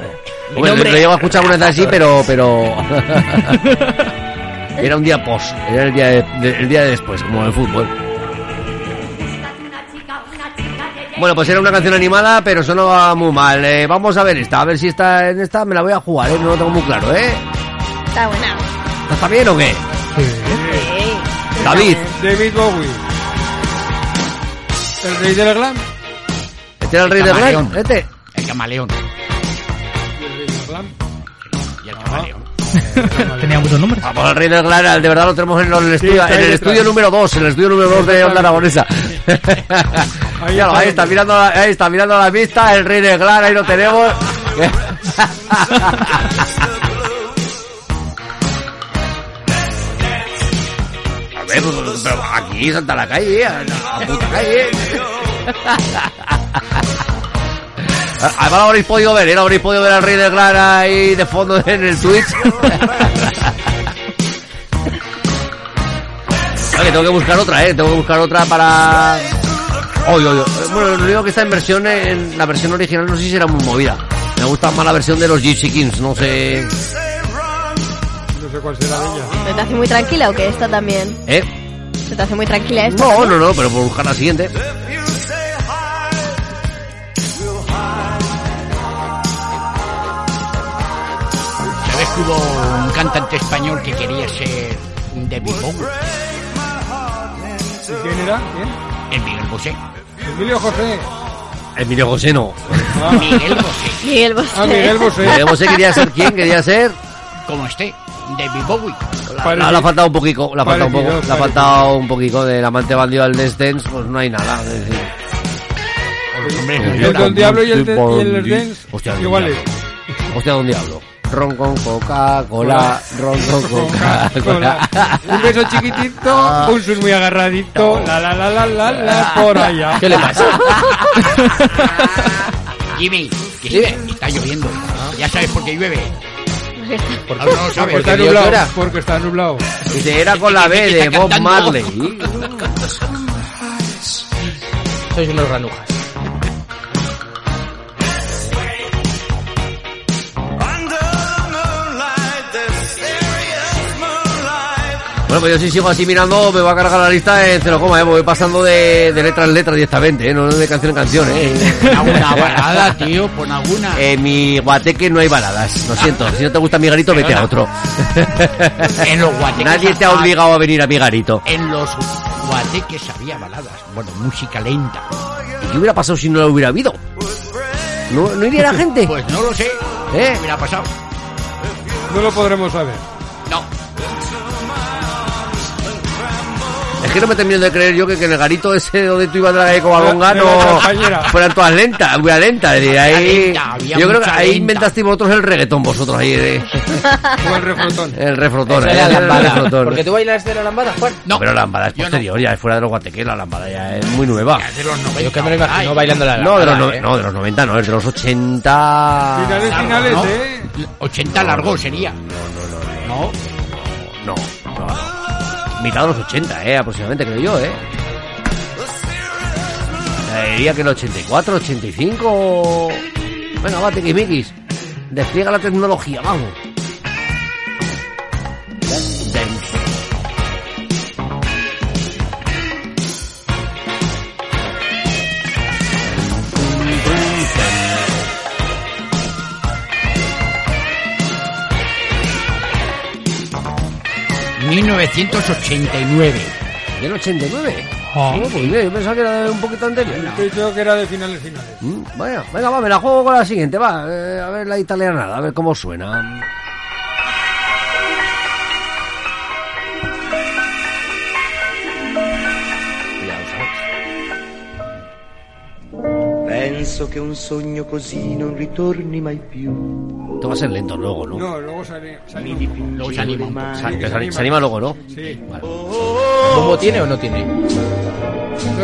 Bueno, nombre- lo llevo a escuchar una vez así, pero, pero... era un día post, era el día, de- el día de después, como el fútbol. Bueno, pues era una canción animada, pero sonaba muy mal. Eh, vamos a ver esta, a ver si está en esta me la voy a jugar, ¿eh? No lo tengo muy claro, ¿eh? Está buena. ¿Está bien o qué? Sí. David, David Bowie. El rey del glam. ¿este era el rey del glam? ¿Este? El camaleón. Y el. Y el camaleón. Tenía muchos nombres. Vamos al rey del glam, de verdad lo tenemos en el estudio, en el número 2, en el estudio número 2 de Onda Aragonesa. Ahí está. ahí está mirando la, ahí está mirando la vista, el rey del glam, ahí lo tenemos. A ver, pero aquí salta a la calle, a la puta calle. Además lo habréis podido ver, ¿eh? Lo habréis podido ver al rey del glam ahí de fondo en el Twitch. Oye, tengo que buscar otra, ¿eh? Tengo que buscar otra para... Oye, oye. Bueno, lo único que está en versión, en la versión original no sé si será muy movida. Me gusta más la versión de los Gypsy Kings, no sé... No sé cuál será de ella. ¿Se te hace muy tranquila o qué? Esta también. ¿Eh? ¿Se te hace muy tranquila esta? No, no, no, pero por buscar la siguiente. Hubo un cantante español que quería ser un David Bowie? ¿Y quién era? ¿Quién? El Miguel Bosé. Emilio José. Emilio José no. Ah, Miguel Bosé. Miguel Bosé. ah, Miguel Bosé. Miguel Bosé quería ser quién, quería ser... Como esté, David Bowie. La, la ha faltado un poquito, la ha faltado un poco, Parecido, la ha faltado un poquito del amante bandido al Dance Dance, pues no hay nada. es decir. Hombre, El Don Diablo y el, de- y el Dance Hostia, Don iguales. Diablo. Hostia, Don Diablo. Ron con Coca-Cola, ron con Coca-Cola. Un beso chiquitito, un sus muy agarradito, la la la la la la por allá. ¿Qué le pasa? Jimmy, que sí, está lloviendo. Ya sabes por qué llueve. Porque, No, no lo sabes. porque está nublado. Porque está nublado. Dice, era con la B de Bob Marley. Sois unos ranujas. Bueno, pues yo si sigo así mirando, me va a cargar la lista en cero coma, ¿eh? Voy pasando de, de letra en letra directamente, ¿eh? No de canción en canción, ¿eh? Alguna balada, tío, pon alguna. En mi guateque no hay baladas, lo siento. Si no te gusta mi garito, vete a otro. En los guateques Nadie te ha obligado a venir a mi garito. En los guateques había baladas. Bueno, música lenta. ¿Y qué hubiera pasado si no lo hubiera habido? ¿No, no iría la gente? Pues no lo sé. ¿Eh? ¿Qué hubiera pasado? No lo podremos saber. No. Que no me termino de creer yo que, que en el garito ese donde tú ibas de la De la no fueran todas lentas, muy lentas. Es ahí, yo creo que ahí lenta. inventasteis vosotros el reggaetón, vosotros ahí. eh. O el refrotón. El refrotón. Eh, es la el lambada. refrotón. Porque tú bailas de la lambada, Juan. No, pero la lambada es posterior, ya es fuera de los guateques, la lambada ya es muy nueva. De los 90. Yo que me lo imagino bailando la No, de los, lambada, no, ¿eh? no, de los 90, no, es de los 80. Finales, Largo, finales, ¿no? ¿eh? 80 largo sería. No, no, no, no. Mitad de los 80, eh, aproximadamente, creo yo, eh. Diría que el 84, 85. Venga, va, tiquismiquis. Despliega la tecnología, vamos. 1989. ¿Y el 89? Ah. Oh, pues mira, yo pensaba que era de un poquito anterior. He dicho que era de finales, finales. Mm, Bueno, venga, va, me la juego con la siguiente, va. eh, a ver la italiana, a ver cómo suena. Penso che un sogno così non ritorni mai più. Esto va a ser lento luego, ¿no? No, luego Mi un poco. dipinge Luego se anima un poco. Mani. que se, se anima luego, ¿no? Sí. ¿Bombo tiene o no tiene?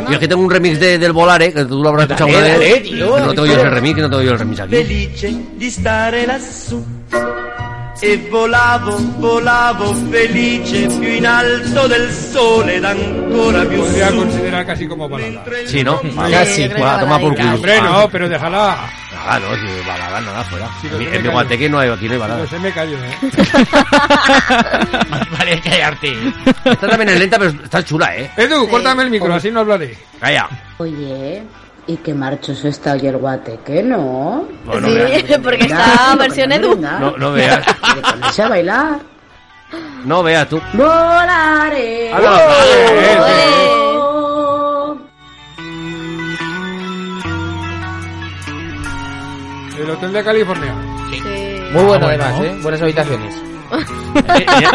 Yo es que tengo un remix de, del Volare, que tú lo habrás escuchado Dale, una vez. dale, tío. no tengo yo ese remix, que no tengo yo el remix aquí. Felice di stare lassù. E volavo, volavo felice più in alto del sole ed ancora più Podría su. considerar casi como balada. Sí, ¿no? Casi. yo creo que Va, toma por culo. Hombre, no, pero déjala. Ah, no, si balada, nada, fuera. Sí, en mi- en guateque no hay, aquí no hay balada. Se me cayó, ¿eh? Vale, callarte. Esta también es lenta, pero está chula, ¿eh? Edu, córtame el micro, así no hablaré. Calla. Oye, ¿y qué marchoso está hoy el guateque, no? No, no Sí, veas. porque está versión no, Edu. No, no veas. Que a bailar. No veas tú. Volaré. El hotel de California. Sí. Muy bueno, Ah, bueno. además, ¿eh? Buenas habitaciones. Eh, Mira,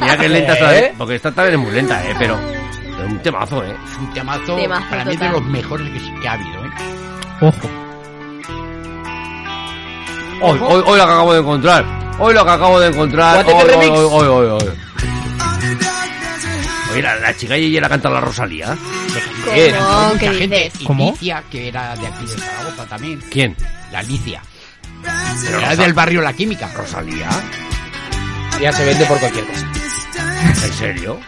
mira que es lenta esta, ¿Eh? porque esta también es muy lenta, ¿eh? Pero es un temazo, ¿eh? Es un temazo, Temazo para mí de total. los mejores que, que ha habido, ¿eh? Ojo. Hoy, hoy, hoy lo que acabo de encontrar. Hoy lo que acabo de encontrar. Hoy, remix. hoy, hoy, hoy, hoy. Oye, la, la chica y la canta la Rosalía. ¿Cómo? Mucha ¿Qué gente. dices? Licia, que era de aquí de Zaragoza también. ¿Quién? La Alicia. Pero Era Rosa- del barrio La Química. Rosalía. Ya se vende por cualquier cosa. ¿En serio?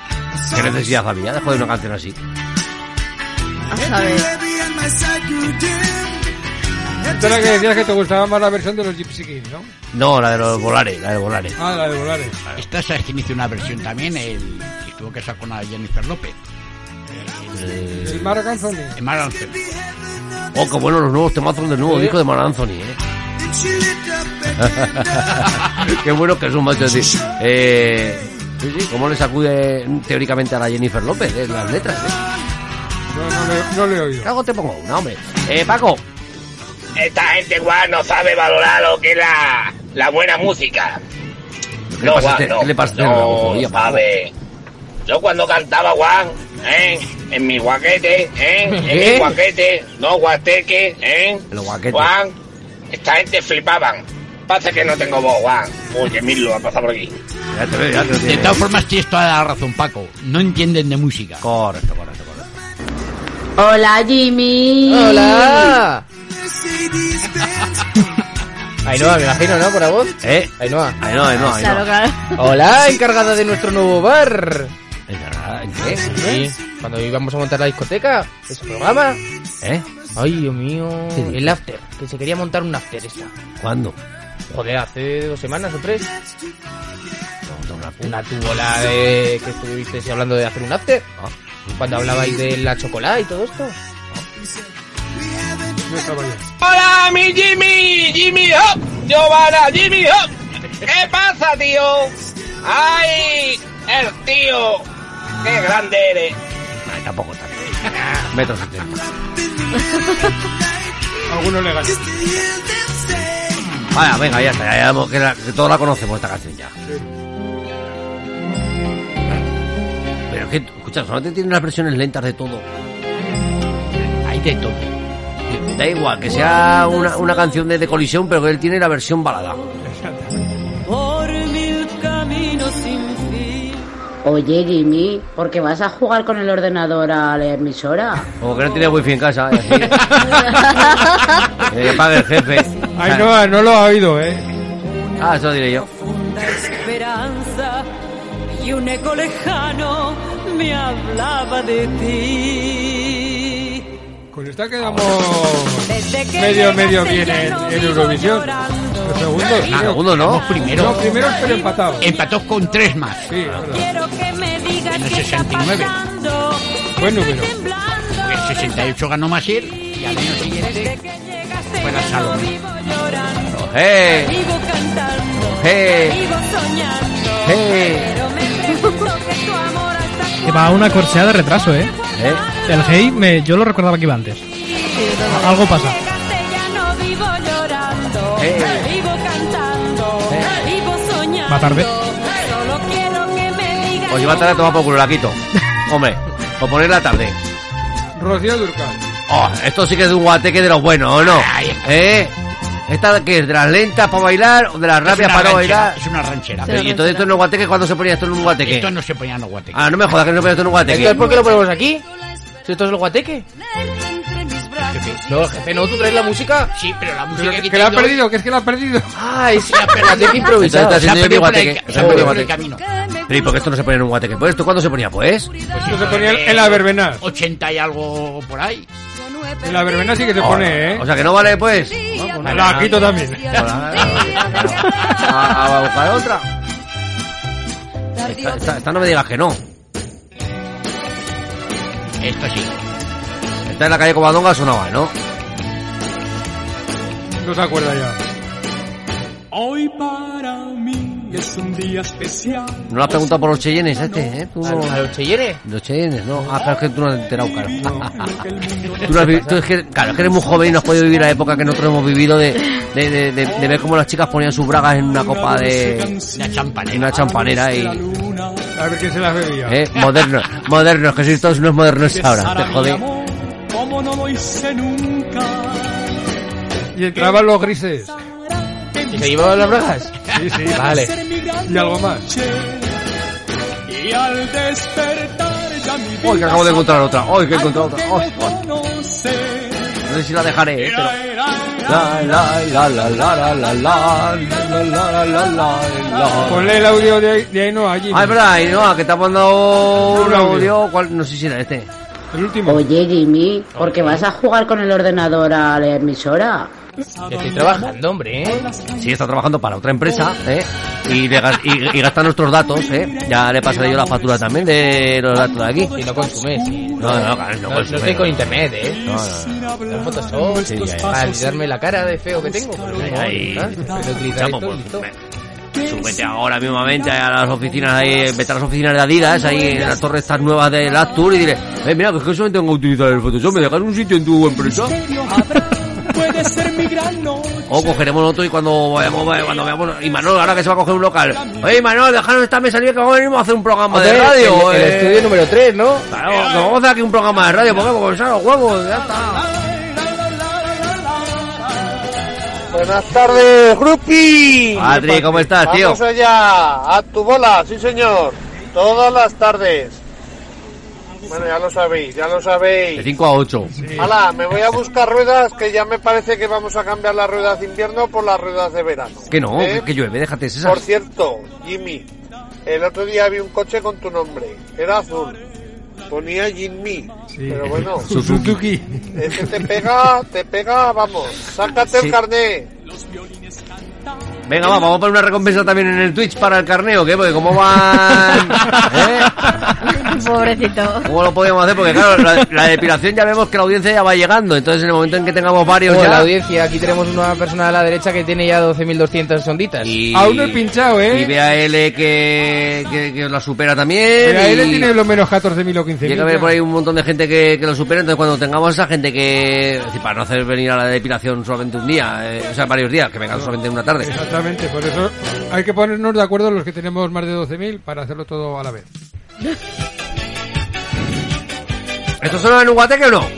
¿Qué necesidad había de joder una canción así? A saber. Esta era que decías que te gustaba más la versión de los Gypsy Kings, ¿no? No, la de los volares, la de volares. Ah, la de Volares. Esta sabes quién hizo una versión también, el que estuvo casado con la Jennifer López. El Marc Anthony. El Mar Anthony. Oh, qué bueno los nuevos temazos del nuevo Sí. disco de Mar Anthony, ¿eh? qué bueno que es un macho así. Eh, sí, sí, cómo le sacude teóricamente a la Jennifer López eh, las letras, ¿eh? No, no, le, no le he oído. Cago te pongo una, hombre. Eh, Paco. Esta gente, Juan, no sabe valorar lo que es la, la buena música. ¿Qué le pasa a este- no, qué le pasa a no rebozo, Paco? sabe. Yo cuando cantaba Juan, ¿eh? en mi guaquete, ¿eh? en mi guaquete, no guateque, ¿eh? El guaquete. Juan, esta gente flipaban. Pasa que no tengo voz, Juan. Oye, Mirlo ha pasado por aquí. Ya te veo, ya te lo De todas formas, tienes toda la razón, Paco. No entienden de música. Correcto, correcto, correcto. Hola, Jimmy. ¡Hola! Ainhoa, me imagino, ¿no? Por la voz. ¿Eh? Ainhoa. Ahí no, ahí Claro. Hola, encargada de nuestro nuevo bar. Encargada, ¿En qué? Sí, cuando íbamos a montar la discoteca, ese programa. ¿Eh? Ay, Dios mío. El after, que se quería montar un after esta. ¿Cuándo? Joder, hace dos semanas o tres. Una tubola de que estuvisteis hablando de hacer un after. Cuando hablabais de la chocolate y todo esto. Hola, mi Jimmy, Jimmy Hop, Giovanna, Jimmy Hop. ¿Qué pasa, tío? ¡Ay! El tío. ¡Qué grande eres! Ay, tampoco tanto. Metro setenta. Algunos le ganan. Vaya, venga, ya está. Ya, ya, que, la- que todos la conocemos esta canción ya. Pero es que, escucha, solamente tienen las versiones lentas de todo. Hay de todo. Da igual, que sea una, una canción de, de colisión, pero que él tiene la versión balada. Por mil caminos sin. Oye, Jimmy, ¿por qué vas a jugar con el ordenador a la emisora? Como que no tiene wifi en casa, así. Pague el jefe. Ay, no, no lo ha oído, ¿eh? Ah, eso diré yo. Esperanza y un eco lejano me hablaba de ti. Con esta quedamos Desde que medio, medio bien en, en Eurovisión. Los segundos, Ah, segundo no. primero. No, primero pero empatado. Empató con tres más. Sí, es en el 69. Buen número. En el 68 ganó Maciel y al año siguiente fue la Salomé. ¡Eh! ¡Eh! eh. Lleva una corseada de retraso, ¿eh? ¿Eh? El Hey, me, yo lo recordaba que iba antes. Algo pasa. Eh. Eh. Va tarde. Os lleva tarde a tomar por culo, la quito. Hombre, o ponerla tarde. Rocío Durcal. Oh, esto sí que es de un guateque de los buenos, ¿o no? ¿Eh? ¿Esta qué es? ¿De las lentas para bailar o de las rápidas una para no ranchera, bailar? Es una ranchera. Pero, ¿Y entonces esto en un guateque cuándo se ponía esto en un guateque? Esto no se ponía en los guateques. Ah, no me jodas que no se ponía esto en un guateque. Entonces, ¿por qué lo ponemos aquí? Si esto es el guateque. No, jefe, no, tú traes la música. Sí, pero la música Pero que que, que la ha perdido, que es que la ha perdido. Ah, es el guateque improvisado. Se ha perdido por guateque. el- Se ha ha perdido por camino. Pero ¿y por qué esto no se pone en un guateque? Pues esto cuándo se ponía, pues. Esto se ponía en la verbena. 80 y algo por ahí. En la verbena sí que se pone, ¿eh? O sea que no vale, pues. La quito también. A, a buscar otra. Esta, esta- esta no me digas que no. Esto sí. Esta en la calle Covadonga sonaba, ¿no? No se acuerda ya. Es un día especial. No lo has preguntado por los Cheyennes, este, ¿eh? Tú no... ¿A los Cheyennes? Los Cheyennes, no. Ah, claro, es que tú no has enterado, claro. tú, no has vi- tú es que, claro, es que eres muy joven y no has podido vivir la época que nosotros hemos vivido de, de, de, de- de ver cómo las chicas ponían sus bragas en una copa de... La champanera. En una champanera y... A ver quién se las bebía. ¿Eh? Modernos, modernos, que sois todos unos modernos ahora, te jodé. Como no lo hice nunca. Y entraban los grises. ¿Y se llevaban las bragas? Sí, sí. Vale y algo más. Y al despertar ya mi vida Hoy que acabo de encontrar otra, hoy que he otra. Hoy. No sé si la dejaré, eh, pero... Ponle el audio de, de Ainhoa allí. Ah, verdad, Ainhoa, que te ha mandado un audio. ¿Cuál? No sé si era este. El último. Oye, Jimmy, ¿por qué vas a jugar con el ordenador a la emisora? Estoy trabajando, hombre, ¿eh? Sí, está trabajando para otra empresa, ¿eh? Y, gas- y, y gasta nuestros datos, ¿eh? Ya le pasaré yo la factura también de los datos de aquí. Y no consumes. No, no, no No, no consume. estoy con internet, ¿eh? No, no, Con Photoshop, Sí, ya, ya. para quitarme la cara de feo que tengo. Ahí. pues, me- Súbete ahora mismamente a las oficinas ahí, vete a las oficinas de Adidas, ahí en las torres estas nuevas de Actur y dile, eh, mira, que es que solamente tengo que utilizar el Photoshop, ¿me dejas un sitio en tu empresa? Puede ser mi gran noche. O cogeremos nosotros y cuando vayamos, cuando veamos, y Manuel, ahora que se va a coger un local, oye Manuel, déjanos esta mesa libre que vamos a venir a hacer un programa de radio. el- el eh. estudio número 3, ¿no? Claro, que vamos a hacer aquí un programa de radio. Porque son los huevos, ya está. Buenas tardes, Grupi. Patri, ¿cómo estás, tío? Vamos allá, a tu bola, sí señor. Todas las tardes. Bueno, ya lo sabéis, ya lo De sabéis. 5 a 8. Hala, me voy a buscar ruedas que ya me parece que vamos a cambiar las ruedas de invierno por las ruedas de verano. Que no, ¿Eh? que llueve, déjate esas. Por cierto, Jimmy, el otro día vi un coche con tu nombre. Era azul. Ponía Jimmy. Pero bueno, Suzuki. ese te pega, te pega, vamos. Sácate Sí. el carné. Venga, va, vamos a poner una recompensa también en el Twitch para el carneo, ¿qué? Porque cómo van... ¿eh? Pobrecito. ¿Cómo lo podíamos hacer? Porque claro, la, la depilación ya vemos que la audiencia ya va llegando, entonces en el momento en que tengamos varios ya... la audiencia, aquí tenemos una persona a la derecha que tiene ya 12.200 sonditas. Y... Aún no he pinchado, ¿eh? Y BAL que, que, que la supera también. Él y- tiene lo menos 14.000 o 15.000. Tiene que haber por ahí un montón de gente que, que lo supere, entonces cuando tengamos esa gente que... es decir, para no hacer venir a la depilación solamente un día, eh, o sea, varios días, que vengan solamente en una tarde. Exactamente, por eso hay que ponernos de acuerdo los que tenemos más de 12.000 para hacerlo todo a la vez. ¿Esto suena en un guateque o no?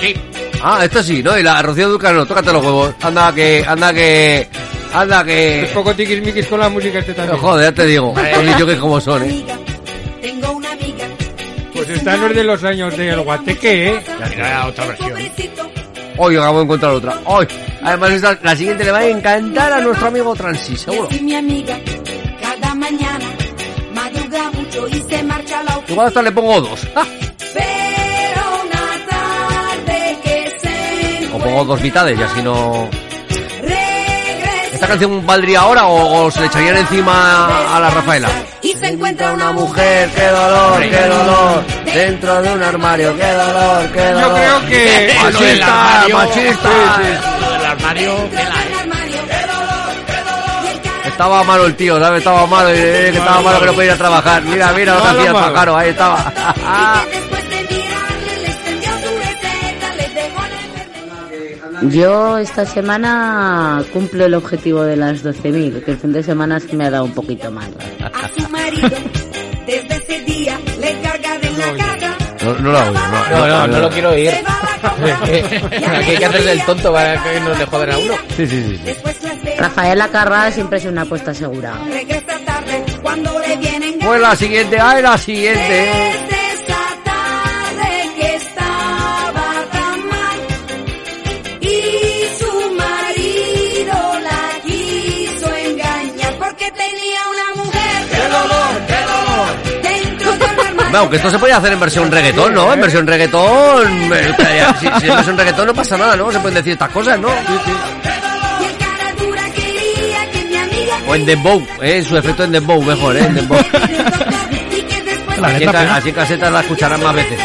Sí. Ah, esto sí, ¿no? Y la Rocío Dúrcal no, tócate los huevos. Anda que, anda que, anda Es que... poco tiquismiquis con la música este también. Joder, ya te digo, los niños que como son, ¿eh? Tengo una amiga Pues esta no es de los años del guateque, ¿eh? Ya mira otra versión. Hoy acabo de encontrar otra. Hoy. Además, esta- la siguiente le va a encantar a nuestro amigo Transi, seguro. Y mi amiga cada mañana madruga mucho y se marcha a la oficina. Igual hasta le pongo dos. ¡Ah! Pero una tarde que se O pongo dos mitades y así no... ¿Esta canción valdría ahora o, o se le echarían encima a la Rafaela? y se encuentra una mujer, qué dolor, qué dolor. Dentro de un armario, qué dolor, qué dolor. Yo creo que... Machista, machista. Lo del armario. Estaba malo el tío, ¿sabes? Estaba malo, eh, que estaba malo que no podía ir a trabajar. Mira, mira lo que Malo, hacía el pájaro, ahí estaba. Yo esta semana cumplo el objetivo de las 12.000, que el fin de semana se me ha dado un poquito mal. a su marido. Desde ese día le carga de la casa. No, no lo oigo, no, No, no, no lo quiero oír. Aquí hay que hacerse el tonto para que no le joden a uno. Sí, sí, sí. Rafaela Carrá siempre es una apuesta segura. Pues la siguiente, ay, la siguiente. Aunque esto se puede hacer en versión reggaetón, ¿no? En versión reggaetón, eh, si, si en versión reggaetón no pasa nada, ¿no? Se pueden decir estas cosas, ¿no? O en Dembow, ¿eh? Su efecto en Dembow, mejor, ¿eh? En Dembow. Así así en casetas la escucharán más veces. la.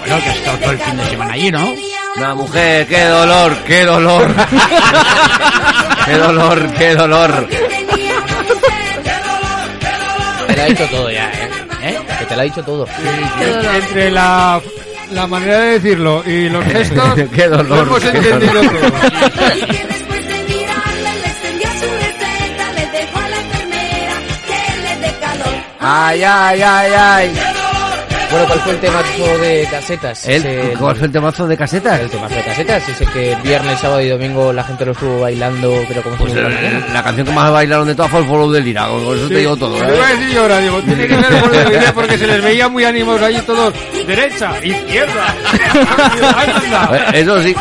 Bueno, que ha estado todo el fin de semana allí, ¿no? Una mujer, qué dolor, qué dolor. qué dolor, qué dolor. Te lo ha dicho todo ya, ¿eh? ¿Eh? Que te lo ha dicho todo. Entre la, la manera de decirlo y los gestos, Qué dolor, lo hemos qué entendido dolor. todo. Ay, ay, ay, ay. Bueno, ¿cuál fue el temazo de casetas? El, Ese- ¿Cuál fue el temazo de casetas? El temazo de casetas, ese que viernes, sábado y domingo la gente lo estuvo bailando, pero como Pues eh, la canción que más bailaron de todas fue el follow del Lira, con eso te Sí, digo todo. lo iba a ¿eh? decir yo ahora, digo, tiene que ser por la idea porque se les veía muy animados allí todos. Derecha, izquierda. Eh, Eso sí.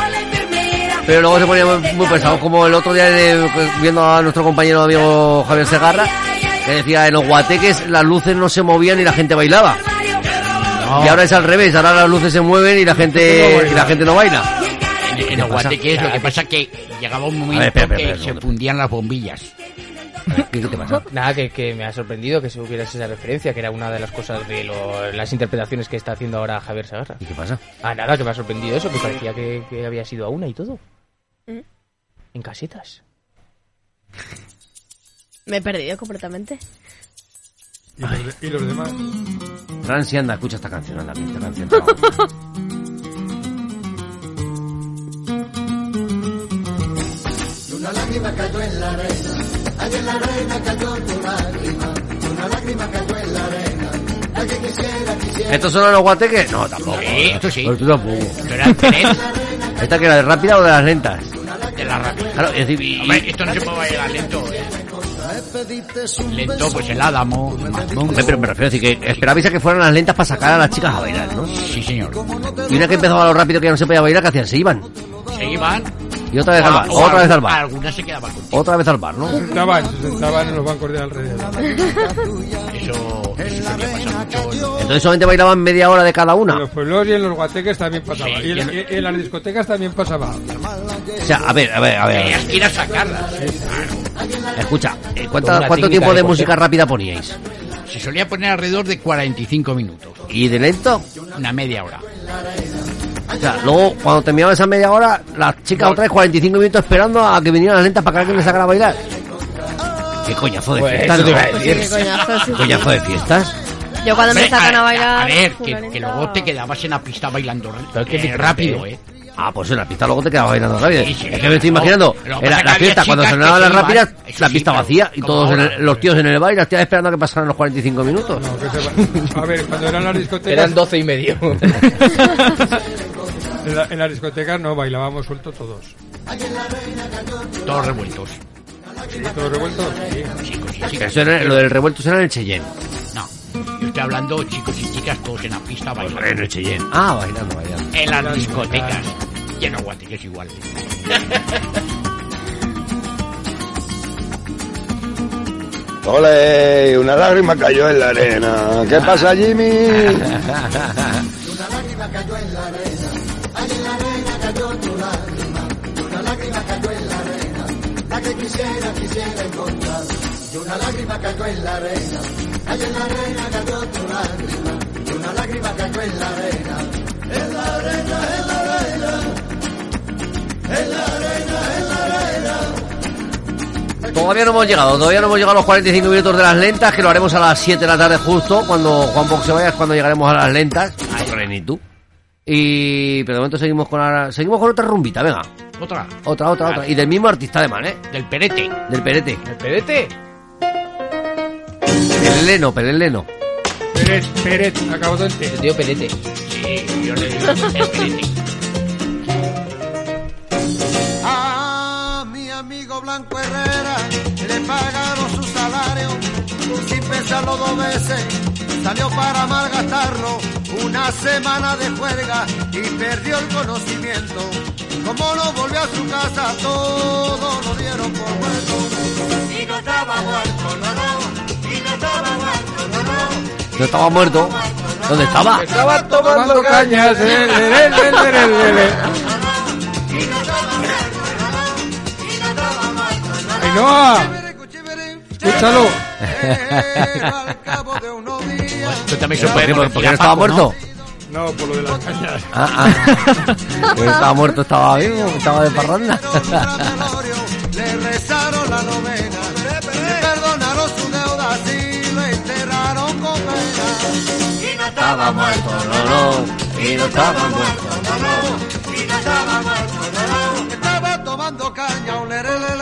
Pero luego se ponían muy, muy pesados, como el otro día de- viendo a nuestro compañero amigo Javier Segarra, que decía, en los guateques las luces no se movían y la gente bailaba. Y ahora es al revés, ahora las luces se mueven y la gente, y la gente no baila. En, en los pasa? guateques lo que pasa es que llegaba un momento ver, espera, espera, que espera, se fundían las bombillas. ¿Qué, qué te pasa? Nada, que, que me ha sorprendido que se hubiera esa referencia, que era una de las cosas de lo- las interpretaciones que está haciendo ahora Javier Sagarra. ¿Y qué pasa? Ah, nada, que me ha sorprendido eso, que parecía que, que había sido a una y todo. ¿Mm? En casetas. Me he perdido completamente. Y los, de- y los demás. Franci, anda, escucha esta canción, anda, esta canción. Una lágrima cayó en la arena, allí en la arena cayó tu lágrima. Una lágrima cayó en la arena, alguien quisiera, quisiera. ¿Estos son los guateques? No, tampoco. Sí, esto sí. Pero tú tampoco. Pero era el Pérez ¿Esta que era de rápida o de las lentas? de la rápida. Claro, es decir, y- Hombre, esto no se puede bailar lento, ¿eh? Lento, pues el el Mazmón. Hombre, pero me refiero a decir que esperabais a que fueran las lentas para sacar a las chicas a bailar, ¿no? Sí, señor. Y una que empezaba lo rápido que ya no se podía bailar, ¿qué hacían? Se iban. Se iban Y otra vez al bar, otra vez al bar. Algunas se quedaban contigo. Otra vez al bar, ¿no? Se sentaban, se sentaban en los bancos de alrededor. Eso, eso solía pasar mucho. Entonces solamente bailaban media hora de cada En una. los pueblos y en los guateques también pasaba. Sí, y, en, en- en las discotecas también pasaba. O sea, a ver, a ver, a ver. Tenías que ir a sacarlas. Escucha, eh, Con ¿cuánta- una ¿cuánto técnica tiempo de música rápida poníais? Se solía poner alrededor de 45 minutos. ¿Y de lento? Una media hora. O sea, luego cuando terminaba esa media hora, las chicas otra vez 45 minutos esperando a que vinieran las lentas para que alguien les sacara a bailar. Qué coñazo de Pues fiestas, a. Qué coñazo, sí. Coñazo de fiestas. Yo cuando me sacan a a bailar... ver, que, luego te quedabas en la pista bailando eh, rápido, ¿eh? Ah, pues en la pista luego te quedabas bailando rápido. Sí, sí, es que me estoy imaginando era la fiesta cuando sonaban las rápidas, la pista vacía y todos en el- los tíos en el baile, las tías esperando a que pasaran los 45 minutos. No, que se va- A ver, cuando eran las discotecas. Eran 12 y medio. En, la- en las discotecas no bailábamos sueltos todos. Todos revueltos. ¿Todos revueltos? Sí. Chicos y chicas. era- lo del revuelto era en el Cheyenne. No. Yo estoy hablando chicos y chicas todos en la pista bailando. En el Cheyenne. Ah, bailando, bailando. En las discotecas. Y en los guateques igual. Ole, una lágrima cayó en la arena. ¿Qué pasa, Jimmy? Todavía no hemos llegado, todavía no hemos llegado a los 45 minutos de las lentas, que lo haremos a las 7 de la tarde justo, cuando Juan Box se vaya, es cuando llegaremos a las lentas. No crees ni tú. Y... Pero de momento seguimos con la- seguimos con otra rumbita, venga. Otra. Otra, otra, otra. Y del mismo artista además, ¿eh? Del perete. Del perete. ¿El pedete? Peleleno, peleleno. Pérez, Pérez, acabo de El tío pedete. Sí, yo le digo el perete. A mi amigo Blanco Herrera le pagaron su salario sin pensarlo dos veces. Salió para malgastarlo una semana de juerga y perdió el conocimiento. Como no volvió a su casa, todo lo dieron por muerto. Y no estaba muerto, no, no. Y no estaba muerto, no, no. No estaba muerto. ¿Dónde estaba? Estaba tomando cañas. Ainhoa, escúchalo. Esto también se ¿Por puede qué? ¿Por corregir qué a no estaba muerto? No, por lo de las cañas. Ah, ah. Pues estaba muerto, estaba vivo, estaba de parranda. Le rezaron la novena, le perdonaron su deuda y lo enterraron con pena. Y no Estaba muerto, no, no. Y no estaba muerto. no, no. Y no estaba muerto, no, no. Estaba tomando caña, un lerelelele.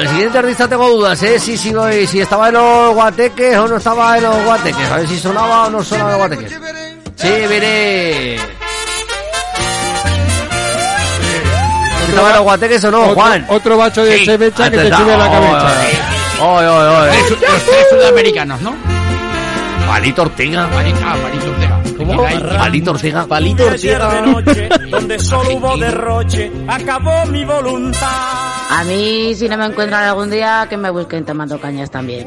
El siguiente artista tengo dudas, ¿eh? Si, si, si estaba en los guateques o no estaba en los guateques. A ver si sonaba o no sonaba en los guateques. Sí, veré. Si estaba en los guateques o no, Otro- Juan. Otro bacho de Sí. chevecha que te sube la cabeza. oh, oh, oh, Los tres- sudamericanos, ¿no? Palito Ortega. Palito, ah, Palito Ortega. ¿Cómo? Palito Ortega. Palito noche, donde solo hubo derroche, acabó mi voluntad. A mí, si no me encuentran algún día, que me busquen tomando cañas también.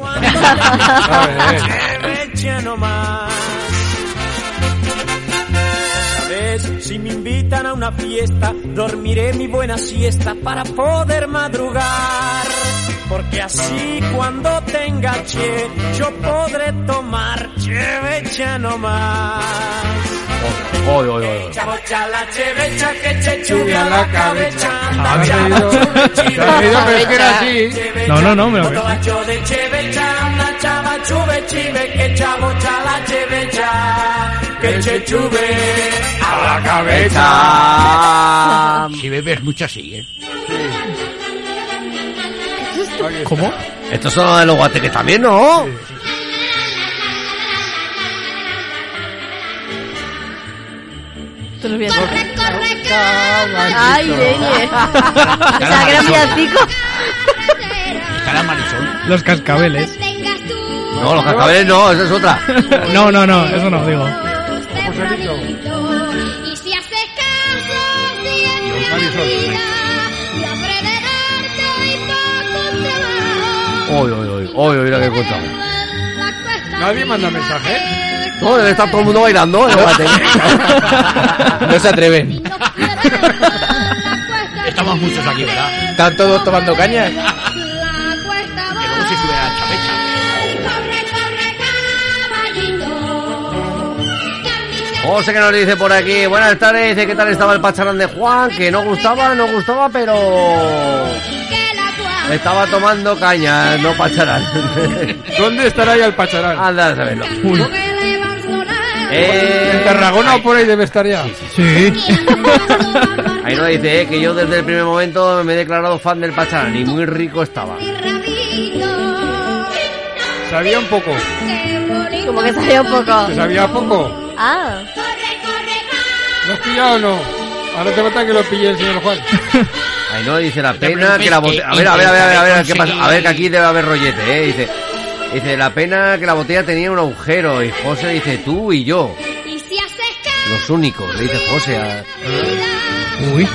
Si me invitan a una fiesta, dormiré mi buena siesta para poder madrugar. Porque así cuando tenga che, yo podré tomar chevecha nomás. Oy, oy, oy. Chabocha la chevecha que che chuve a la cabeza. No, no, no, me lo- de chevecha, una chava chuve chive que chabocha la chevecha. Que che chuve a la cabeza. Si bebes mucho así, ¿eh? ¿Cómo? Estos son de los guateques también, ¿no? Tú los vienes. Ay, Yeye. O sea, que era villancico. Estará Marisol. Los cascabeles. No, los cascabeles no, esa es otra. No, no, no, eso no, digo. Y si haces caso, Hoy, hoy, hoy, hoy, hoy, lo que encontrado. Nadie manda mensaje. No, debe estar todo el mundo bailando. ¿eh? No se atreven. Estamos muchos aquí, ¿verdad? Están todos tomando caña. Que luego se sube a la chapecha. José que nos dice por aquí, buenas tardes, dice qué tal estaba el pacharán de Juan, que no gustaba, no gustaba, pero estaba tomando caña, no pacharán. ¿Dónde estará ya el Pacharán? Anda a saberlo. ¿En Tarragona o por ahí debe estar ya? Sí. Ahí nos dice eh, que yo desde el primer momento me he declarado fan del pacharán y muy rico estaba. Sabía un poco. Como que sabía un poco. ¿Se sabía poco? Ah. ¿Lo has pillado o no? Ahora te falta que lo pille el señor Juan. Ahí no dice la pena que la botella. A ver, a ver, a ver, a ver, a ver, ¿qué pasa? A ver, que aquí debe haber rollete, eh. Dice, dice la pena que la botella tenía un agujero y José dice tú y yo. Los únicos, le dice José a... Uy.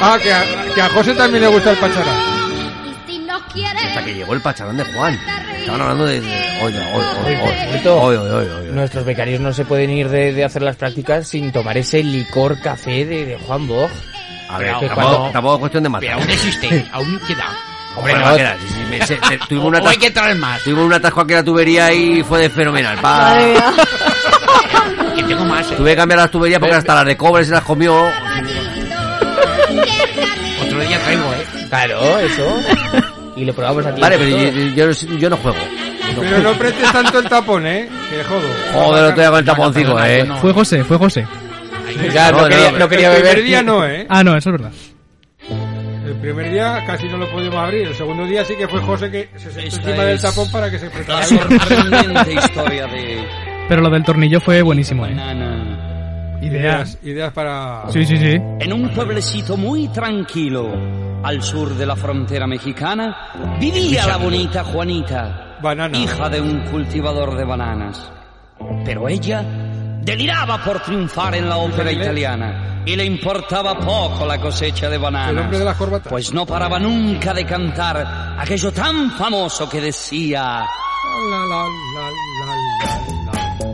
Ah, que a, que a José también le gusta el Pacharán. Hasta que llegó el pacharán de Juan. Estaban hablando de... de- Oye, oye, oye, Por oye, cierto, oye, oye, oye, oye. Nuestros becarios no se pueden ir de, de hacer las prácticas sin tomar ese licor café de, de Juan Bog. A ver, tampoco, cuando- tampoco es cuestión de matar. Pero aún existe, aún queda. Hombre, no va a quedar. Sí, sí, me- se- se- tuvimos una hay que traer más. Tuvimos un atasco aquí a la tubería y fue de fenomenal. Pa-. Que tengo más. eh. Tuve que cambiar las tuberías porque hasta las de cobre se las comió. Otro día traigo, ¿eh? Claro, eso. Y lo probamos aquí. Vale, pero yo, yo, yo no juego. No Pero no prestes tanto el tapón, ¿eh? Que jodo. Joder, lo tengo con el taponcito, eh. Fue José, fue José. Ya, no, No, quería, no, quería el beber. primer día no, ¿eh? Ah, no, eso es verdad. El primer día casi no lo pudimos abrir. El segundo día sí que fue José que se sentó Esta encima del es tapón para que se La preparara. sorprendente historia de Pero lo del tornillo fue buenísimo, ¿eh? Ideas, ideas para... Sí, sí, sí. En un pueblecito muy tranquilo, al sur de la frontera mexicana, vivía la bonita Juanita, Banana. hija de un cultivador de bananas. Pero ella deliraba por triunfar en la ópera italiana y le importaba poco la cosecha de bananas. El hombre de. Pues no paraba nunca de cantar aquello tan famoso que decía... La, la, la, la, la, la.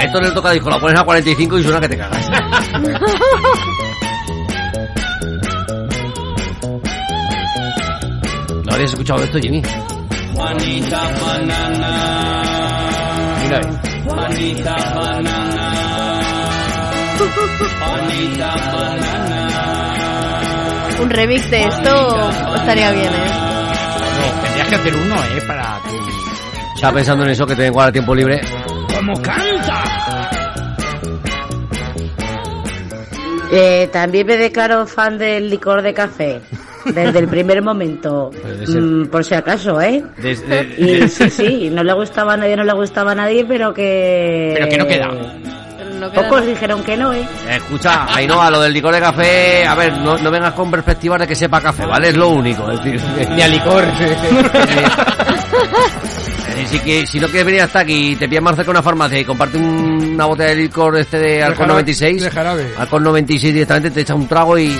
Esto en el tocadisco lo pones a 45 y suena que te cagas. habías escuchado esto, Jimmy? Juanita banana, vez. Juanita banana, Juanita banana. Un remix de esto estaría bien, ¿eh? No, tendrías que hacer uno, ¿eh? Para tu... Estaba pensando en eso, que tengo ahora tiempo libre. ¡Como canta! Eh, también me declaro fan del licor de café. Desde el primer momento. Puede ser. Mm, por si acaso, ¿eh? Desde, Y sí, sí, no le gustaba a nadie, no le gustaba a nadie, pero que... Pero que no queda. No Pocos dijeron que no, ¿eh? Escucha, Ainhoa, lo del licor de café, a ver, no, no vengas con perspectivas de que sepa café, ¿vale? Es lo único. Es decir, Ni a licor. Eh, si, que, si no quieres venir hasta aquí y te pillas más cerca de una farmacia y comparte un- una botella de licor este de alcohol jarabe- 96, de jarabe. alcohol 96 directamente te echa un trago y...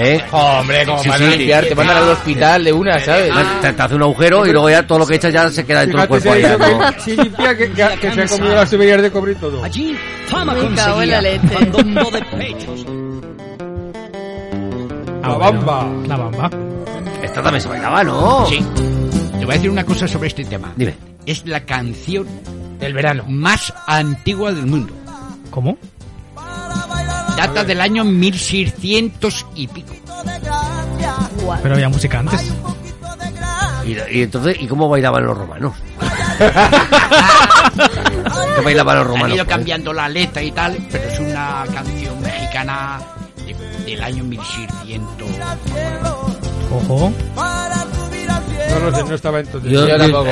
¿eh? Hombre, como Sí, van sí. a limpiar, te mandan al hospital de una, ¿sabes? Te, te hace un agujero y luego ya todo lo que echas ya se queda dentro del cuerpo. ahí, si limpia, que, que, que se ha comido las tuberías de cobre y todo. Allí fama conseguía leche. fandondo de pechos. La bamba. La bamba. Esta también se bailaba, ¿no? Sí. Te voy a decir una cosa sobre este tema. Dime. Es la canción Del verano. más antigua del mundo. ¿Cómo? Data del año 1600 y pico. Pero había música antes. Y, y entonces, ¿y cómo bailaban los romanos? ¿Qué bailaban los Han romanos? ido pues? cambiando la letra y tal, pero es una canción mexicana de- del año 1600. Ojo. No lo sé, no estaba entonces. Yo,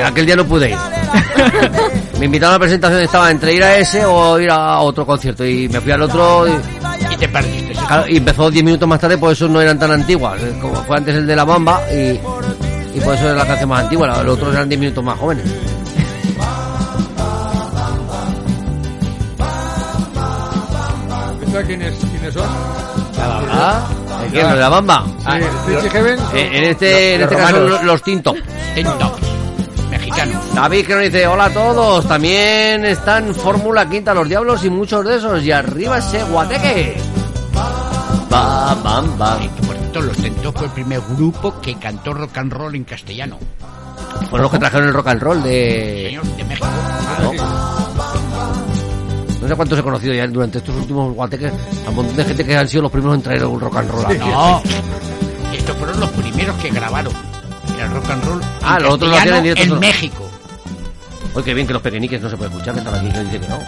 aquel día no pude ir. me invitaron a la presentación, estaba entre ir a ese o ir a otro concierto. Y me fui al otro Y te perdiste. claro, y empezó 10 minutos más tarde, por eso no eran tan antiguas. eh, Como fue antes el de la bamba y, y por eso es la canción más antigua. Los otros eran 10 minutos más jóvenes. ¿Sabes quiénes, quiénes son? Ah, ¿De quién? ¿Lo de la bamba? Sí, Heaven. Eh, en este, en Los este caso los, los tinto. Tinto. Mexicano. David que nos dice, hola a todos, también están Fórmula Quinta los Diablos y muchos de esos, y arriba ese guateque. Ba, bam, bam. Que por cierto, los Tentos fue el primer grupo que cantó rock and roll en castellano. Fueron los que trajeron el rock and roll de... Señor, de México. No sé cuántos he conocido ya durante estos últimos guateques, a un montón de gente que han sido los primeros en traer el rock and roll. No. Estos fueron los primeros que grabaron el rock and roll Ah, los otros lo hacían en directo. México. Oye, qué bien que los pequeñiques no se puede escuchar, que están aquí, que dice que no.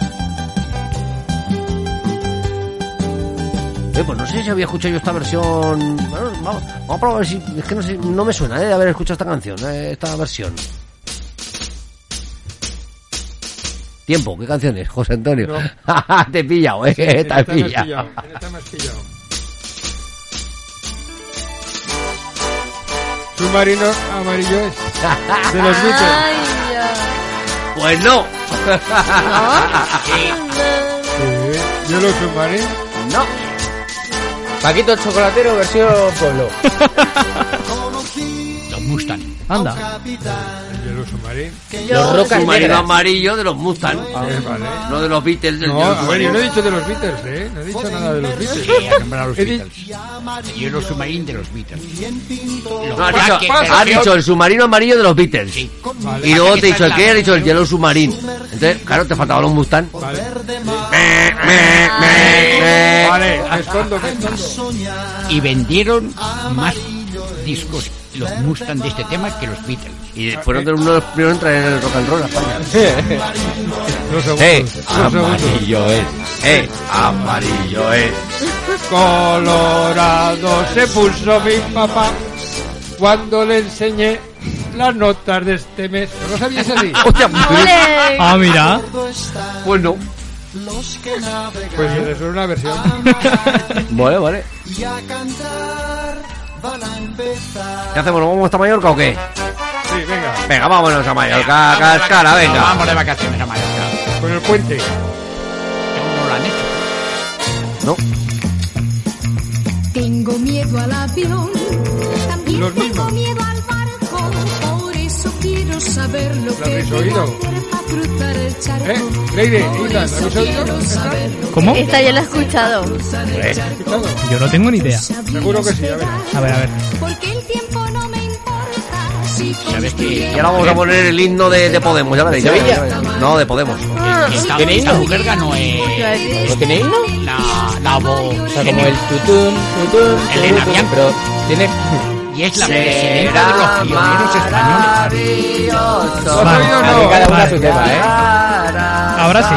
Eh, pues no sé si había escuchado yo esta versión. Bueno, vamos, vamos a probar si. Es que no sé, no me suena eh, de haber escuchado esta canción, eh, esta versión. Tiempo, ¿qué canción es, José Antonio? Te he pillado, eh, Sí, en te he esta me has pillado. Submarino amarillo es. De los Beatles. Ay, ya. Pues no. Sí, Yellow Submarine. No. Paquito el chocolatero versión pueblo. Los Mustang. Anda. El Yellow Submarine. Los rocas negras. amarillo de los Mustang. Eh, vale. No de los Beatles del No, a ver, yo Submarine. no he dicho de los Beatles, ¿eh? No he dicho nada de los Beatles. Nombrado a los He di- Beatles. Y los submarines de los Beatles. Los No, has dicho, has dicho el submarino amarillo de los Beatles. Vale. Y luego te he dicho el que he dicho el Yellow Submarine. Entonces, claro, te faltaban los Mustang. Vale. Me, me, me, me. Vale, me escondo, me escondo. Y vendieron más discos los Mustang de este tema que los Beatles. Y fueron de uno de los primeros en traer el rock and roll a España. Segundos. Eh, segundos. amarillo es. Eh, amarillo es. Colorado se puso mi papá cuando le enseñé las notas de este mes. ¿No lo sabías así? Hostia, ¡Ole! Ah, mira. pues no. Pues eso es una versión. Vale, vale. ¿Qué hacemos? ¿Nos vamos a Mallorca o qué? Sí, venga. Venga, vámonos a Mallorca, cascara, Nos venga. Vamos de vacaciones a Mallorca. Con el puente. No lo han hecho. No. Tengo miedo al avión, también Los tengo mismos. miedo saber lo ¿Lo que habéis oído? el. ¿Eh? Leire, eso ¿habéis oído? lo ¿Cómo? Esta yo la he escuchado. ¿Has escuchado? Yo no tengo ni idea. Seguro que sí, a ver. A ver, a ver. Porque el tiempo no me importa si ¿Sabes que Y ahora vamos a poner el himno de, de Podemos, ya veréis. ya veréis, ya veréis. No, de Podemos. esta, ¿Tiene esta himno? mujer ganó ¿No tiene himno? la, la voz. O sea, como el tutún, tutún, Elena tutún, Bianco. pero tiene... Y es la presidenta de los pioneros españoles. ¿Lo has Vale, Vale, cada una su tema, ¿eh? Ahora sí.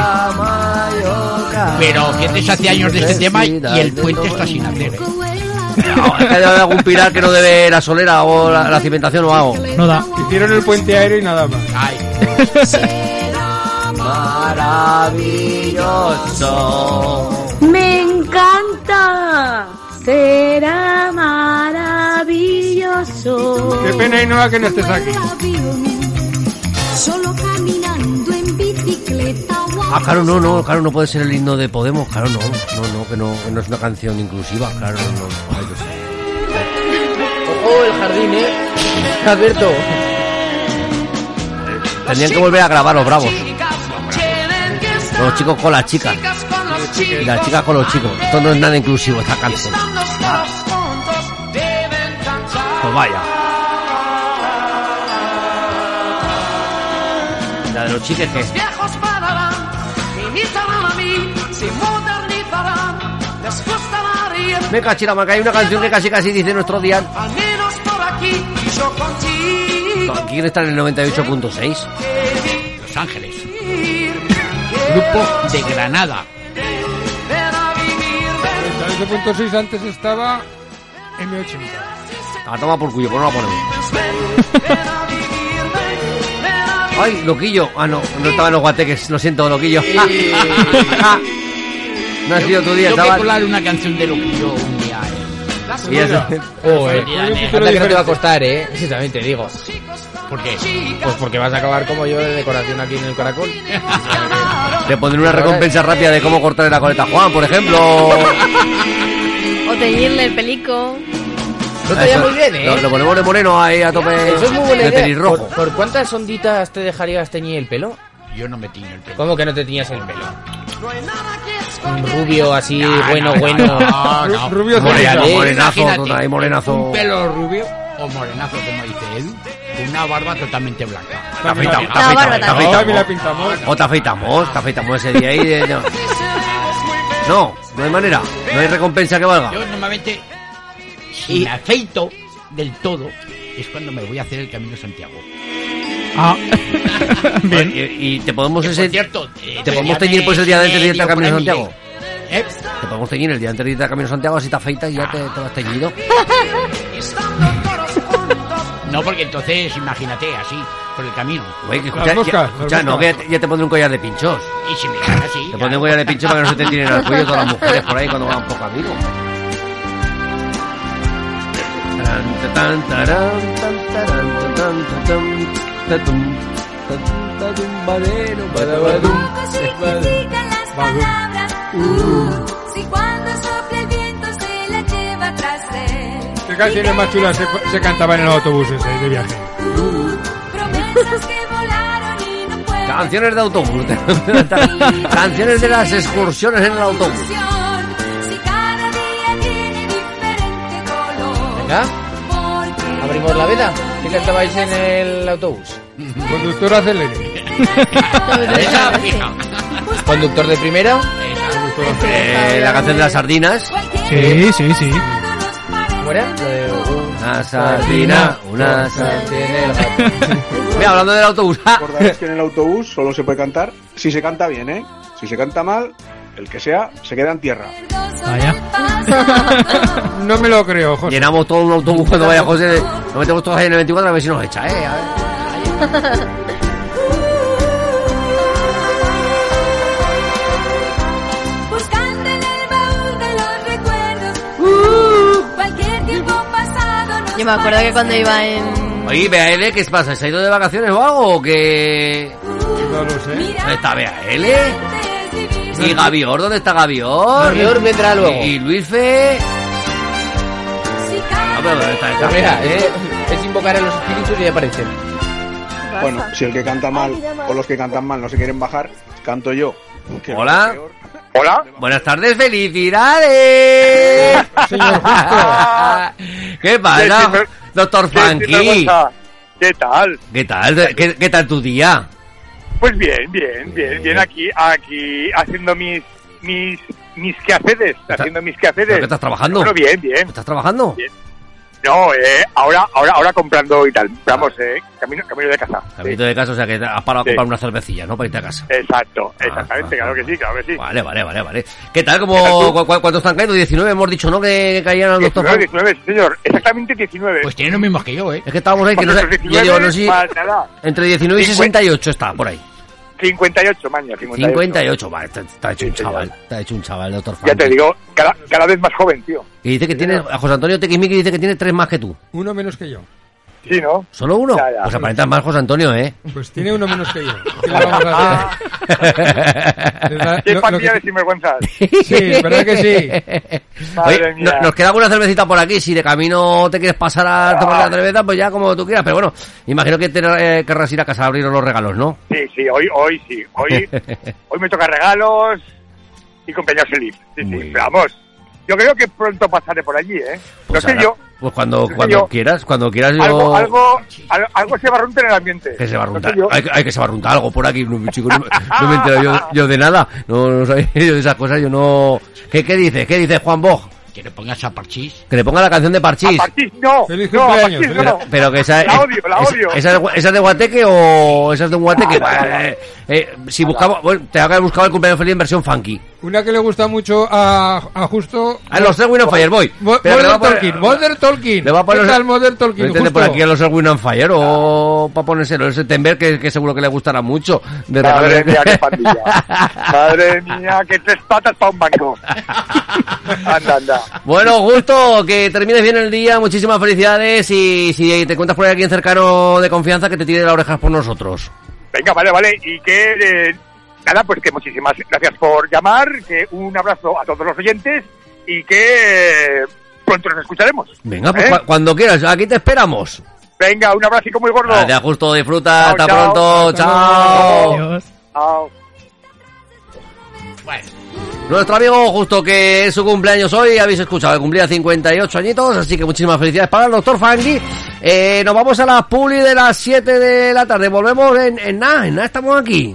Pero fíjate, hace años de este tema y el puente está sin hacer. ¿eh? No, es que haya algún pilar que no debe la solera o la, la cimentación o algo. No da. Hicieron el puente aéreo y nada más. Ay, Maravilloso. Me encanta. Será maravilloso. Qué pena, Ainhoa, que no estés aquí. Solo caminando en bicicleta Ah, claro, no, no, claro, no puede ser el himno de Podemos, claro, no, no, no, que no, que no es una canción inclusiva, claro, no, no, ay, Dios. Ojo, el jardín, ¿eh? Abierto. Tendrían que volver a grabar los bravos. Los chicos con las chicas. Y las chicas con los chicos. Esto no es nada inclusivo, esta canción. Pues vaya. La de los chiques que. viejos pararán, imitarán a mí, se modernizarán, les gustará reír, Me cachira, que hay una canción que casi casi dice nuestro día. al menos por aquí, yo contigo. ¿Quién está en el 98.6? Los Ángeles. Grupo de Granada. 38.6 antes estaba M80. A toma por cuyo, pues no la ponemos. Ay, loquillo. Ah, no, no estaba en los guateques. Lo siento, loquillo. no ha sido tu día, Yo que chaval. colar una canción de Loquillo un día. ¿eh? Y eso- Joder. Día, ¿eh? Que no te va a costar, ¿eh? Sí, también te digo. ¿Por qué? Pues porque vas a acabar como yo de decoración aquí en el caracol. Te pondré una recompensa rápida de cómo cortar la coleta a Juan, por ejemplo. O teñirle el pelico. No te muy bien, ¿eh? Lo, lo ponemos de moreno ahí a tope Eso es muy buena de idea. pelirrojo. ¿Por, por cuántas onditas te dejarías teñir el pelo? Yo no me tiño el pelo. ¿Cómo que no te tiñas el pelo? Un rubio así, No, bueno, no, bueno. no, no. Rubio morenazo, Imagínate, ahí morenazo. Un pelo rubio o morenazo, como dice Edu, una barba totalmente blanca. Te afeitamos, te afeitamos, barba te también. afeitamos. También la pintamos. O te afeitamos, te afeitamos ese día ahí. No, no hay manera. No hay recompensa que valga. Yo normalmente, si me afeito del todo, es cuando me voy a hacer el Camino de Santiago. Ah, Bien. Y, y te podemos ese, cierto, eh, te podemos teñir pues el día de antes de irte al Camino de Santiago. ¿Eh? Te podemos teñir el día antes de irte al Camino de Santiago, así te afeitas y ya te, te lo has teñido. No, porque entonces, imagínate, así, por el camino. Oye, que escucha, ya, escucha, no, que ya te- ya te pondré un collar de pinchos. Y si me así. Te pondré un collar de pinchos para que no se te tiren al cuello todas las mujeres por ahí cuando van por camino. Si cuando sopla el viento se la lleva tras él. ¿Qué canciones más chulas se, se cantaban en los autobuses eh, de viaje? Promesas que volaron y no pueden Canciones de autobús. Canciones de las excursiones en el autobús. Venga, abrimos la veda. ¿Qué cantabais en el autobús? Conductor acelere. ¿Conductor de primera? Eh, la canción de las sardinas. Sí, sí, sí. ¿Cómo era? Lo de Una sardina, una sardina. Mira, hablando del autobús. Recordaréis que en el autobús solo se puede cantar si se canta bien, ¿eh? Si se canta mal, el que sea, se queda en tierra. Vaya. No me lo creo, José. Llenamos todo un autobús cuando vaya José. Nos metemos todos ahí en el 24 a ver si nos echa, eh. A ver. Buscando en el baúl de los recuerdos. Uh, cualquier tiempo pasado nos Yo me acuerdo que cuando iba en... Oye, BAL, ¿qué pasa? ¿Se ha ido de vacaciones o algo? ¿O que No lo sé. ¿Dónde está BAL? ¿Y Gavior? ¿Dónde está Gavior? Gavior vendrá luego. ¿Y Luis Fe? Ah, pero ¿dónde está esta Pues mira, gente? es, es invocar a los espíritus y aparecen. Bueno, si el que canta mal o los que cantan mal no se quieren bajar, canto yo. Que Hola. Hola. Buenas tardes, felicidades. Señor ¿Qué pasa, ¿Qué- doctor Funky? ¿Qué tal? ¿Qué tal? ¿Qué, qué tal tu día? Pues bien, bien, bien, bien aquí, aquí haciendo mis, mis, mis quehaceres, haciendo mis quehaceres. ¿Pero qué estás trabajando? Bueno, bien, bien. ¿Estás trabajando? Bien. No, eh, ahora, ahora, ahora comprando y tal. Vamos, eh, camino, camino de casa. Caminito de casa, o sea que has parado a Sí. comprar una cervecilla, ¿no? Para irte a casa. Exacto, exactamente, claro que sí, claro que sí. Vale, vale, vale, vale. ¿Qué tal? ¿Cómo, cu- cu- ¿Cuántos están cayendo? 19 hemos dicho, ¿no? Que, caían al doctor 19, Funky. 19, sí, señor, exactamente 19. Pues tienen los mismos que yo, ¿eh? Es que estábamos ahí, que no sé, yo digo, no sé entre 19 y 68 está, por ahí. 58, maña, 58. 58, vale, está, está hecho un chaval, está hecho un chaval, el doctor Ya Funky. te digo, cada, cada vez más joven, tío. Y dice que tiene, a José Antonio Tequismiqui dice que tiene tres más que tú. Uno menos que yo. Sí, ¿no? ¿Solo uno? Ya, ya. Pues aparentas más José Antonio, ¿eh? Pues tiene uno menos que yo. ¿Qué le vamos a hacer? Es la- Qué lo- lo pandilla que- de sinvergüenzas. Sí, ¿verdad que sí? Madre Oye, mía. no- nos queda alguna cervecita por aquí. Si de camino te quieres pasar a tomar la cerveza, pues ya como tú quieras. Pero bueno, imagino que te, eh, querrás ir a casa a abrir los regalos, ¿no? Sí, sí, hoy, hoy sí. Hoy, hoy me toca regalos y cumpleaños feliz. Sí, sí, vamos. Yo creo que pronto pasaré por allí, ¿eh? Pues no sé ahora- yo. Pues cuando, cuando yo. quieras, cuando quieras yo... Algo, algo, al- algo se barrunta en el ambiente. Que se va a No sé hay, que- hay que se va a runtar algo por aquí, no, chico, no, me- no me entero yo, yo de nada. No, no sabía yo de esas cosas, yo no... ¿Qué, qué dices? ¿Qué dices, Juan Bog? Que le pongas a Parchís. Que le ponga la canción de Parchís. A Parchís no. Feliz no, a cumpleaños, Parchís feliz- no. Pero que esa, La odio, la odio. ¿Esa, esa es de Guateque o esa es de un Guateque? Eh, eh, si buscamos, bueno, te habrá buscado el cumpleaños feliz en versión funky. Una que le gusta mucho a, a justo... A los Erwin on Fire, voy. Mo- Pero Modern Tolkien, Modern Tolkien. Le va a poner ¿Qué los- tal Modern ¿No Tolkien? entiende por Justo. aquí a los Erwin on Fire o para ponérselo ese Tember que, que seguro que le gustará mucho. De Madre mía, qué pandilla. Madre mía, que tres patas para un banco. Anda, anda. Bueno, gusto, que termines bien el día, muchísimas felicidades y si te encuentras por ahí alguien cercano de confianza que te tire las orejas por nosotros. Venga, vale, vale. Y que, eh, nada, pues que muchísimas gracias por llamar, que un abrazo a todos los oyentes y que pronto nos escucharemos. Venga, pues ¿Eh? cua- cuando quieras, aquí te esperamos. Venga, un abrazo muy gordo. Gracias, justo, disfruta, Chao, hasta chao. pronto, chao. luego. Chao. Nuestro amigo justo que es su cumpleaños hoy, habéis escuchado cumplía 58 añitos, así que muchísimas felicidades para el doctor Funky. Eh, nos vamos a la publi de las 7 de la tarde, volvemos en, en nada, en nada estamos aquí.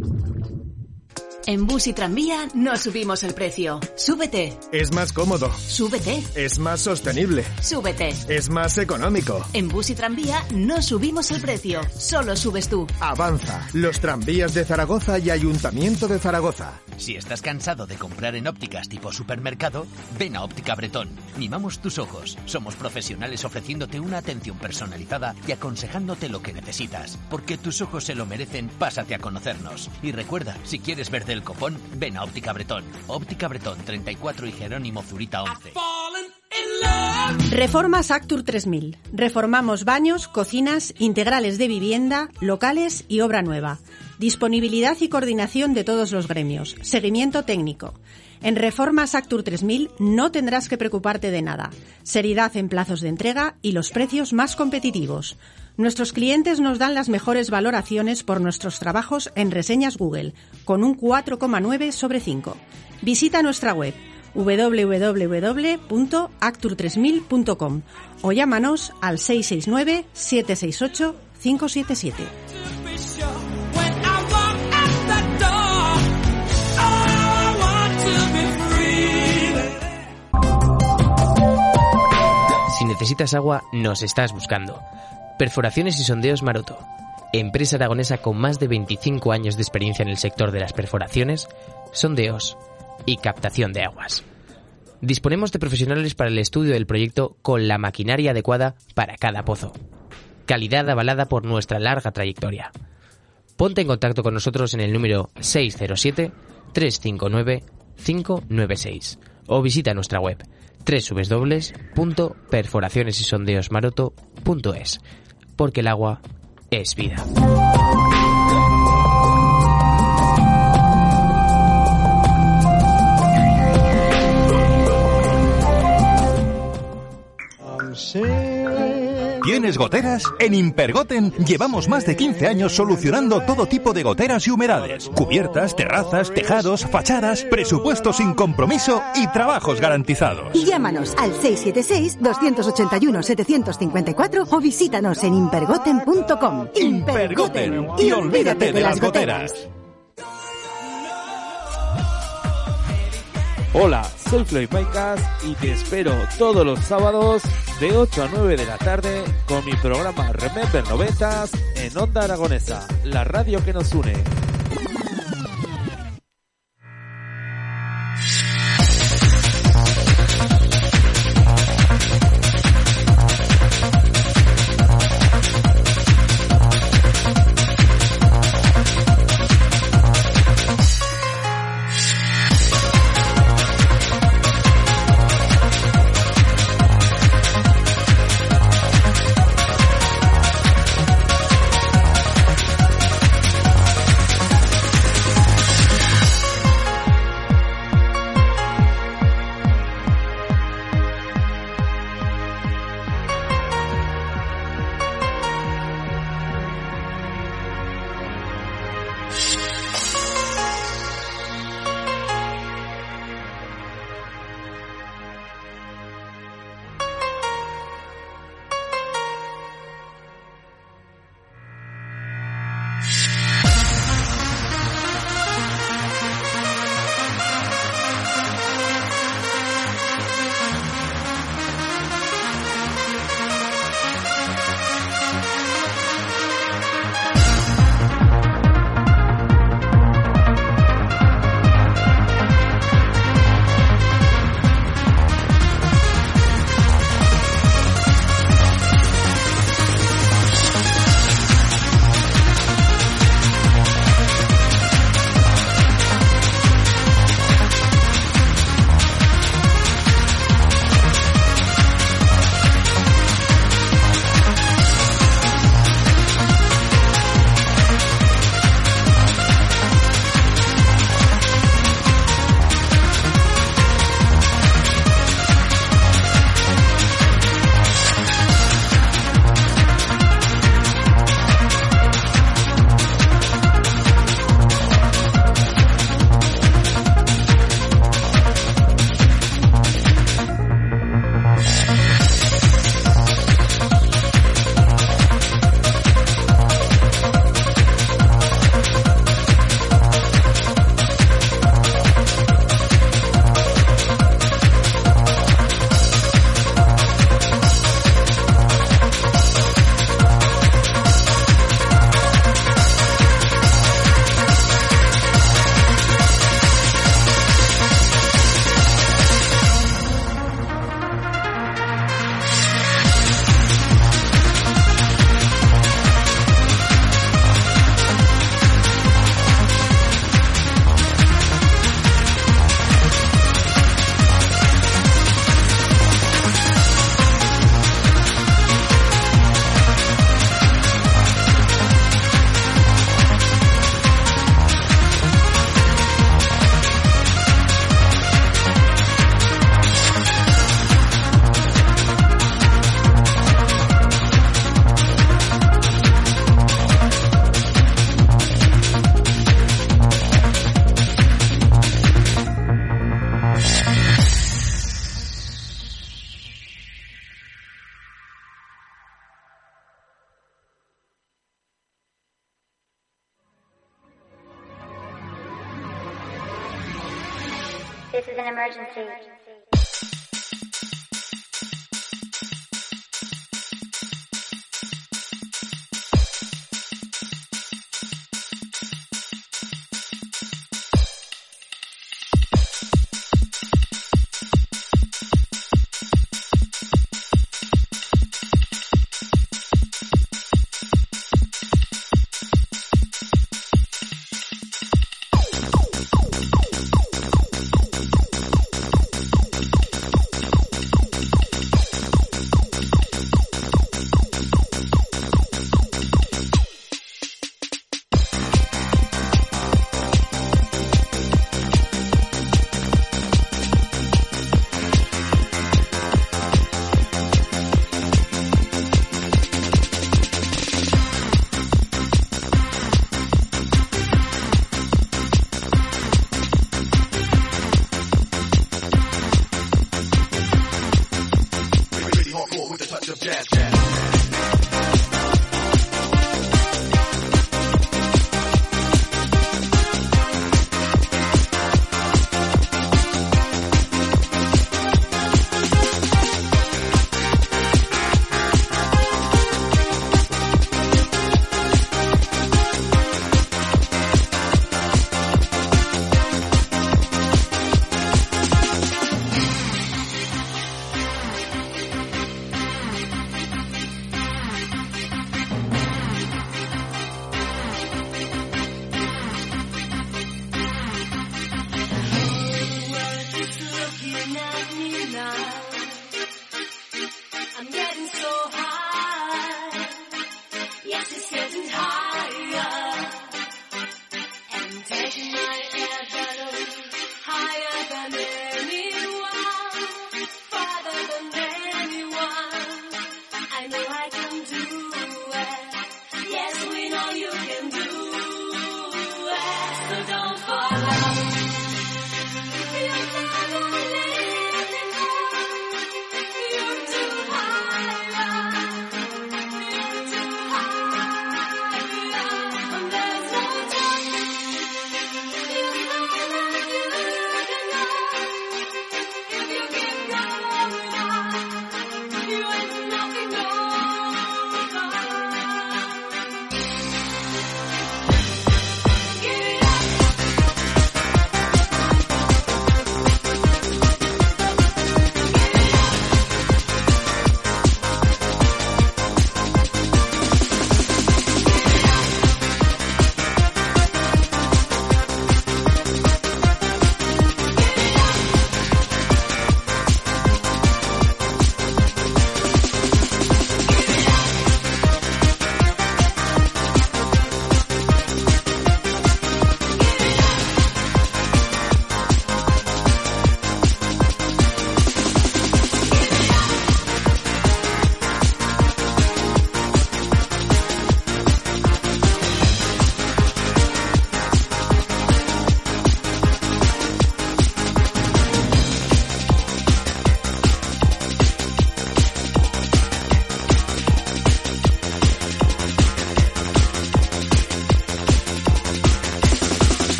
En Bus y Tranvía no subimos el precio. Súbete, Es más cómodo. súbete, Es más sostenible. súbete. Es más económico. En Bus y Tranvía no subimos el precio, solo subes tú. Avanza. Los tranvías de Zaragoza y Ayuntamiento de Zaragoza. Si estás cansado de comprar en ópticas tipo supermercado, ven a Óptica Bretón. Mimamos tus ojos. Somos profesionales ofreciéndote una atención personalizada y aconsejándote lo que necesitas. Porque tus ojos se lo merecen, pásate a conocernos. Y recuerda, si quieres verte el copón, ven a Óptica Bretón. Óptica Bretón 34 y Jerónimo Zurita 11. Reformas Actur 3000. Reformamos baños, cocinas, integrales de vivienda, locales y obra nueva. Disponibilidad y coordinación de todos los gremios. Seguimiento técnico. En Reformas Actur 3000 no tendrás que preocuparte de nada. Seriedad en plazos de entrega y los precios más competitivos. Nuestros clientes nos dan las mejores valoraciones por nuestros trabajos en reseñas Google, con un 4,9 sobre 5. Visita nuestra web www.actur3000.com o llámanos al 669 768 577. Si necesitas agua, nos estás buscando. Perforaciones y sondeos Maroto. Empresa aragonesa con más de 25 años de experiencia en el sector de las perforaciones, sondeos y captación de aguas. Disponemos de profesionales para el estudio del proyecto con la maquinaria adecuada para cada pozo. Calidad avalada por nuestra larga trayectoria. Ponte en contacto con nosotros en el número 607-359-596 o visita nuestra web www.perforacionesysondeosmaroto.es porque el agua es vida. ¿Tienes goteras? En Impergoten llevamos más de 15 años solucionando todo tipo de goteras y humedades. Cubiertas, terrazas, tejados, fachadas, presupuesto sin compromiso y trabajos garantizados. Llámanos al 676-281-754 o visítanos en impergoten.com. Impergoten y olvídate de las goteras. Hola, soy Floyd Maicas y te espero todos los sábados de 8 a 9 de la tarde con mi programa Remember 90 en Onda Aragonesa, la radio que nos une.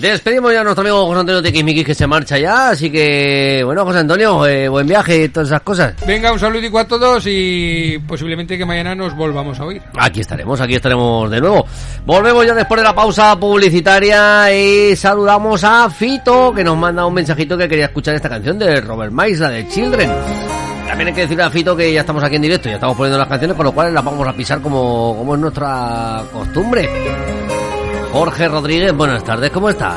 Despedimos ya a nuestro amigo José Antonio Tiquismiquis que se marcha ya, así que, bueno, José Antonio, eh, buen viaje y todas esas cosas. Venga, un saludico a todos y posiblemente que mañana nos volvamos a oír. Aquí estaremos, aquí estaremos de nuevo. Volvemos ya después de la pausa publicitaria y saludamos a Fito, que nos manda un mensajito que quería escuchar esta canción de Robert Miles, la de Children. También hay que decirle a Fito que ya estamos aquí en directo, ya estamos poniendo las canciones, con lo cual las vamos a pisar como, como es nuestra costumbre. Jorge Rodríguez, buenas tardes, ¿cómo estás?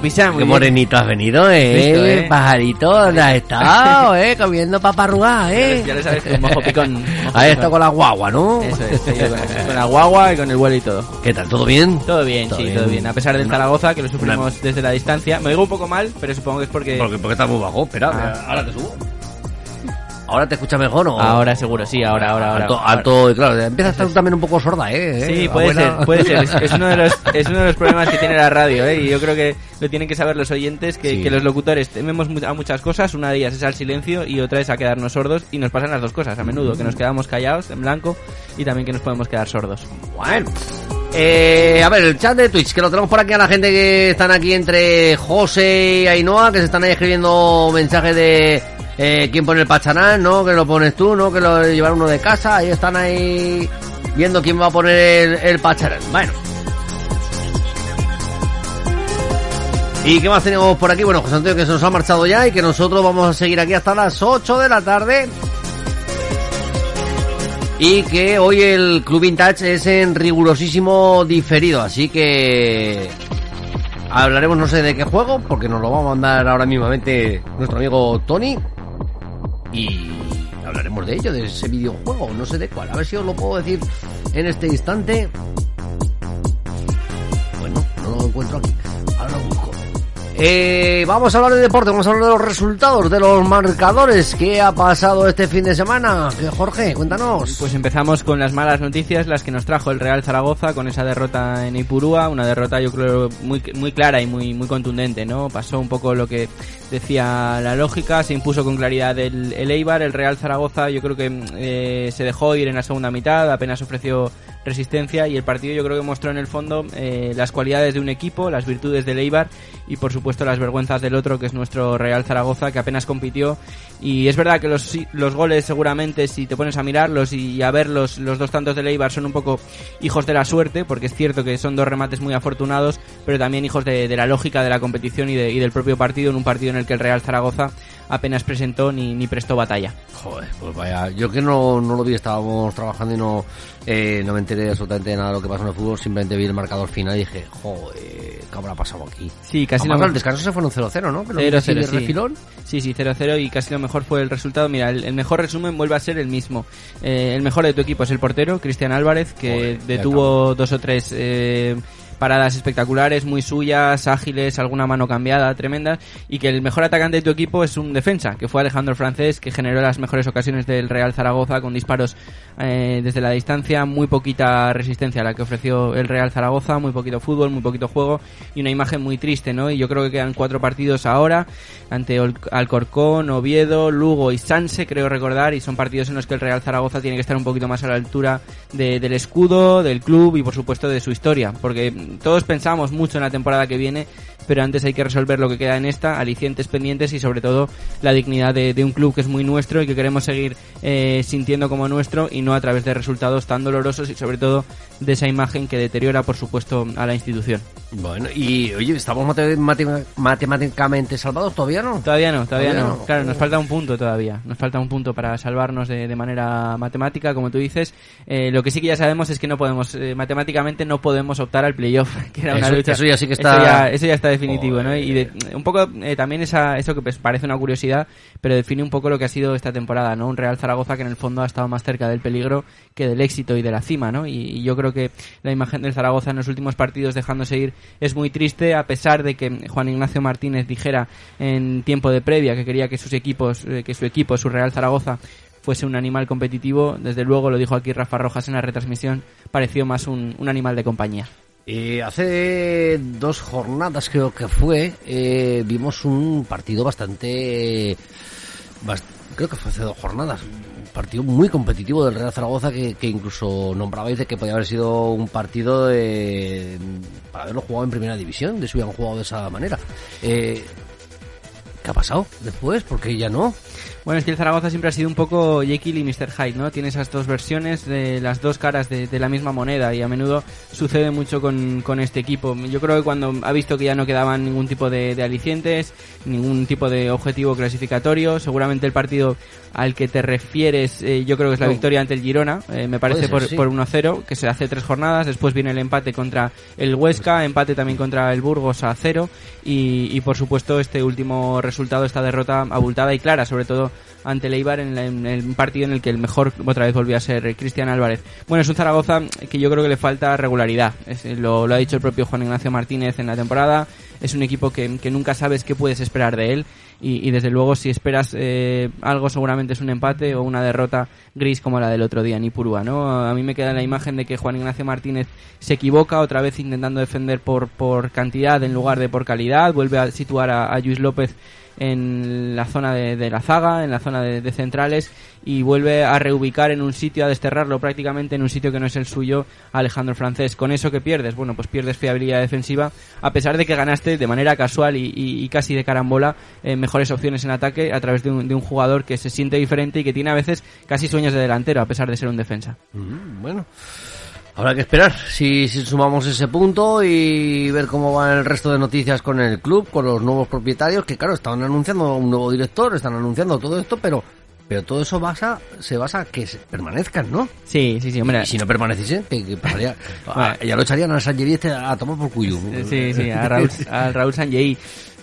Pizarro, muy Qué bien. morenito has venido, eh. Visto, eh. Pajarito, ¿dónde has estado, eh? Comiendo paparrugas, eh. Ya lo sabes, con mojo picón. picón. está con la guagua, ¿no? Eso es, sí, con, con la guagua y con el vuelo y todo. ¿Qué tal? ¿Todo bien? Todo bien, sí, todo bien. A pesar del Zaragoza, que lo sufrimos desde la distancia. Me oigo un poco mal, pero supongo que es porque... Porque, porque está muy bajo, espera, Ah. ahora te subo. ¿Ahora te escuchas mejor o...? Ahora seguro, sí, ahora, ahora, ahora. Alto, alto, y claro, empieza a estar también un poco sorda, ¿eh? Sí, puede abuela. ser, puede ser. Es, es uno de los, es uno de los problemas que tiene la radio, ¿eh? Y yo creo que lo tienen que saber los oyentes, que, Sí. que los locutores tememos a muchas cosas. Una de ellas es al silencio y otra es a quedarnos sordos. Y nos pasan las dos cosas a menudo, que nos quedamos callados, en blanco, y también que nos podemos quedar sordos. Bueno. Eh, a ver, el chat de Twitch, que lo tenemos por aquí a la gente que están aquí entre José y Ainhoa, que se están ahí escribiendo mensajes de eh, quién pone el pachanán, ¿no? Que lo pones tú, ¿no? Que lo llevar uno de casa, ahí están ahí viendo quién va a poner el, el. Bueno. ¿Y qué más tenemos por aquí? Bueno, José Antonio que se nos ha marchado ya y que nosotros vamos a seguir aquí hasta las 8 de la tarde. Y que hoy el Club Vintage es en rigurosísimo diferido, así que hablaremos no sé de qué juego, porque nos lo va a mandar ahora mismamente nuestro amigo Tony. Y hablaremos de ello, de ese videojuego, no sé de cuál, a ver si os lo puedo decir en este instante. Bueno, no lo encuentro aquí, ahora lo. Eh, vamos a hablar de deporte, vamos a hablar de los resultados, de los marcadores. ¿Qué ha pasado este fin de semana? Jorge, cuéntanos. Pues empezamos con las malas noticias, las que nos trajo el Real Zaragoza con esa derrota en Ipurúa, una derrota yo creo muy, muy clara y muy, muy contundente, ¿no? Pasó un poco lo que decía la lógica, se impuso con claridad el, el Eibar, el Real Zaragoza yo creo que eh, se dejó ir en la segunda mitad, apenas ofreció resistencia y el partido yo creo que mostró en el fondo eh, las cualidades de un equipo, las virtudes del Eibar y por supuesto las vergüenzas del otro que es nuestro Real Zaragoza que apenas compitió y es verdad que los, los goles seguramente si te pones a mirarlos y a ver los, los dos tantos del Eibar son un poco hijos de la suerte porque es cierto que son dos remates muy afortunados pero también hijos de, de la lógica de la competición y, de- y del propio partido en un partido en el que el Real Zaragoza apenas presentó ni, ni prestó batalla. Joder, pues vaya, yo que no, no lo vi, estábamos trabajando y no, eh, no me enteré absolutamente de nada de lo que pasó en el fútbol, simplemente vi el marcador final y dije, joder, ¿qué habrá pasado aquí? Sí, casi Además, lo al descanso se fueron 0-0, ¿no? Que lo vi 0-0, así de sí. refilón. Sí, sí, 0-0 y casi lo mejor fue el resultado. Mira, el, el mejor resumen vuelve a ser el mismo. Eh, el mejor de tu equipo es el portero, Cristian Álvarez, que Joder, detuvo dos o tres eh, paradas espectaculares, muy suyas, ágiles, alguna mano cambiada, tremendas, y que el mejor atacante de tu equipo es un defensa, que fue Alejandro Francés, que generó las mejores ocasiones del Real Zaragoza con disparos eh, desde la distancia, muy poquita resistencia a la que ofreció el Real Zaragoza, muy poquito fútbol, muy poquito juego y una imagen muy triste, ¿no? Y yo creo que quedan cuatro partidos ahora ante Alcorcón, Oviedo, Lugo y Sanse, creo recordar, y son partidos en los que el Real Zaragoza tiene que estar un poquito más a la altura de- del escudo, del club y por supuesto de su historia, porque todos pensamos mucho en la temporada que viene, pero antes hay que resolver lo que queda en esta, alicientes pendientes y sobre todo la dignidad de, de un club que es muy nuestro y que queremos seguir eh, sintiendo como nuestro y no a través de resultados tan dolorosos y sobre todo de esa imagen que deteriora por supuesto a la institución. Bueno, y oye, ¿estamos mate- mate- matemáticamente salvados todavía no? Todavía no, todavía, Todavía no. no. Claro, nos falta un punto todavía. Nos falta un punto para salvarnos de, de manera matemática, como tú dices. Eh, lo que sí que ya sabemos es que no podemos, eh, matemáticamente no podemos optar al playoff, que era una Eso- lucha. eso ya sí que Eso está- ya, eso ya está definitivo, ¿no? Y de- un poco eh, también esa, eso que pues, parece una curiosidad, pero define un poco lo que ha sido esta temporada, ¿no? Un Real Zaragoza que en el fondo ha estado más cerca del peligro que del éxito y de la cima, ¿no? Y, y yo creo que la imagen del Zaragoza en los últimos partidos dejándose ir es muy triste, a pesar de que Juan Ignacio Martínez dijera en tiempo de previa que quería que sus equipos, eh, que su equipo, su Real Zaragoza, fuese un animal competitivo. Desde luego, lo dijo aquí Rafa Rojas en la retransmisión, pareció más un, un animal de compañía. Eh, hace dos jornadas creo que fue, eh, vimos un partido bastante... bast- creo que fue hace dos jornadas. Un partido muy competitivo del Real Zaragoza que, que incluso nombrabais de que podía haber sido un partido de, para haberlo jugado en primera división, de si hubieran jugado de esa manera. Eh, ¿Qué ha pasado después? Porque ya no. Bueno, es que el Zaragoza siempre ha sido un poco Jekyll y Mr. Hyde, ¿no? Tiene esas dos versiones de las dos caras de, la misma moneda y a menudo sucede mucho con, este equipo. Yo creo que cuando ha visto que ya no quedaban ningún tipo de alicientes, ningún tipo de objetivo clasificatorio, seguramente el partido al que te refieres, eh, yo creo que es la No. victoria ante el Girona, eh, me parece ser, por, sí. por 1-0, que se hace tres jornadas, después viene el empate contra el Huesca, empate también contra el Burgos a 0 y, y por supuesto este último resultado, esta derrota abultada y clara, sobre todo ante el Eibar en, la- en el partido en el que el mejor otra vez volvió a ser Cristian Álvarez. Bueno, es un Zaragoza que yo creo que le falta regularidad, Es- lo, lo ha dicho el propio Juan Ignacio Martínez en la temporada, es un equipo que, que nunca sabes qué puedes esperar de él y, desde luego si esperas eh, algo seguramente es un empate o una derrota gris como la del otro día en Ipurúa, ¿no? A mí me queda la imagen de que Juan Ignacio Martínez se equivoca otra vez intentando defender por, por cantidad en lugar de por calidad, vuelve a situar a Luis López en la zona de, de la zaga, en la zona de, de centrales y vuelve a reubicar en un sitio, a desterrarlo prácticamente en un sitio que no es el suyo Alejandro Francés. ¿Con eso que pierdes? Bueno, pues pierdes fiabilidad defensiva a pesar de que ganaste de manera casual y, y- y casi de carambola eh, mejores opciones en ataque a través de un, de un jugador que se siente diferente y que tiene a veces casi sueños de delantero a pesar de ser un defensa. Mm, bueno, habrá que esperar si, si sumamos ese punto y ver cómo van el resto de noticias con el club, con los nuevos propietarios, que claro, están anunciando un nuevo director, están anunciando todo esto, pero pero todo eso basa, se basa que permanezcan, ¿no? Sí, sí, sí, hombre. Y si no permaneciesen, ¿qué, qué pasaría? Bueno. Ya lo echarían a Sanjeri este a tomar por cuyo. Sí, sí, a Raúl, a Raúl Sanjei.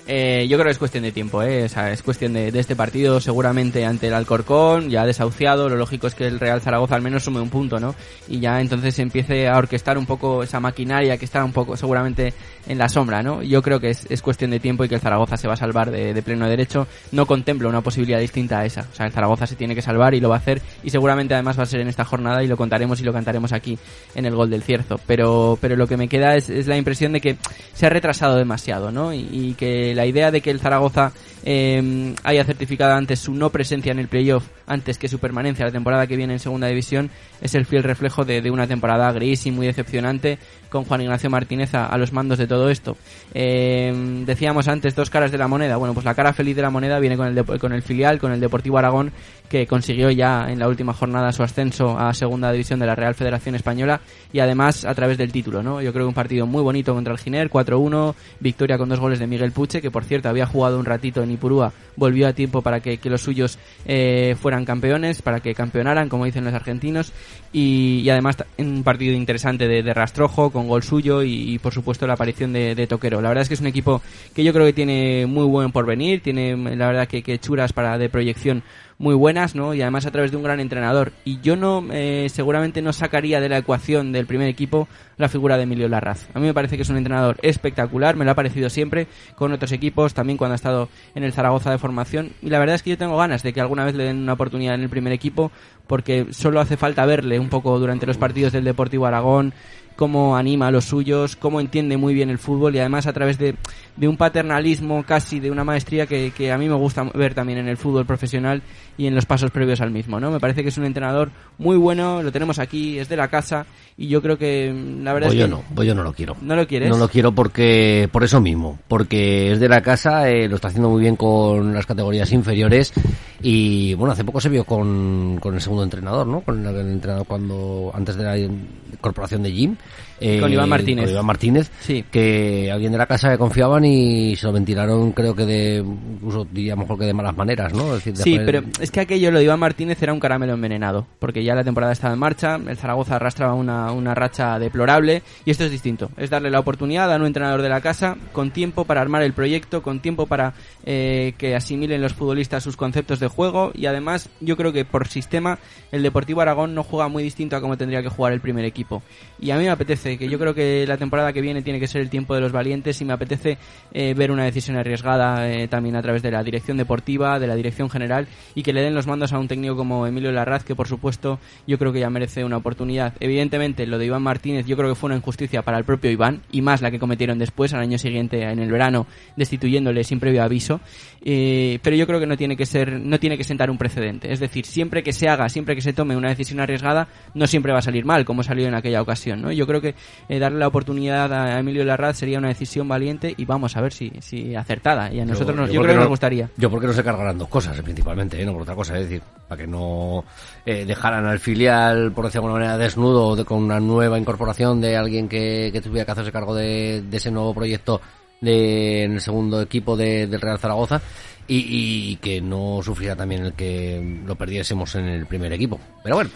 Eh, yo creo que es cuestión de tiempo, ¿eh? O sea, es cuestión de, de este partido, seguramente ante el Alcorcón, ya desahuciado, lo lógico es que el Real Zaragoza al menos sume un punto, ¿no? Y ya entonces empiece a orquestar un poco esa maquinaria que está un poco seguramente en la sombra, ¿no? Yo creo que es, es cuestión de tiempo y que el Zaragoza se va a salvar de, pleno derecho. No contemplo una posibilidad distinta a esa. O sea, el Zaragoza se tiene que salvar y lo va a hacer y seguramente además va a ser en esta jornada y lo contaremos y lo cantaremos aquí en el gol del cierzo. Pero, pero lo que me queda es, la impresión de que se ha retrasado demasiado, ¿no? Y que la idea de que el Zaragoza eh, haya certificado antes su no presencia en el playoff antes que su permanencia la temporada que viene en segunda división es el fiel reflejo de, de una temporada gris y muy decepcionante con Juan Ignacio Martínez a, a los mandos de todo esto. Eh, decíamos antes dos caras de la moneda. Bueno, pues la cara feliz de la moneda viene con el, con el filial, con el Deportivo Aragón, que consiguió ya en la última jornada su ascenso a segunda división de la Real Federación Española y además a través del título, ¿no? Yo creo que un partido muy bonito contra el Giner, 4-1, victoria con dos goles de Miguel Puche, que por cierto había jugado un ratito en Ipurúa, volvió a tiempo para que, que los suyos eh, fueran campeones, para que campeonaran, como dicen los argentinos, y, y además un partido interesante de, de rastrojo, con gol suyo y, y, por supuesto la aparición de, de Toquero. La verdad es que es un equipo que yo creo que tiene muy buen porvenir, tiene la verdad que, que churas para de proyección muy buenas, ¿no? Y además a través de un gran entrenador. Y yo no, eh, seguramente no sacaría de la ecuación del primer equipo la figura de Emilio Larraz. A mí me parece que es un entrenador espectacular, me lo ha parecido siempre con otros equipos, también cuando ha estado en el Zaragoza de formación. Y la verdad es que yo tengo ganas de que alguna vez le den una oportunidad en el primer equipo, porque solo hace falta verle un poco durante los partidos del Deportivo Aragón, cómo anima a los suyos, cómo entiende muy bien el fútbol y además a través de, un paternalismo casi de una maestría que, que a mí me gusta ver también en el fútbol profesional y en los pasos previos al mismo, ¿no? Me parece que es un entrenador muy bueno, lo tenemos aquí, es de la casa y yo creo que mm, la verdad Voy es yo que no, voy yo no lo quiero. ¿No lo quieres? No lo quiero porque por eso mismo, porque es de la casa, eh, lo está haciendo muy bien con las categorías inferiores y bueno, hace poco se vio con, con el segundo entrenador, ¿no? Con el, el entrenador cuando antes de la incorporación de Jim. Eh, Con Iván Martínez. Con Iván Martínez, Sí. que alguien de la casa que confiaban y se lo ventilaron, creo que de, incluso diría mejor que de malas maneras, ¿no? Es decir, de Sí, pero es que aquello lo de Iván Martínez era un caramelo envenenado, porque ya la temporada estaba en marcha, el Zaragoza arrastraba una, una racha deplorable y esto es distinto, es darle la oportunidad a un entrenador de la casa con tiempo para armar el proyecto, con tiempo para eh, que asimilen los futbolistas sus conceptos de juego y además yo creo que por sistema el Deportivo Aragón no juega muy distinto a como tendría que jugar el primer equipo y a mí me apetece que yo creo que la temporada que viene tiene que ser el tiempo de los valientes y me apetece eh, ver una decisión arriesgada eh, también a través de la dirección deportiva, de la dirección general y que le den los mandos a un técnico como Emilio Larraz, que por supuesto yo creo que ya merece una oportunidad. Evidentemente, lo de Iván Martínez yo creo que fue una injusticia para el propio Iván y más la que cometieron después, al año siguiente, en el verano, destituyéndole sin previo aviso. Eh, pero yo creo que no tiene que ser, no tiene que sentar un precedente. Es decir, siempre que se haga, siempre que se tome una decisión arriesgada, no siempre va a salir mal, como salió en aquella ocasión. ¿no? Yo creo que eh, darle la oportunidad a Emilio Larraz sería una decisión valiente y vamos a ver si, si acertada. Y a nosotros nos, yo, porque creo que no- nos gustaría. Yo porque no se cargarán dos cosas, principalmente, ¿eh? no por otra cosa, es decir, para que no eh, dejaran al filial, por decirlo de alguna manera, desnudo, de- con una nueva incorporación de alguien que, que tuviera que hacerse cargo de, de ese nuevo proyecto de, en el segundo equipo de- del Real Zaragoza y, y que no sufriera también el que lo perdiésemos en el primer equipo. Pero bueno,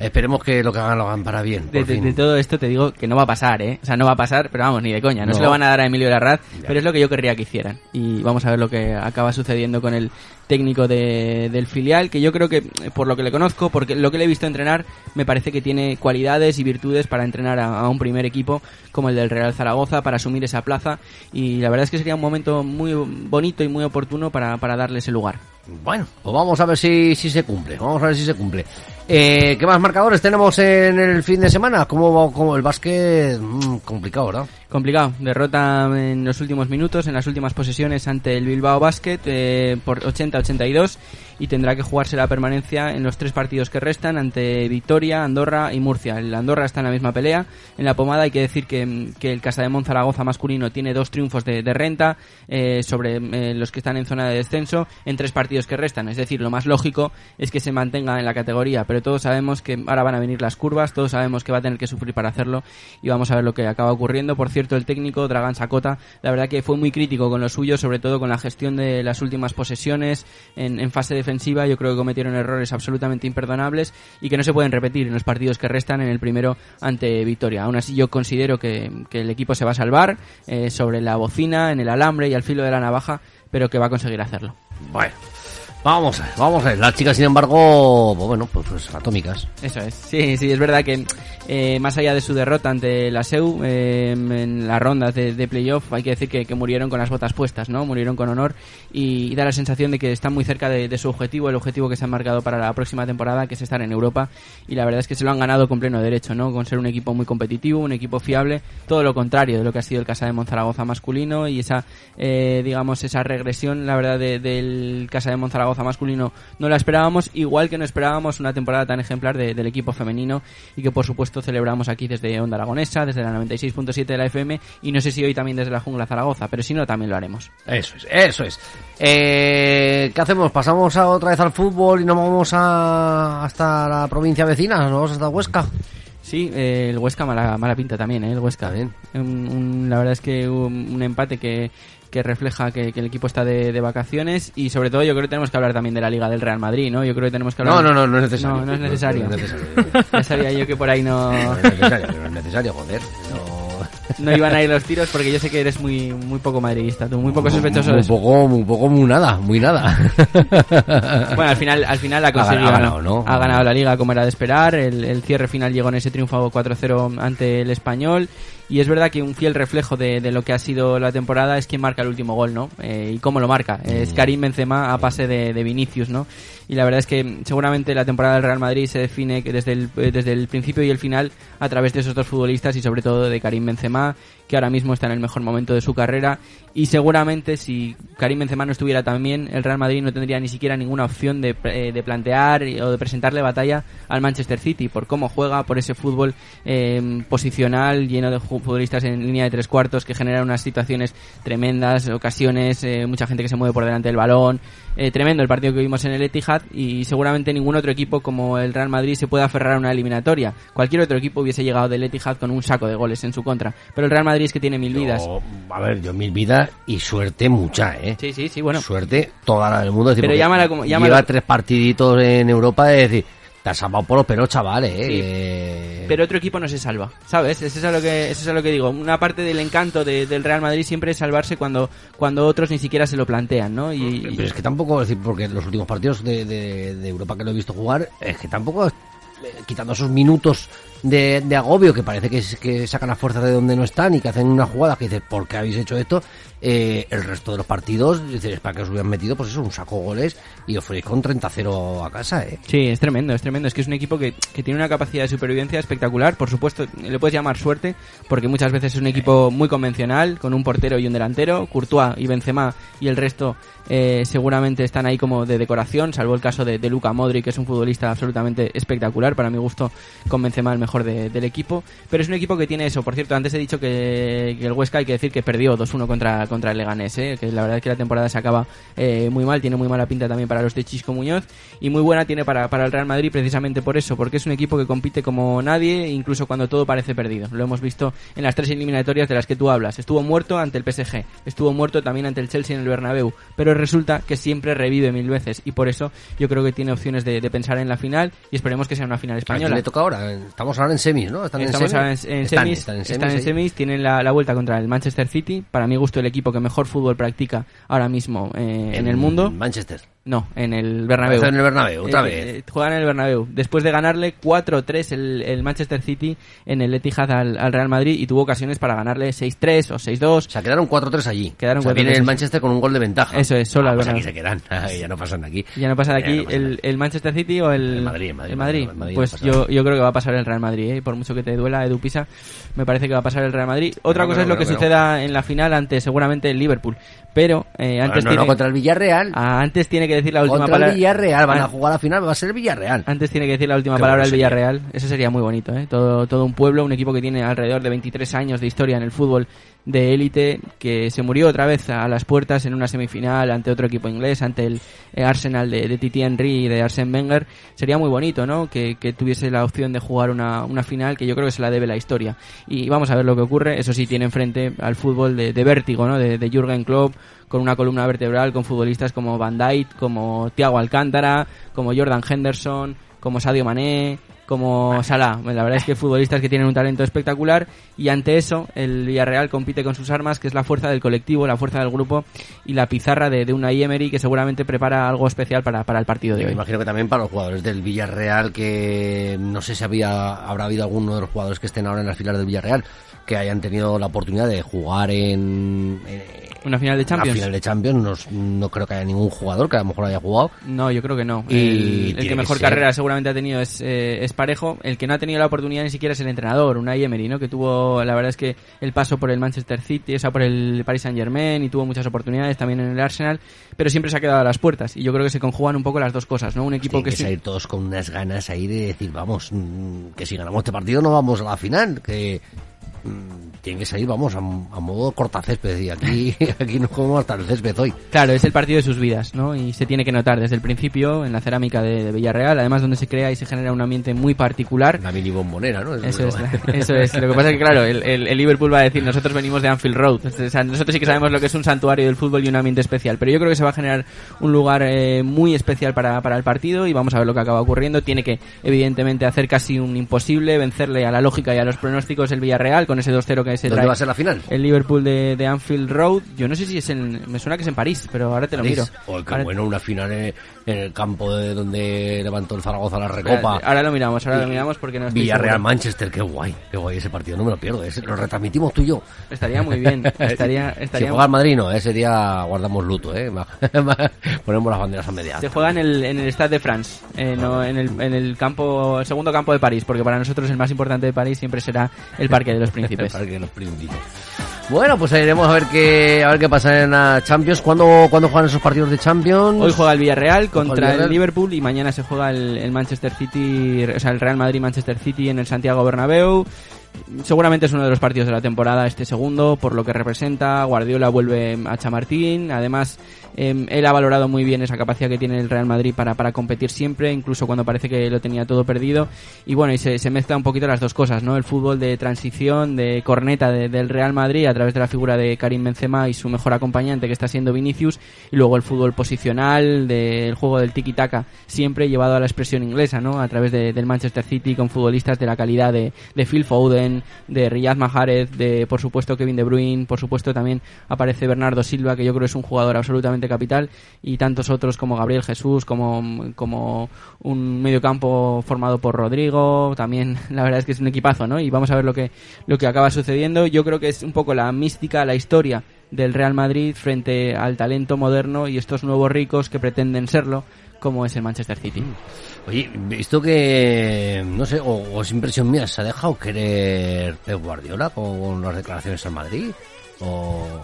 esperemos que lo que hagan lo hagan para bien. De, todo esto te digo que no va a pasar, ¿eh? O sea, no va a pasar, pero vamos, ni de coña. No, No. se lo van a dar a Emilio Larraz, pero es lo que yo querría que hicieran. Y vamos a ver lo que acaba sucediendo con el técnico de- del filial, que yo creo que, eh, por lo que le conozco, porque lo que le he visto entrenar, me parece que tiene cualidades y virtudes para entrenar a, a un primer equipo como el del Real Zaragoza, para asumir esa plaza. Y la verdad es que sería un momento muy bonito y muy oportuno para, para darle ese lugar. Bueno, pues vamos a ver si, si se cumple. Vamos a ver si se cumple. Eh, ¿Qué más marcadores tenemos en el fin de semana? ¿Cómo va como el básquet? Mm, complicado, ¿verdad? Complicado. Derrota en los últimos minutos, en las últimas posesiones ante el Bilbao Basket eh, por 80-82 y tendrá que jugarse la permanencia en los tres partidos que restan ante Victoria, Andorra y Murcia. El Andorra está en la misma pelea. En la pomada hay que decir que, que el Casa de Zaragoza masculino tiene dos triunfos de, de renta eh, sobre eh, los que están en zona de descenso en tres partidos que restan. Es decir, lo más lógico es que se mantenga en la categoría, pero todos sabemos que ahora van a venir las curvas, todos sabemos que va a tener que sufrir para hacerlo y vamos a ver lo que acaba ocurriendo. Por cierto, el técnico Dragán Sakota, la verdad que fue muy crítico con lo suyo, sobre todo con la gestión de las últimas posesiones en, fase defensiva. Yo creo que cometieron errores absolutamente imperdonables y que no se pueden repetir en los partidos que restan en el primero ante Victoria. Aún así, yo considero que, que el equipo se va a salvar eh, sobre la bocina, en el alambre y al filo de la navaja, pero que va a conseguir hacerlo. Bueno, vamos a ver, vamos a ver. Las chicas, sin embargo, pues bueno, pues, pues atómicas. Eso es, sí, sí, es verdad que eh, más allá de su derrota ante la SEU eh, en las rondas de, playoff, hay que decir que, murieron con las botas puestas, ¿no? Murieron con honor y, da la sensación de que están muy cerca de, su objetivo, el objetivo que se han marcado para la próxima temporada, que es estar en Europa y la verdad es que se lo han ganado con pleno derecho, ¿no? Con ser un equipo muy competitivo, un equipo fiable, todo lo contrario de lo que ha sido el Casa de Monzaragoza masculino y esa, eh, digamos, esa regresión, la verdad, de- del Casa de Monzaragoza masculino no la esperábamos, igual que no esperábamos una temporada tan ejemplar de- del equipo femenino y que por supuesto celebramos aquí desde Onda Aragonesa, desde la 96.7 de la FM y no sé si hoy también desde la Jungla Zaragoza, pero si no también lo haremos. Eso es, eso es. Eh, ¿Qué hacemos? ¿Pasamos a otra vez al fútbol y nos vamos a, hasta la provincia vecina? ¿Nos vamos hasta Huesca? Sí, eh, el Huesca mala, mala pinta también, ¿eh? el Huesca. Un- un- la verdad es que un, un empate que, que refleja que, que el equipo está de, de vacaciones y sobre todo yo creo que tenemos que hablar también de la Liga del Real Madrid, ¿no? Yo creo que tenemos que hablar... No, no, no, no es necesario. No, no es necesario. No es necesario. ya sabía yo que por ahí no... No es necesario, no es necesario, joder. No. iban a ir los tiros porque yo sé que eres muy muy poco madridista, tú muy poco sospechoso Muy poco, muy poco, muy nada, muy nada. Bueno, al final, al final ha Ha conseguido, ganado, ¿no? Ha ganado la liga como era de esperar. El, el cierre final llegó en ese triunfo 4-0 ante el español. Y es verdad que un fiel reflejo de, de lo que ha sido la temporada es quien marca el último gol, ¿no? Eh, y cómo lo marca. Es Mm. Karim Benzema a pase de, de Vinicius, ¿no? Y la verdad es que seguramente la temporada del Real Madrid se define que desde el, eh, desde el principio y el final a través de esos dos futbolistas y sobre todo de Karim Benzema, ahora mismo está en el mejor momento de su carrera. Y seguramente si Karim Benzema no estuviera tan bien, el Real Madrid no tendría ni siquiera ninguna opción de, eh, de plantear o de presentarle batalla al Manchester City por cómo juega, por ese fútbol eh, posicional lleno de futbolistas en línea de tres cuartos que generan unas situaciones tremendas, ocasiones, eh, mucha gente que se mueve por delante del balón. Eh, tremendo el partido que vimos en el Etihad y seguramente ningún otro equipo como el Real Madrid se puede aferrar a una eliminatoria. Cualquier otro equipo hubiese llegado del Etihad con un saco de goles en su contra. Pero el Real Madrid que tiene mil vidas. A ver, yo mil vidas y suerte mucha, ¿eh? Sí, sí, sí, bueno. Suerte toda la del mundo. es decir, Pero llámala como- llámala- Lleva tres partiditos en Europa, es decir, te has salvado por los pelos, chavales, ¿eh? Sí. Eh, pero otro equipo no se salva, ¿sabes? Eso es a lo que, eso es a lo que digo. Una parte del encanto de- del Real Madrid siempre es salvarse cuando, cuando otros ni siquiera se lo plantean, ¿no? Y, Pero es que tampoco, es decir, porque los últimos partidos de, de- de Europa que lo he visto jugar, es que tampoco, eh, quitando esos minutos de, de agobio, que parece que, que sacan las fuerzas de donde no están y que hacen una jugada que dices, ¿por qué habéis hecho esto? Eh, el resto de los partidos, dices, para que os hubieran metido, pues eso, un saco goles y os con 30-0 a casa, ¿eh? Sí, es tremendo, es tremendo. Es que es un equipo que, que tiene una capacidad de supervivencia espectacular. Por supuesto, le puedes llamar suerte, porque muchas veces es un equipo muy convencional, con un portero y un delantero. Courtois y Benzema y el resto eh, seguramente están ahí como de decoración, salvo el caso de, de Luka Modric, que es un futbolista absolutamente espectacular. Para mi gusto, con Benzema el mejor de- del equipo. Pero es un equipo que tiene eso. Por cierto, antes he dicho que, que el Huesca hay que decir que perdió 2-1 contra, contra el Leganés, ¿eh? que la verdad es que la temporada se acaba eh, muy mal, tiene muy mala pinta también para los de Chisco Muñoz y muy buena tiene para, para el Real Madrid precisamente por eso, porque es un equipo que compite como nadie, incluso cuando todo parece perdido. Lo hemos visto en las tres eliminatorias de las que tú hablas. Estuvo muerto ante el PSG, estuvo muerto también ante el Chelsea en el Bernabéu, pero resulta que siempre revive mil veces y por eso yo creo que tiene opciones de, de pensar en la final y esperemos que sea una final ¿A quién española. le toca ahora? Estamos ahora en semis, ¿no? ¿Están Estamos en ahora semis? en, semis, están en están semis en ahí. semis, tienen la, la vuelta contra el Manchester City. Para mi gusto, el equipo que mejor fútbol practica ahora mismo eh, en, En el mundo. Manchester. No, en el Bernabéu. En el Bernabéu, otra Eh, vez. eh, juegan en el Bernabéu. Después de ganarle 4-3 el, el Manchester City en el Etihad al, al Real Madrid y tuvo ocasiones para ganarle 6-3 o 6-2. O sea, quedaron 4-3 allí. Quedaron o sea, 4-3 viene el. Manchester con un gol de ventaja. Eso es, solo ah, pues aquí se quedan. Ay, ya no pasan de aquí. Ya no pasa de aquí no pasa el, el Manchester City o el, El Madrid, Madrid, Madrid. Madrid pues no yo, yo creo que va a pasar el Real Madrid, ¿eh? por mucho que te duela Edu Pisa, me parece que va a pasar el Real Madrid. Otra Pero, cosa es pero, lo que pero, suceda en la final ante seguramente el Liverpool, pero eh, antes no, tiene no, contra el Villarreal. Ah, antes tiene que decir la última Contra palabra. el Villarreal. Van a jugar a la final, va a ser el Villarreal. Antes tiene que decir la última palabra el. Villarreal. Eso sería muy bonito, ¿eh? Todo, todo un pueblo, un equipo que tiene alrededor de 23 años de historia en el fútbol de élite, que se murió otra vez a las puertas en una semifinal ante otro equipo inglés, ante el eh, Arsenal de, Titi Henry y de Arsene Wenger. Sería muy bonito, ¿no? Que, que tuviese la opción de jugar una, una final que yo creo que se la debe la historia. Y vamos a ver lo que ocurre. Eso sí, tiene enfrente al fútbol de, de vértigo, ¿no? De, de Jürgen Klopp con una columna vertebral, con futbolistas como Van Dijk, como Thiago Alcántara, como Jordan Henderson, como Sadio Mané, como Salah. La verdad es que futbolistas que tienen un talento espectacular y ante eso el Villarreal compite con sus armas, que es la fuerza del colectivo, la fuerza del grupo y la pizarra de, de una Emery que seguramente prepara algo especial para, para el partido de Yo me hoy. imagino que también para los jugadores del Villarreal, que no sé si había, habrá habido alguno de los jugadores que estén ahora en las filas del Villarreal, que hayan tenido la oportunidad de jugar en... en Una final de Champions. Una final de Champions, no, no creo que haya ningún jugador que a lo mejor haya jugado. No, yo creo que no. Y el, que mejor carrera seguramente ha tenido es, eh, es Parejo. El que no ha tenido la oportunidad ni siquiera es el entrenador, Unai Emery, ¿no? Que tuvo, la verdad es que el paso por el Manchester City, o sea, por el Paris Saint Germain y tuvo muchas oportunidades también en el Arsenal, pero siempre se ha quedado a las puertas. Y yo creo que se conjugan un poco las dos cosas, ¿no? Un equipo Tienen que, que sí- salir todos con unas ganas ahí de decir, vamos, mm, que si ganamos este partido no vamos a la final, que mm, tienen que salir, vamos, a, a modo cortacésped. Y aquí, aquí nos comemos hasta el césped hoy. Claro, es el partido de sus vidas, ¿no? Y se tiene que notar desde el principio en la cerámica de, de Villarreal, además donde se crea y se genera un ambiente muy particular. La mini bombonera, ¿no? Eso es, eso es. Lo que pasa es que, claro, el, el- el Liverpool va a decir, nosotros venimos de Anfield Road. O sea, nosotros sí que sabemos lo que es un santuario del fútbol y un ambiente especial. Pero yo creo que se va a generar un lugar eh, muy especial para, para el partido y vamos a ver lo que acaba ocurriendo. Tiene que, evidentemente, hacer casi un imposible, vencerle a la lógica y a los pronósticos el Villarreal con ese 2-0 que ¿Dónde va a ser la final? El Liverpool de, de Anfield Road. Yo no sé si es en... Me suena que es en París, pero ahora te lo miro. Joder, qué Ahora- bueno, una final en, en el campo de donde levantó el Zaragoza la recopa. Ahora lo miramos, ahora lo miramos porque no estoy Villarreal seguro. Manchester, qué guay, qué guay ese partido, no me lo pierdo, ese lo retransmitimos tú y yo. Estaría muy bien, estaría- estaría- Si juega el Madrid no, ese día guardamos luto, eh. Ponemos las banderas a media. Se juega en el, en el Stade de France, eh, no, en, el, en el campo, el segundo campo de París, porque para nosotros el más importante de París siempre será el Parque de los Príncipes. El Parque de los Príncipes. Bueno, pues iremos a ver qué a ver qué pasa en la Champions. ¿Cuándo, ¿cuándo juegan esos partidos de Champions? Hoy juega el Villarreal el contra el. Liverpool y mañana se juega el, el Manchester City, o sea, el Real Madrid-Manchester City en el Santiago Bernabéu. Seguramente es uno de los partidos de la temporada este segundo, por lo que representa. Guardiola vuelve a Chamartín. Además, eh, él ha valorado muy bien esa capacidad que tiene el Real Madrid para, para competir siempre, incluso cuando parece que lo tenía todo perdido. Y bueno, y se, mezcla un poquito las dos cosas, ¿no? El fútbol de transición, de corneta de- del Real Madrid a través de la figura de Karim Benzema y su mejor acompañante que está siendo Vinicius. Y luego el fútbol posicional, del juego del tiki-taka, siempre llevado a la expresión inglesa, ¿no? A través de- del Manchester City con futbolistas de la calidad de, de Phil Foden, de Riyad Mahrez, de por supuesto Kevin De Bruyne, por supuesto también aparece Bernardo Silva, que yo creo es un jugador absolutamente capital, y tantos otros como Gabriel Jesús, como, como un mediocampo formado por Rodrigo, también la verdad es que es un equipazo, ¿no? Y vamos a ver lo que, lo que acaba sucediendo. Yo creo que es un poco la mística, la historia del Real Madrid frente al talento moderno y estos nuevos ricos que pretenden serlo, como es el Manchester City. Oye, visto que, no sé, o, o es impresión mía, ¿se ha dejado querer Pep Guardiola con las declaraciones al Madrid? ¿O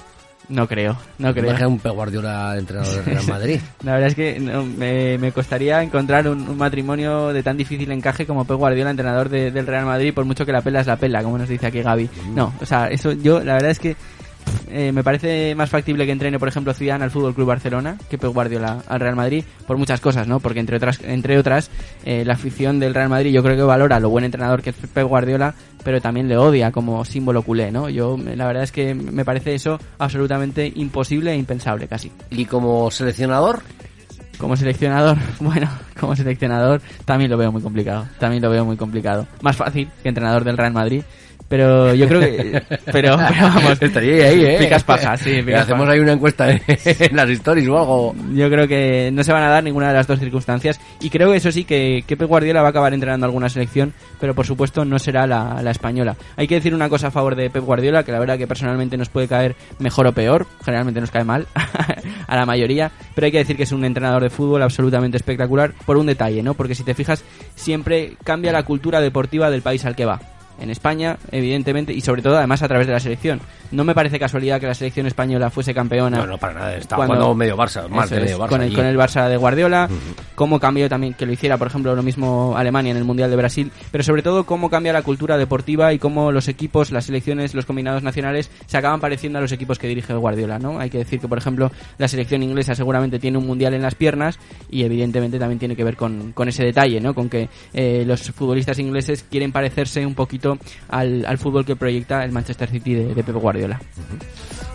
No creo, no creo. Imagina un Pep Guardiola entrenador del Real Madrid? La verdad es que no, me, me costaría encontrar un, un matrimonio de tan difícil encaje como Pep Guardiola, entrenador de- del Real Madrid, por mucho que la pela es la pela, como nos dice aquí Gaby. No, o sea, eso yo, la verdad es que eh, me parece más factible que entrene, por ejemplo, Zidane al Fútbol Club Barcelona que Pep Guardiola al Real Madrid por muchas cosas, ¿no? Porque entre otras, entre otras, eh, la afición del Real Madrid yo creo que valora lo buen entrenador que es Pep Guardiola, pero también le odia como símbolo culé, ¿no? Yo, la verdad es que me parece eso absolutamente imposible e impensable casi. ¿Y como seleccionador? Como seleccionador, bueno, como seleccionador también lo veo muy complicado. También lo veo muy complicado. Más fácil que entrenador del Real Madrid. Pero yo creo que. Pero, pero vamos. Estaría ahí, ¿eh? Picas pajas, sí. picas Hacemos pajas. ahí una encuesta en, en las stories o algo. Yo creo que no se van a dar ninguna de las dos circunstancias. Y creo que eso sí, que, que Pep Guardiola va a acabar entrenando alguna selección, pero por supuesto no será la, la española. Hay que decir una cosa a favor de Pep Guardiola, que la verdad que personalmente nos puede caer mejor o peor. Generalmente nos cae mal a la mayoría. Pero hay que decir que es un entrenador de fútbol absolutamente espectacular por un detalle, ¿no? Porque si te fijas, siempre cambia la cultura deportiva del país al que va en España, evidentemente, y sobre todo además a través de la selección. No me parece casualidad que la selección española fuese campeona. No, no, para nada. Estaba jugando medio Barça, más de medio Barça. Con el, allí. con el Barça de Guardiola, cómo cambió también que lo hiciera, por ejemplo, lo mismo Alemania en el Mundial de Brasil, pero sobre todo cómo cambia la cultura deportiva y cómo los equipos, las selecciones, los combinados nacionales se acaban pareciendo a los equipos que dirige Guardiola, ¿no? Hay que decir que, por ejemplo, la selección inglesa seguramente tiene un Mundial en las piernas y evidentemente también tiene que ver con, con ese detalle, ¿no? Con que eh, los futbolistas ingleses quieren parecerse un poquito al, al fútbol que proyecta el Manchester City de, de Pep Guardiola.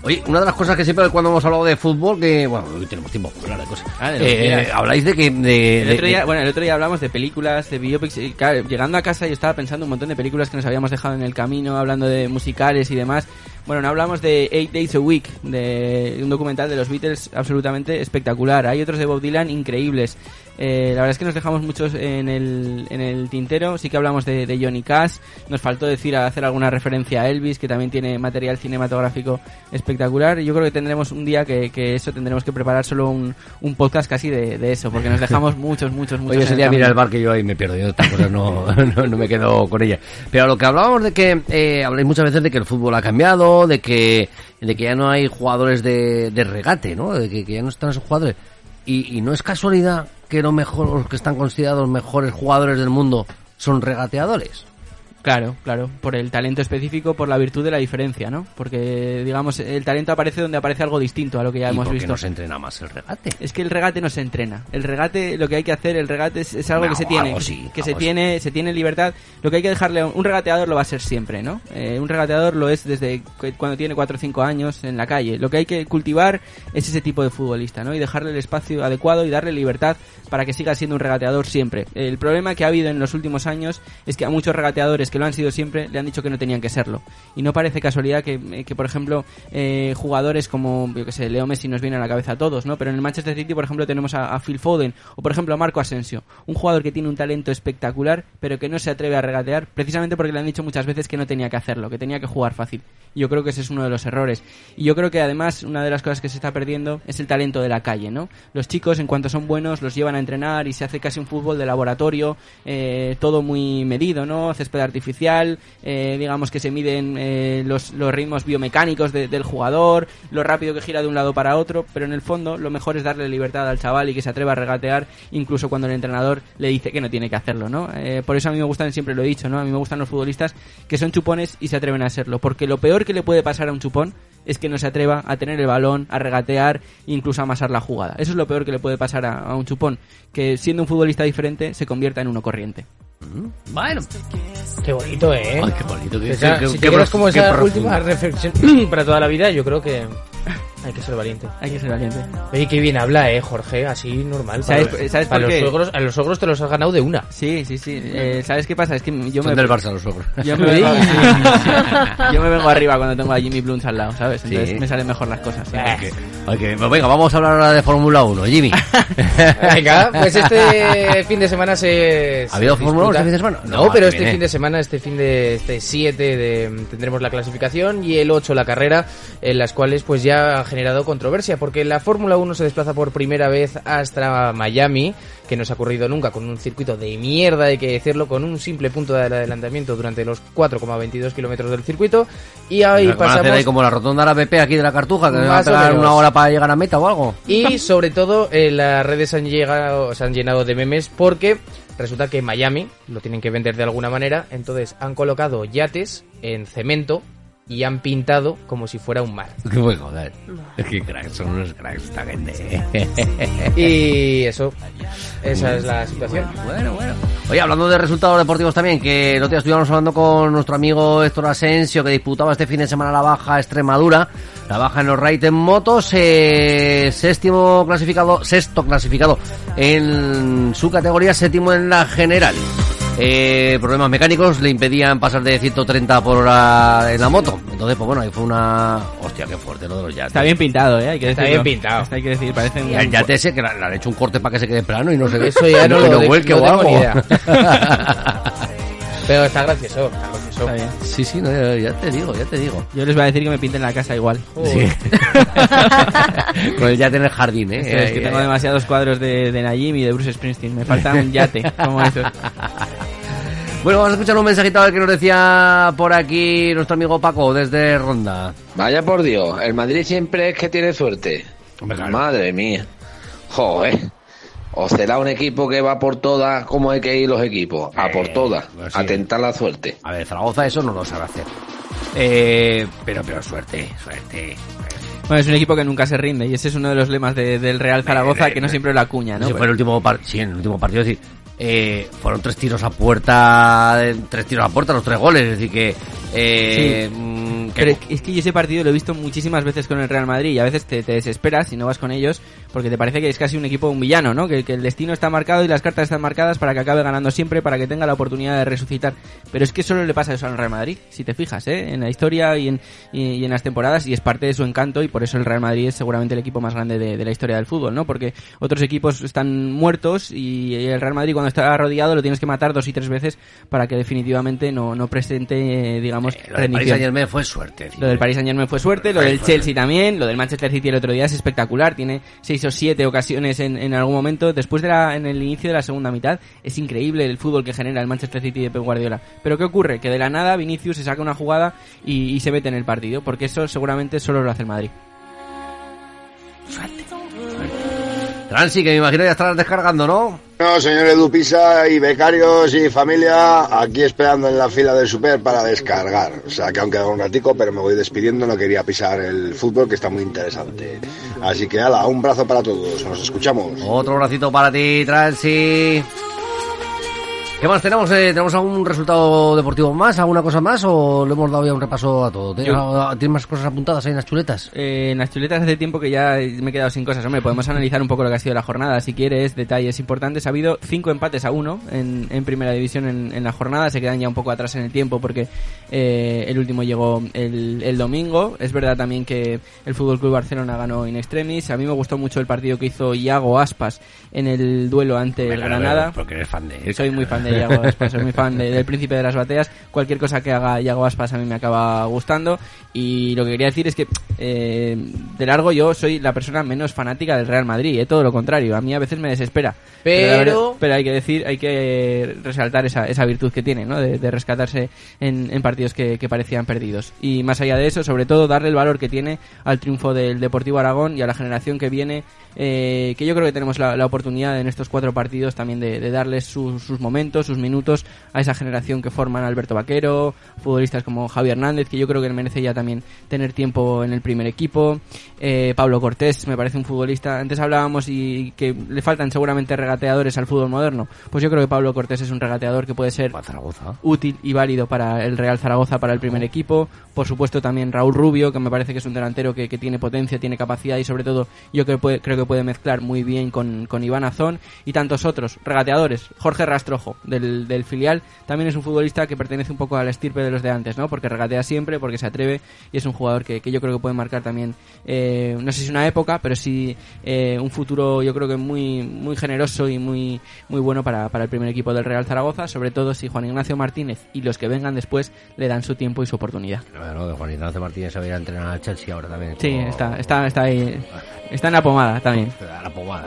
Oye, una de las cosas que siempre cuando hemos hablado de fútbol, que bueno, hoy tenemos tiempo para hablar de cosas. Ah, de Eh, habláis de que de, El de- otro día, de- bueno, el otro día hablamos de películas, de biopics. y, claro, llegando a casa yo estaba pensando un montón de películas que nos habíamos dejado en el camino, hablando de musicales y demás. Bueno, no hablamos de Eight Days a Week, de un documental de los Beatles absolutamente espectacular. Hay otros de Bob Dylan increíbles. Eh, la verdad es que nos dejamos muchos en el, en el tintero. Sí que hablamos de, de Johnny Cash. Nos faltó decir, hacer alguna referencia a Elvis, que también tiene material cinematográfico espectacular. Yo creo que tendremos un día que, que eso tendremos que preparar solo un, un podcast casi de, de eso, porque nos dejamos muchos, muchos, muchos. Oye, ese día mira el bar que yo ahí me pierdo, yo otras cosas no, no, no me quedo con ella. Pero lo que hablábamos de que, eh, habláis muchas veces de que el fútbol ha cambiado, de que, de que ya no hay jugadores de, de regate, ¿no? De que, que ya no están esos jugadores. Y, y no es casualidad que los mejor, los que están considerados mejores jugadores del mundo son regateadores. Claro, claro, por el talento específico, por la virtud de la diferencia, ¿no? Porque, digamos, el talento aparece donde aparece algo distinto a lo que ya ¿Y hemos visto. no se entrena más el regate? Es que el regate no se entrena. El regate, lo que hay que hacer, el regate es, es algo No, que se tiene. sí, que se sí. tiene, se tiene libertad. Lo que hay que dejarle un, regateador lo va a ser siempre, ¿no? Eh, un regateador lo es desde cu- cuando tiene 4 o 5 años en la calle. Lo que hay que cultivar es ese tipo de futbolista, ¿no? Y dejarle el espacio adecuado y darle libertad para que siga siendo un regateador siempre. El problema que ha habido en los últimos años es que a muchos regateadores que lo han sido siempre le han dicho que no tenían que serlo. Y no parece casualidad que, eh, que por ejemplo, eh, jugadores como, yo que sé, Leo Messi nos viene a la cabeza a todos, ¿no? Pero en el Manchester City, por ejemplo, tenemos a, a Phil Foden o, por ejemplo, a Marco Asensio. Un jugador que tiene un talento espectacular, pero que no se atreve a regatear precisamente porque le han dicho muchas veces que no tenía que hacerlo, que tenía que jugar fácil. Yo creo que ese es uno de los errores. Y yo creo que además una de las cosas que se está perdiendo es el talento de la calle, ¿no? Los chicos, en cuanto son buenos, los llevan a entrenar y se hace casi un fútbol de laboratorio, eh, todo muy medido, ¿no? Césped artificial, eh, digamos que se miden eh, los, los ritmos biomecánicos de- del jugador, lo rápido que gira de un lado para otro, pero en el fondo lo mejor es darle libertad al chaval y que se atreva a regatear, incluso cuando el entrenador le dice que no tiene que hacerlo, ¿no? Eh, por eso a mí me gustan, siempre lo he dicho, ¿no? A mí me gustan los futbolistas que son chupones y se atreven a serlo, porque lo peor que le puede pasar a un chupón es que no se atreva a tener el balón, a regatear, incluso a amasar la jugada. Eso es lo peor que le puede pasar a, a un chupón, que siendo un futbolista diferente se convierta en uno corriente. Bueno. Qué bonito, ¿eh? Ay, qué bonito. Qué, Esa- qué- si qué te quedas como esa profundo. última reflexión para toda la vida, yo creo que Hay que ser valiente. Hay que ser valiente. Oye, qué bien habla, eh, Jorge, así normal. ¿Sabes- Para- sabes para por los qué? suegros- a los suegros te los has ganado de una. Sí, sí, sí. Eh, ¿Sabes qué pasa? Es que yo Son me... del Barça los suegros. Yo me, vengo, sí, yo me vengo arriba cuando tengo a Jimmy Blunt al lado, ¿sabes? Entonces Sí. me salen mejor las cosas. sí. Hay que- pues venga, vamos a hablar ahora de Fórmula 1, Jimmy. Venga, pues este fin de semana se. ¿Ha habido Fórmula 1 disputa. este fin de semana? No, No, pero este bien, fin eh. de semana, este fin de este 7 de, tendremos la clasificación y el 8 la carrera, en las cuales pues ya ha generado controversia, porque la Fórmula 1 se desplaza por primera vez hasta Miami, que no se ha ocurrido nunca, con un circuito de mierda, hay que decirlo, con un simple punto de adelantamiento durante los 4,22 kilómetros del circuito. Y ahí Van a hacer pasamos. ahí como la rotonda de la BP aquí de la Cartuja, que van a menos. una hora para llegar a meta o algo. Y sobre todo eh, las redes han llegado, se han llenado de memes porque resulta que Miami lo tienen que vender de alguna manera, entonces han colocado yates en cemento y han pintado como si fuera un mar. Qué buen joder. Es que cracks, son unos cracks esta gente. Y eso, esa es la situación. Bueno, bueno. Oye, hablando de resultados deportivos también, que el otro día estuvimos hablando con nuestro amigo Héctor Asensio, que disputaba este fin de semana la baja Extremadura, la baja en los Raid en motos, eh, séptimo clasificado, sexto clasificado en su categoría, séptimo en la general. Eh, problemas mecánicos le impedían pasar de 130 por hora en la moto. Entonces, pues bueno, ahí fue una... Hostia, qué fuerte lo de los yates. Está bien pintado, ¿eh? Hay que Está decirlo. bien pintado. Hay que decir, parece un... El yate ese que le han hecho un corte para que se quede plano y no se ve. Eso ya no lo vuelque no o tengo algo. ni idea. Pero está gracioso, está gracioso. Está bien. Sí, sí, no, ya, ya te digo, ya te digo. Yo les voy a decir que me pinten la casa igual. Sí. Con el yate en el jardín, ¿eh? Es que tengo demasiados cuadros de, de Najim y de Bruce Springsteen. Me falta un yate como esos. Bueno, vamos a escuchar un mensajito a ver que nos decía por aquí nuestro amigo Paco desde Ronda. Vaya por Dios, el Madrid siempre es que tiene suerte. Madre mía. Joder. O será un equipo que va por todas, como hay que ir los equipos. A por todas. pues sí. A tentar la suerte. A ver, Zaragoza eso no lo sabe hacer. Eh, pero, pero suerte, suerte. Bueno, es un equipo que nunca se rinde y ese es uno de los lemas de- del Real Zaragoza que no siempre lo acuña, ¿no? Si fue el último par- sí, en el último partido, es decir, eh, fueron tres tiros a puerta, eh, tres tiros a puerta, los tres goles, es decir que, eh, Sí. mm, que- Pero es que yo ese partido lo he visto muchísimas veces con el Real Madrid y a veces te, te desesperas si no vas con ellos porque te parece que es casi un equipo un villano, ¿no? Que, que el destino está marcado y las cartas están marcadas para que acabe ganando siempre, para que tenga la oportunidad de resucitar. Pero es que solo le pasa eso al Real Madrid, si te fijas, ¿eh? En la historia y en, y, y en las temporadas y es parte de su encanto y por eso el Real Madrid es seguramente el equipo más grande de, de la historia del fútbol, ¿no? Porque otros equipos están muertos y el Real Madrid cuando está rodeado lo tienes que matar dos y tres veces para que definitivamente no, no presente, eh, digamos, lo del Paris. Saint Germain fue suerte. Lo del Paris Saint Germain fue suerte, lo del Chelsea también, lo del Manchester City el otro día es espectacular, tiene seis siete ocasiones en, algún momento, después de la, en el inicio de la segunda mitad, es increíble el fútbol que genera el Manchester City de Pep Guardiola. Pero ¿qué ocurre? Que de la nada Vinicius se saca una jugada y, y se mete en el partido, porque eso seguramente solo lo hace el Madrid. Transi, que me imagino ya estarás descargando, ¿no? Bueno, señor Edu Pisa y becarios y familia, aquí esperando en la fila del super para descargar. O sea, que aún queda un ratico, pero me voy despidiendo, no quería pisar el fútbol, que está muy interesante. Así que, ala, un brazo para todos, nos escuchamos. Otro bracito para ti, Transi. ¿Qué más tenemos? Eh, ¿Tenemos algún resultado deportivo más? ¿Alguna cosa más? ¿O le hemos dado ya un repaso a todo? ¿Tienes, Yo- ¿tienes más cosas apuntadas ahí en las chuletas? Eh, en las chuletas hace tiempo que ya me he quedado sin cosas. Hombre, podemos analizar un poco lo que ha sido la jornada, si quieres, detalles importantes. Ha habido cinco empates a uno en, en primera división en, en la jornada. Se quedan ya un poco atrás en el tiempo porque eh, el último llegó el, el domingo. Es verdad también que el Fútbol Club Barcelona ganó in extremis. A mí me gustó mucho el partido que hizo Iago Aspas en el duelo ante el Granada. Porque eres fan de él. Soy muy fan de Iago Aspas, soy muy fan de- del príncipe de las bateas. Cualquier cosa que haga Iago Aspas a mí me acaba gustando. Y lo que quería decir es que, eh, de largo, yo soy la persona menos fanática del Real Madrid, eh, todo lo contrario. A mí a veces me desespera. Pero- pero hay que decir, hay que resaltar esa, esa virtud que tiene, ¿no? De, de rescatarse en, en partidos que, que parecían perdidos. Y más allá de eso, sobre todo, darle el valor que tiene al triunfo del Deportivo Aragón y a la generación que viene, eh, que yo creo que tenemos la, la oportunidad en estos cuatro partidos también de, de darles sus, sus momentos sus minutos a esa generación que forman Alberto Vaquero, futbolistas como Javier Hernández, que yo creo que merece ya también tener tiempo en el primer equipo. Eh, Pablo Cortés me parece un futbolista. Antes hablábamos y que le faltan seguramente regateadores al fútbol moderno. Pues yo creo que Pablo Cortés es un regateador que puede ser útil y válido para el Real Zaragoza, para el primer equipo. Por supuesto también Raúl Rubio, que me parece que es un delantero que, que tiene potencia, tiene capacidad y sobre todo yo creo que puede, creo que puede mezclar muy bien con, con Iván Azón y tantos otros regateadores. Jorge Rastrojo, del, del filial, también es un futbolista que pertenece un poco a la estirpe de los de antes, ¿no? Porque regatea siempre, porque se atreve y es un jugador que, que yo creo que puede marcar también, eh, no sé si una época, pero sí eh, un futuro yo creo que muy, muy generoso y muy, muy bueno para, para el primer equipo del Real Zaragoza, sobre todo si Juan Ignacio Martínez y los que vengan después le dan su tiempo y su oportunidad. De Juan Ignacio Martínez se va a ir a entrenar al Chelsea ahora también. Sí, como- está, está, está ahí, está en la pomada también. La pomada.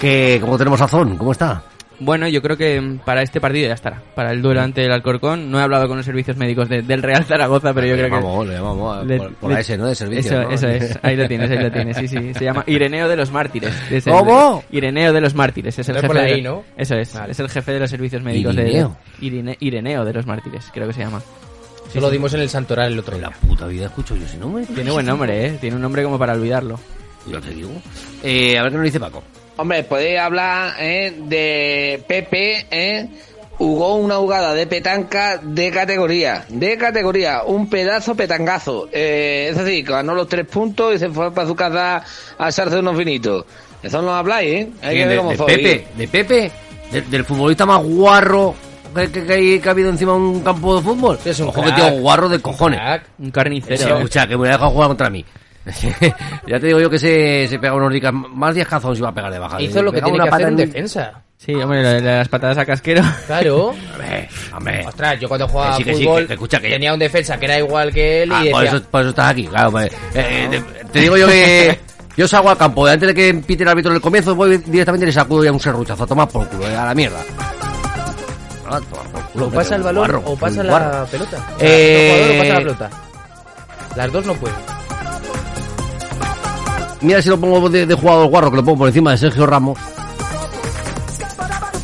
¿Qué, ¿Cómo tenemos a Zon? ¿Cómo está? Bueno, yo creo que mm, para este partido ya estará. Para el duelo ante el Alcorcón. No he hablado con los servicios médicos de- del Real Zaragoza, pero yo Le creo que... llamamos, le llamamos, le- por- por le- la S, ¿no? De servicios, Eso, ¿no? eso es. Ahí lo tienes, ahí lo tienes. Sí, sí. Se llama Ireneo de los Mártires. Es el- ¿Cómo? Ireneo de los Mártires. Es el jefe de- ahí, ¿no? Eso es. Vale. Es el jefe de los servicios médicos Irineo. de... Irine- Ireneo de los Mártires, creo que se llama. Eso lo dimos en el Santoral el otro día. Puta vida escucho yo ese nombre. Tiene buen nombre, ¿eh? Tiene un nombre como para olvidarlo. Ya te digo. Eh, a ver qué nos dice Paco. Hombre, podéis hablar eh, de Pepe, eh, jugó una jugada de petanca de categoría, de categoría, un pedazo petangazo. Eh, es decir, que ganó los tres puntos y se fue para su casa a echarse unos vinitos. Eso no habláis, ¿eh? Hay que ¿Quién? ver de, cómo de soy. Pepe, de Pepe, de- del futbolista más guarro que, que- que hay- que ha habido encima de un campo de fútbol. Es un Ojo que crack. tengo guarro de cojones. Un carnicero. Sí, escucha, que me voy a dejar jugar contra mí. ya te digo yo que se, se pega unos dicas, más 10 cazones iba a pegar de baja. Hizo lo que tiene una que hacer en un- defensa. Sí, hombre, la- la- las patadas a casquero. Claro. Hombre, hombre. Ostras, yo cuando jugaba sí, que sí, fútbol que- que escucha que- tenía un defensa que era igual que él y Ah, decía... por, eso, por eso estás aquí, claro. pues, eh, eh, te, te digo yo que yo salgo al campo, antes de que pite el árbitro en el comienzo, voy directamente y le sacudo ya un serruchazo, a tomar por culo, eh, a la mierda. Ah, toma por culo, O pasa el balón o pasa la pelota. O sea, Eh, el jugador o pasa la pelota. Las dos no pueden. Mira si lo pongo de, de jugador guarro, que lo pongo por encima de Sergio Ramos.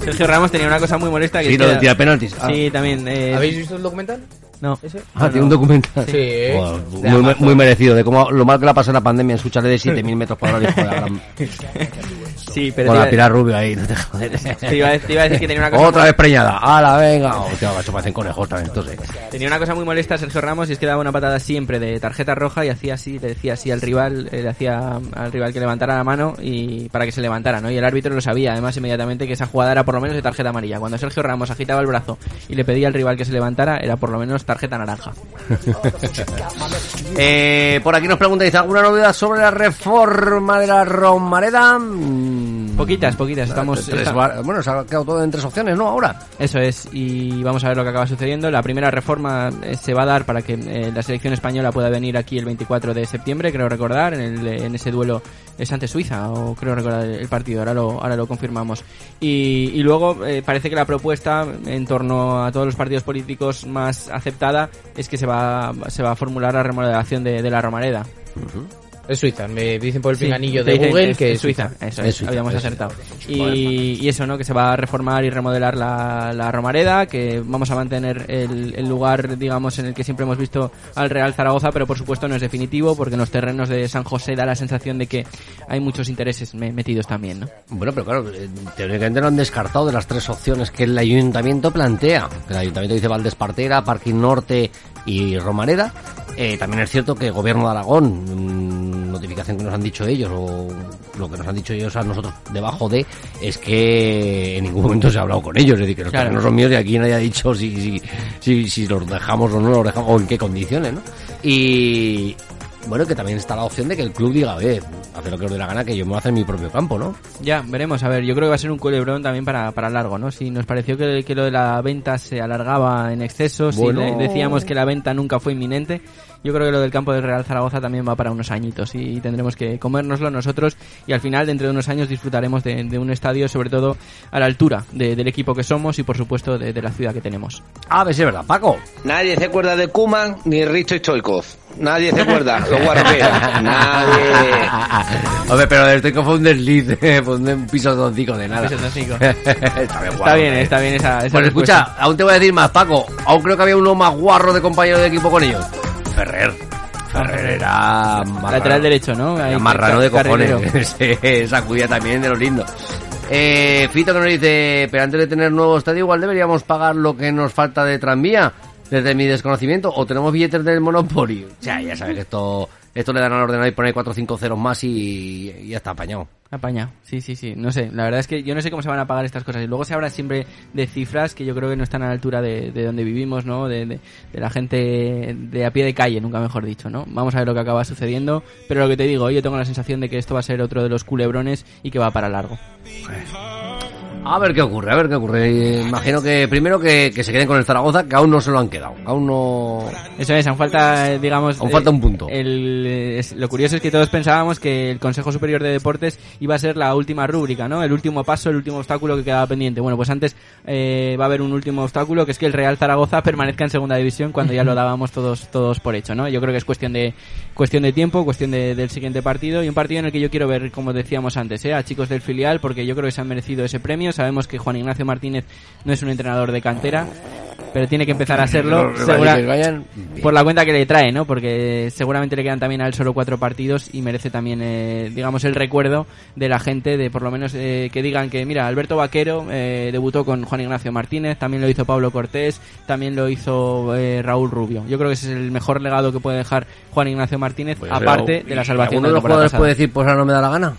Sergio Ramos tenía una cosa muy molesta que Sí, lo de tirar penaltis. Ah. Sí, también. eh, ¿Habéis visto el documental? No. ¿Ese? Ah, tiene un documental. Sí. Joder, muy, merecido, de cómo lo mal que la pasó en la pandemia en su chalet de 7000 metros cuadrados. hijo de la gran- Sí, pero Con te la iba- Pilar Rubio ahí, no te jodes. Te iba, a- te iba a decir que tenía una cosa Otra vez preñada. ¡Hala, venga! Hostia, macho, parecen conejos también, entonces. Tenía una cosa muy molesta a Sergio Ramos y es que daba una patada siempre de tarjeta roja y hacía así, le decía así al rival, eh, le hacía al rival que levantara la mano y para que se levantara, ¿no? Y el árbitro lo sabía, además inmediatamente que esa jugada era por lo menos de tarjeta amarilla. Cuando Sergio Ramos agitaba el brazo y le pedía al rival que se levantara, era por lo menos tarjeta naranja. Eh, por aquí nos pregunta, dice, ¿alguna novedad sobre la reforma de la Romareda? Mm, Poquitas, poquitas, estamos... tres Bueno, se ha quedado todo en tres opciones, ¿no? Ahora. Eso es, y vamos a ver lo que acaba sucediendo. La primera reforma eh, se va a dar para que eh, la selección española pueda venir aquí el 24 de septiembre, creo recordar, en, el, en ese duelo es ante Suiza, o creo recordar el, partido, ahora lo, ahora lo confirmamos. Y, y luego eh, parece que la propuesta en torno a todos los partidos políticos más aceptada es que se va, se va a formular la remodelación de, de la Romareda. Es Suiza, me dicen por el Sí, pinganillo de Google que es- que es Suiza. Eso Es es, Suiza, habíamos es acertado. Y, y eso, ¿no? Que se va a reformar y remodelar la, la Romareda, que vamos a mantener el, el lugar, digamos, en el que siempre hemos visto al Real Zaragoza, pero por supuesto no es definitivo, porque en los terrenos de San José da la sensación de que hay muchos intereses me- metidos también, ¿no? Bueno, pero claro, eh, teóricamente lo han descartado de las tres opciones que el ayuntamiento plantea. El ayuntamiento dice Valdespartera, Parking Norte y Romareda. Eh, también es cierto que Gobierno de Aragón, mm, notificación que nos han dicho ellos, o lo que nos han dicho ellos a nosotros debajo de, es que en ningún momento se ha hablado con ellos. Es decir, que los Claro. terrenos son míos y aquí nadie ha dicho si, si, si, si los dejamos o no los dejamos, o en qué condiciones, ¿no? Y, bueno, que también está la opción de que el club diga, a ver, hace lo que os dé la gana, que yo me voy a hacer mi propio campo, ¿no? Ya, veremos. A ver, yo creo que va a ser un culebrón también para, para largo, ¿no? Si nos pareció que, que lo de la venta se alargaba en exceso, si le- decíamos que la venta nunca fue inminente, yo creo que lo del campo del Real Zaragoza también va para unos añitos y tendremos que comérnoslo nosotros y al final dentro de unos años disfrutaremos de, de un estadio sobre todo a la altura de- del equipo que somos y por supuesto de, de la ciudad que tenemos. A ver si es verdad, Paco. Nadie se acuerda de Kuman ni Risto Stoikov. Nadie se acuerda, lo guarro que era. Nadie. Hombre, pero estoy que fue un desliz, fue un piso doncico de nada. Pisotoncico. está bien, Está bien, eh. está bien esa, esa Bueno, respuesta. escucha, aún te voy a decir más, Paco. Aún creo que había uno más guarro de compañero de equipo con ellos. Ferrer. Ferrer era. Lateral derecho, ¿no? Era Ahí, marrano de cojones. Se sacudía también de los lindos. Eh, Fito que nos dice, pero antes de tener nuevo estadio igual deberíamos pagar lo que nos falta de tranvía, desde mi desconocimiento, o tenemos billetes del Monopoly. O sea, ya sabes que esto, esto le dan al ordenador y poner 4 o 5 ceros más y, y ya está apañado. Apaña, sí, sí, sí. No sé, la verdad es que yo no sé cómo se van a pagar estas cosas. Y luego se habla siempre de cifras que yo creo que no están a la altura de, de donde vivimos, ¿no? De, de- de la gente de a pie de calle, nunca mejor dicho, ¿no? Vamos a ver lo que acaba sucediendo. Pero lo que te digo, yo tengo la sensación de que esto va a ser otro de los culebrones y que va para largo. A ver qué ocurre, a ver qué ocurre. Eh, Imagino que primero que, que se queden con el Zaragoza, que aún no se lo han quedado. Aún no... Eso es, aún falta, eh, digamos... Aún falta un punto. el- eh, es- lo curioso es que todos pensábamos que el Consejo Superior de Deportes iba a ser la última rúbrica, ¿no? El último paso, el último obstáculo que quedaba pendiente. Bueno, pues antes eh, va a haber un último obstáculo, que es que el Real Zaragoza permanezca en segunda división cuando ya lo dábamos todos, todos por hecho, ¿no? Yo creo que es cuestión de, cuestión de tiempo, cuestión de- del siguiente partido y un partido en el que yo quiero ver, como decíamos antes, ¿eh? a chicos del filial, porque yo creo que se han merecido ese premio. Sabemos que Juan Ignacio Martínez no es un entrenador de cantera, pero tiene que empezar a serlo. Los segura- por la cuenta que le trae, ¿no? Porque seguramente le quedan también a él solo cuatro partidos y merece también, eh, digamos, el recuerdo de la gente, de por lo menos eh, que digan que, mira, Alberto Vaquero eh, debutó con Juan Ignacio Martínez, también lo hizo Pablo Cortés, también lo hizo eh, Raúl Rubio. Yo creo que ese es el mejor legado que puede dejar Juan Ignacio Martínez, aparte de la salvación ¿Alguno de de la los temporada jugadores pasada. puede decir, pues ahora no me da la gana?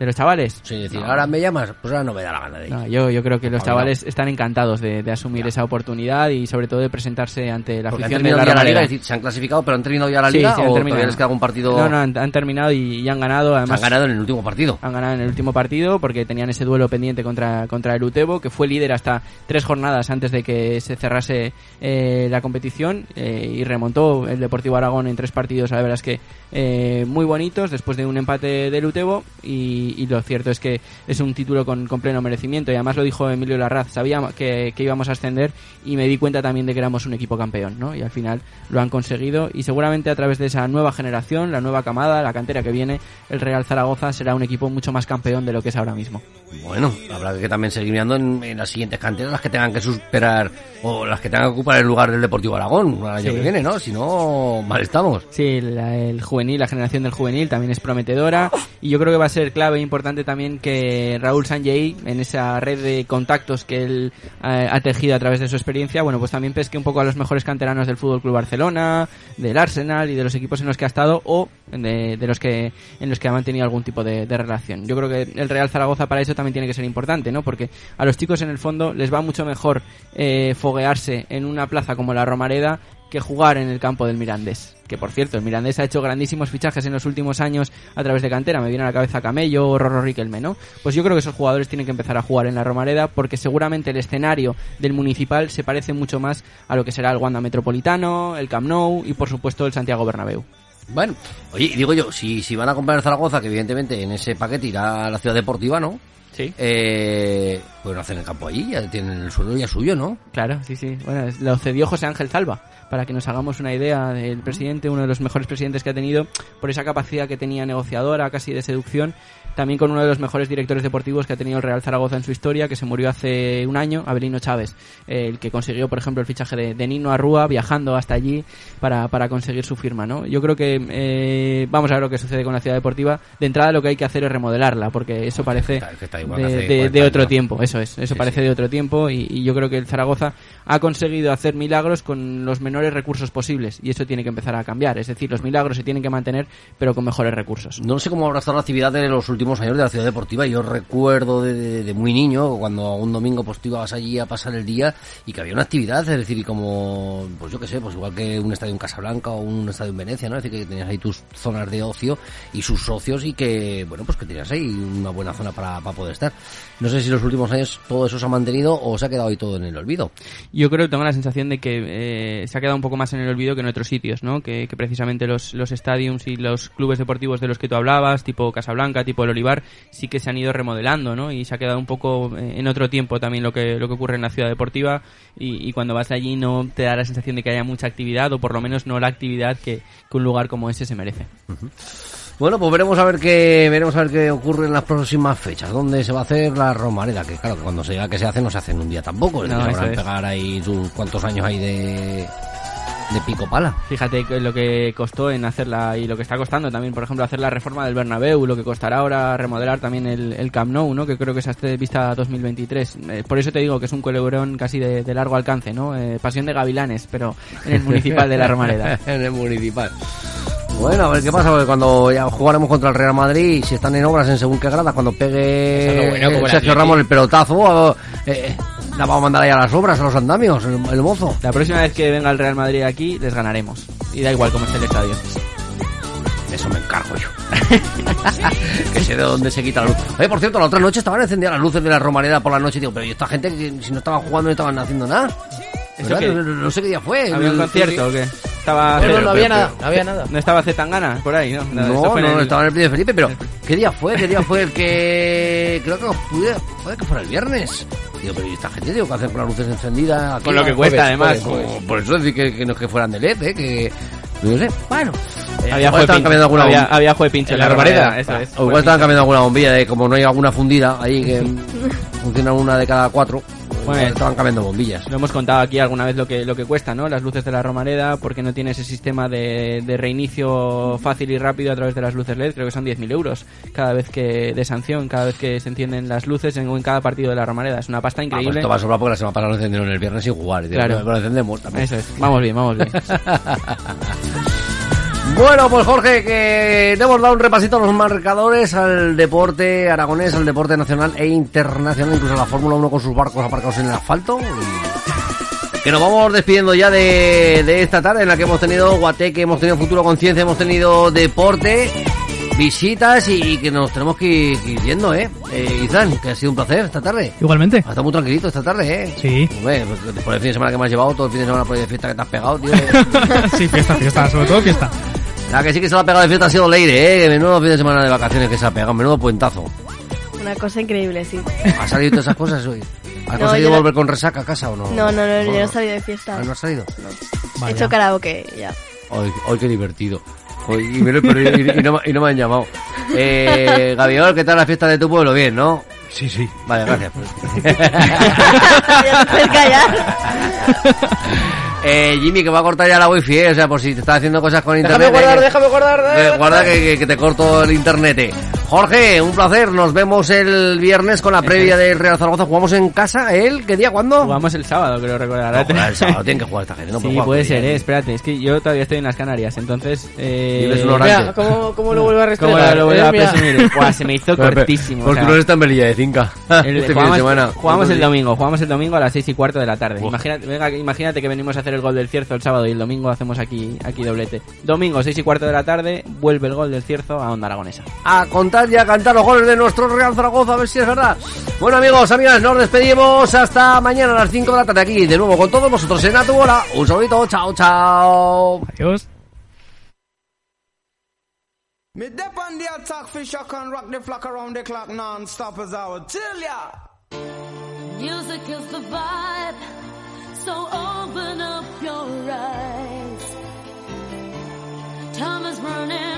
¿De los chavales? Sí, decir, No. ahora me llamas, pues ahora no me da la gana de ir. No, yo, yo creo que los chavales están encantados de, de asumir esa oportunidad y sobre todo de presentarse ante la Porque han afición de terminado la ya la liga, es decir, se han clasificado, pero han terminado ya la Sí, liga sí, han o terminado. les queda algún partido. No, no, han, han terminado y, y han ganado. Además, han ganado en el último partido. Han ganado en el último partido porque tenían ese duelo pendiente contra, contra el Utebo, que fue líder hasta tres jornadas antes de que se cerrase eh, la competición eh, y remontó el Deportivo Aragón en tres partidos, la verdad es que eh, muy bonitos después de un empate del Utebo y, y lo cierto es que es un título con, con pleno merecimiento y además lo dijo Emilio Larraz, sabía que, que íbamos a ascender y me di cuenta también de que éramos un equipo campeón, ¿no? Y al final lo han conseguido y seguramente a través de esa nueva generación, la nueva camada, la cantera que viene, el Real Zaragoza será un equipo mucho más campeón de lo que es ahora mismo. Bueno, habrá que también seguir mirando en, en las siguientes canteras las que tengan que superar o las que tengan que ocupar el lugar del Deportivo Aragón el año Sí. que viene, ¿no? Si no, mal estamos. Sí, la- el juvenil, la generación del juvenil también es prometedora y yo creo que va a ser clave importante también que Raúl Sanjei, en esa red de contactos que él eh, ha tejido a través de su experiencia, bueno, pues también pesque un poco a los mejores canteranos del Fútbol Club Barcelona, del Arsenal y de los equipos en los que ha estado o de, de los que en los que ha mantenido algún tipo de, de relación. Yo creo que el Real Zaragoza para eso también tiene que ser importante, ¿no? Porque a los chicos en el fondo les va mucho mejor eh, foguearse en una plaza como la Romareda que jugar en el campo del Mirandés. Que por cierto, el Mirandés ha hecho grandísimos fichajes en los últimos años a través de cantera. Me viene a la cabeza Camello o Rorro Riquelme, ¿no? Pues yo creo que esos jugadores tienen que empezar a jugar en la Romareda porque seguramente el escenario del Municipal se parece mucho más a lo que será el Wanda Metropolitano, el Camp Nou y por supuesto el Santiago Bernabéu. Bueno, oye, digo yo, si, si van a comprar el Zaragoza, que evidentemente en ese paquete irá a la ciudad deportiva, ¿no? Sí. Eh, pueden hacer el campo allí, ya tienen el suelo ya suyo, ¿no? Claro, sí, sí. Bueno, lo cedió José Ángel Zalba, para que nos hagamos una idea del presidente, uno de los mejores presidentes que ha tenido, por esa capacidad que tenía negociadora, casi de seducción, también con uno de los mejores directores deportivos que ha tenido el Real Zaragoza en su historia, que se murió hace un año, Abelino Chávez, eh, el que consiguió, por ejemplo, el fichaje de, de Nino Arrúa, viajando hasta allí para, para conseguir su firma, ¿no? Yo creo que eh, vamos a ver lo que sucede con la ciudad deportiva. De entrada lo que hay que hacer es remodelarla, porque eso parece de, hace de- 40 de otro tiempo, eso es, eso Sí, parece de otro tiempo y, y yo creo que el Zaragoza ha conseguido hacer milagros con los menores recursos posibles y eso tiene que empezar a cambiar, es decir, los milagros se tienen que mantener pero con mejores recursos. No sé cómo habrá estado la actividad de los últimos años de la ciudad deportiva. Yo recuerdo de, muy niño, cuando un domingo pues tú ibas allí a pasar el día y que había una actividad, es decir, y como, pues yo qué sé, pues igual que un estadio en Casablanca o un estadio en Venecia, ¿no? Es decir, que tenías ahí tus zonas de ocio y sus socios y que, bueno, pues que tenías ahí una buena zona para, para poder estar. No sé si los últimos años todo eso se ha mantenido o se ha quedado ahí todo en el olvido. Yo creo que tengo la sensación de que eh, se ha quedado un poco más en el olvido que en otros sitios, ¿no? Que, que precisamente los, los stadiums y los clubes deportivos de los que tú hablabas, tipo Casablanca, tipo el Olivar, sí que se han ido remodelando, ¿no? Y se ha quedado un poco eh, en otro tiempo también lo que, lo que ocurre en la ciudad deportiva y, y cuando vas allí no te da la sensación de que haya mucha actividad o por lo menos no la actividad que, que un lugar como ese se merece. Bueno, pues veremos a ver qué veremos a ver qué ocurre en las próximas fechas. ¿Dónde se va a hacer la Romareda? Que claro, que cuando se diga que se hace no se hace en un día tampoco. No, habrán es. pegar ahí sus cuántos años hay de de pico pala. Fíjate lo que costó en hacerla y lo que está costando también, por ejemplo, hacer la reforma del Bernabéu, lo que costará ahora remodelar también el, el Camp Nou, ¿no? Que creo que es hasta vista 2023. Eh, por eso te digo que es un culebrón casi de, de largo alcance, ¿no? Eh, pasión de gavilanes, pero en el municipal de la Romareda. en el municipal. Bueno, a ver qué pasa, porque cuando ya jugaremos contra el Real Madrid, si están en obras en según qué grada, cuando pegue bueno, eh, Sergio Atleti. Ramos el pelotazo, eh, la vamos a mandar ahí a las obras, a los andamios, el, el mozo. La próxima vez que venga el Real Madrid aquí, les ganaremos. Y da igual cómo esté el estadio. Eso me encargo yo. que sé de dónde se quita la luz. Oye, por cierto, la otra noche estaban encendidas las luces de la Romareda por la noche, digo, pero ¿y esta gente que si no estaban jugando no estaban haciendo nada? ¿Eso ¿Verdad? qué? No, no- no sé qué día fue. ¿Había un concierto o qué? Estaba... No, no, Pero- no había pero- nada, no había nada. ¿No estaba Zetangana por ahí, no? No, fue en no, el- estaba en el Príncipe Felipe, pero ¿qué día fue? ¿Qué día fue el que creo que pude, puede que fuera el viernes? Digo, pero ¿y esta gente digo que hacer con las luces encendidas? aquí? Con lo que cuesta, jueves, además. jueves, como- por eso decir que, que no es que fueran de LED, ¿eh? que no sé. Bueno, eh, Había igual juez estaban cambiando alguna Había, había juez pincho En la. Eso es. O igual estaban cambiando alguna bombilla de como no hay alguna fundida ahí que funciona una de cada cuatro. Bueno. estaban cambiando bombillas. Lo hemos contado aquí alguna vez lo que, lo que cuesta, ¿no? Las luces de la Romareda, porque no tiene ese sistema de, de reinicio fácil y rápido a través de las luces LED. Creo que son 10.000 euros cada vez que, de sanción, cada vez que se encienden las luces en, en cada partido de la Romareda. Es una pasta Ah, pues increíble. esto va a sobrar porque la semana pasada lo encendieron el viernes y digo, Claro. pero lo encendemos también. Eso es. Vamos bien, vamos bien. Bueno, pues Jorge, que te hemos dado un repasito a los marcadores, al deporte aragonés, al deporte nacional e internacional, incluso a la Fórmula 1 con sus barcos aparcados en el asfalto. Que nos vamos despidiendo ya de, de esta tarde en la que hemos tenido Guateque, hemos tenido Futuro Conciencia, hemos tenido deporte, visitas y, y que nos tenemos que ir, que ir yendo, ¿eh? eh Izan, que ha sido un placer esta tarde. Igualmente. Ha estado muy tranquilito esta tarde, ¿eh? Sí. Hombre, pues después del fin de semana que me has llevado, todo el fin de semana por ahí de fiesta que te has pegado, tío. sí, fiesta, fiesta, sobre todo fiesta. La que sí que se la ha pegado de fiesta ha sido Leire, ¿eh? Menudo fin de semana de vacaciones que se ha pegado, menudo puentazo. Una cosa increíble, sí. ¿Ha salido todas esas cosas hoy? ¿Has No, conseguido yo no- volver con resaca a casa o no? No, no, no, yo no he salido de fiesta. Ah, ¿No has salido? He hecho karaoke, ya. Hoy, hoy qué divertido. Hoy, y, me lo he perdido y, y no, me- y no me han llamado. Eh, Gaviol, ¿qué tal la fiesta de tu pueblo? Bien, ¿no? Sí, sí. Vale, gracias. ya te puedes callar. Eh, Jimmy, que va a cortar ya la wifi, ¿eh? O sea, por si te estás haciendo cosas con Déjame internet. guardar, eh, que- déjame guardar. Eh, guarda que, que- que te corto el internet. eh. Jorge, un placer. Nos vemos el viernes con la previa del Real Zaragoza. ¿Jugamos en casa? ¿El? ¿Qué día? ¿Cuándo? Jugamos el sábado, creo recordar. No, el sábado tienen que jugar esta gente. No sí, puede ser, eh. Espérate, es que yo todavía estoy en las Canarias, entonces... Eh... Vives un horario. Mira, ¿cómo, cómo lo vuelvo a ¿Cómo restaurar? lo vuelvo a mira. presumir? Buah, se me hizo cortísimo. Porque o sea, no está en Velilla de Cinca. el- este fin de jugamos, semana. jugamos el domingo, jugamos el domingo a las seis y cuarto de la tarde. Imagínate, venga, imagínate que venimos a hacer el gol del Cierzo el sábado y el domingo hacemos aquí, aquí doblete. Domingo, seis y cuarto de la tarde, vuelve el gol del Cierzo a Onda Aragonesa. A contar y a cantar los goles de nuestro Real Zaragoza, a ver si es verdad. Bueno, amigos, amigas, nos despedimos hasta mañana a las 5 de la tarde aquí, de nuevo con todos vosotros en A Tu Bola. Un saludito, chao, chao. Adiós. Me dep on the attack for shock and rock the flock around the clock non-stop as I would tell ya. Music is the vibe, so open up your eyes. Time is running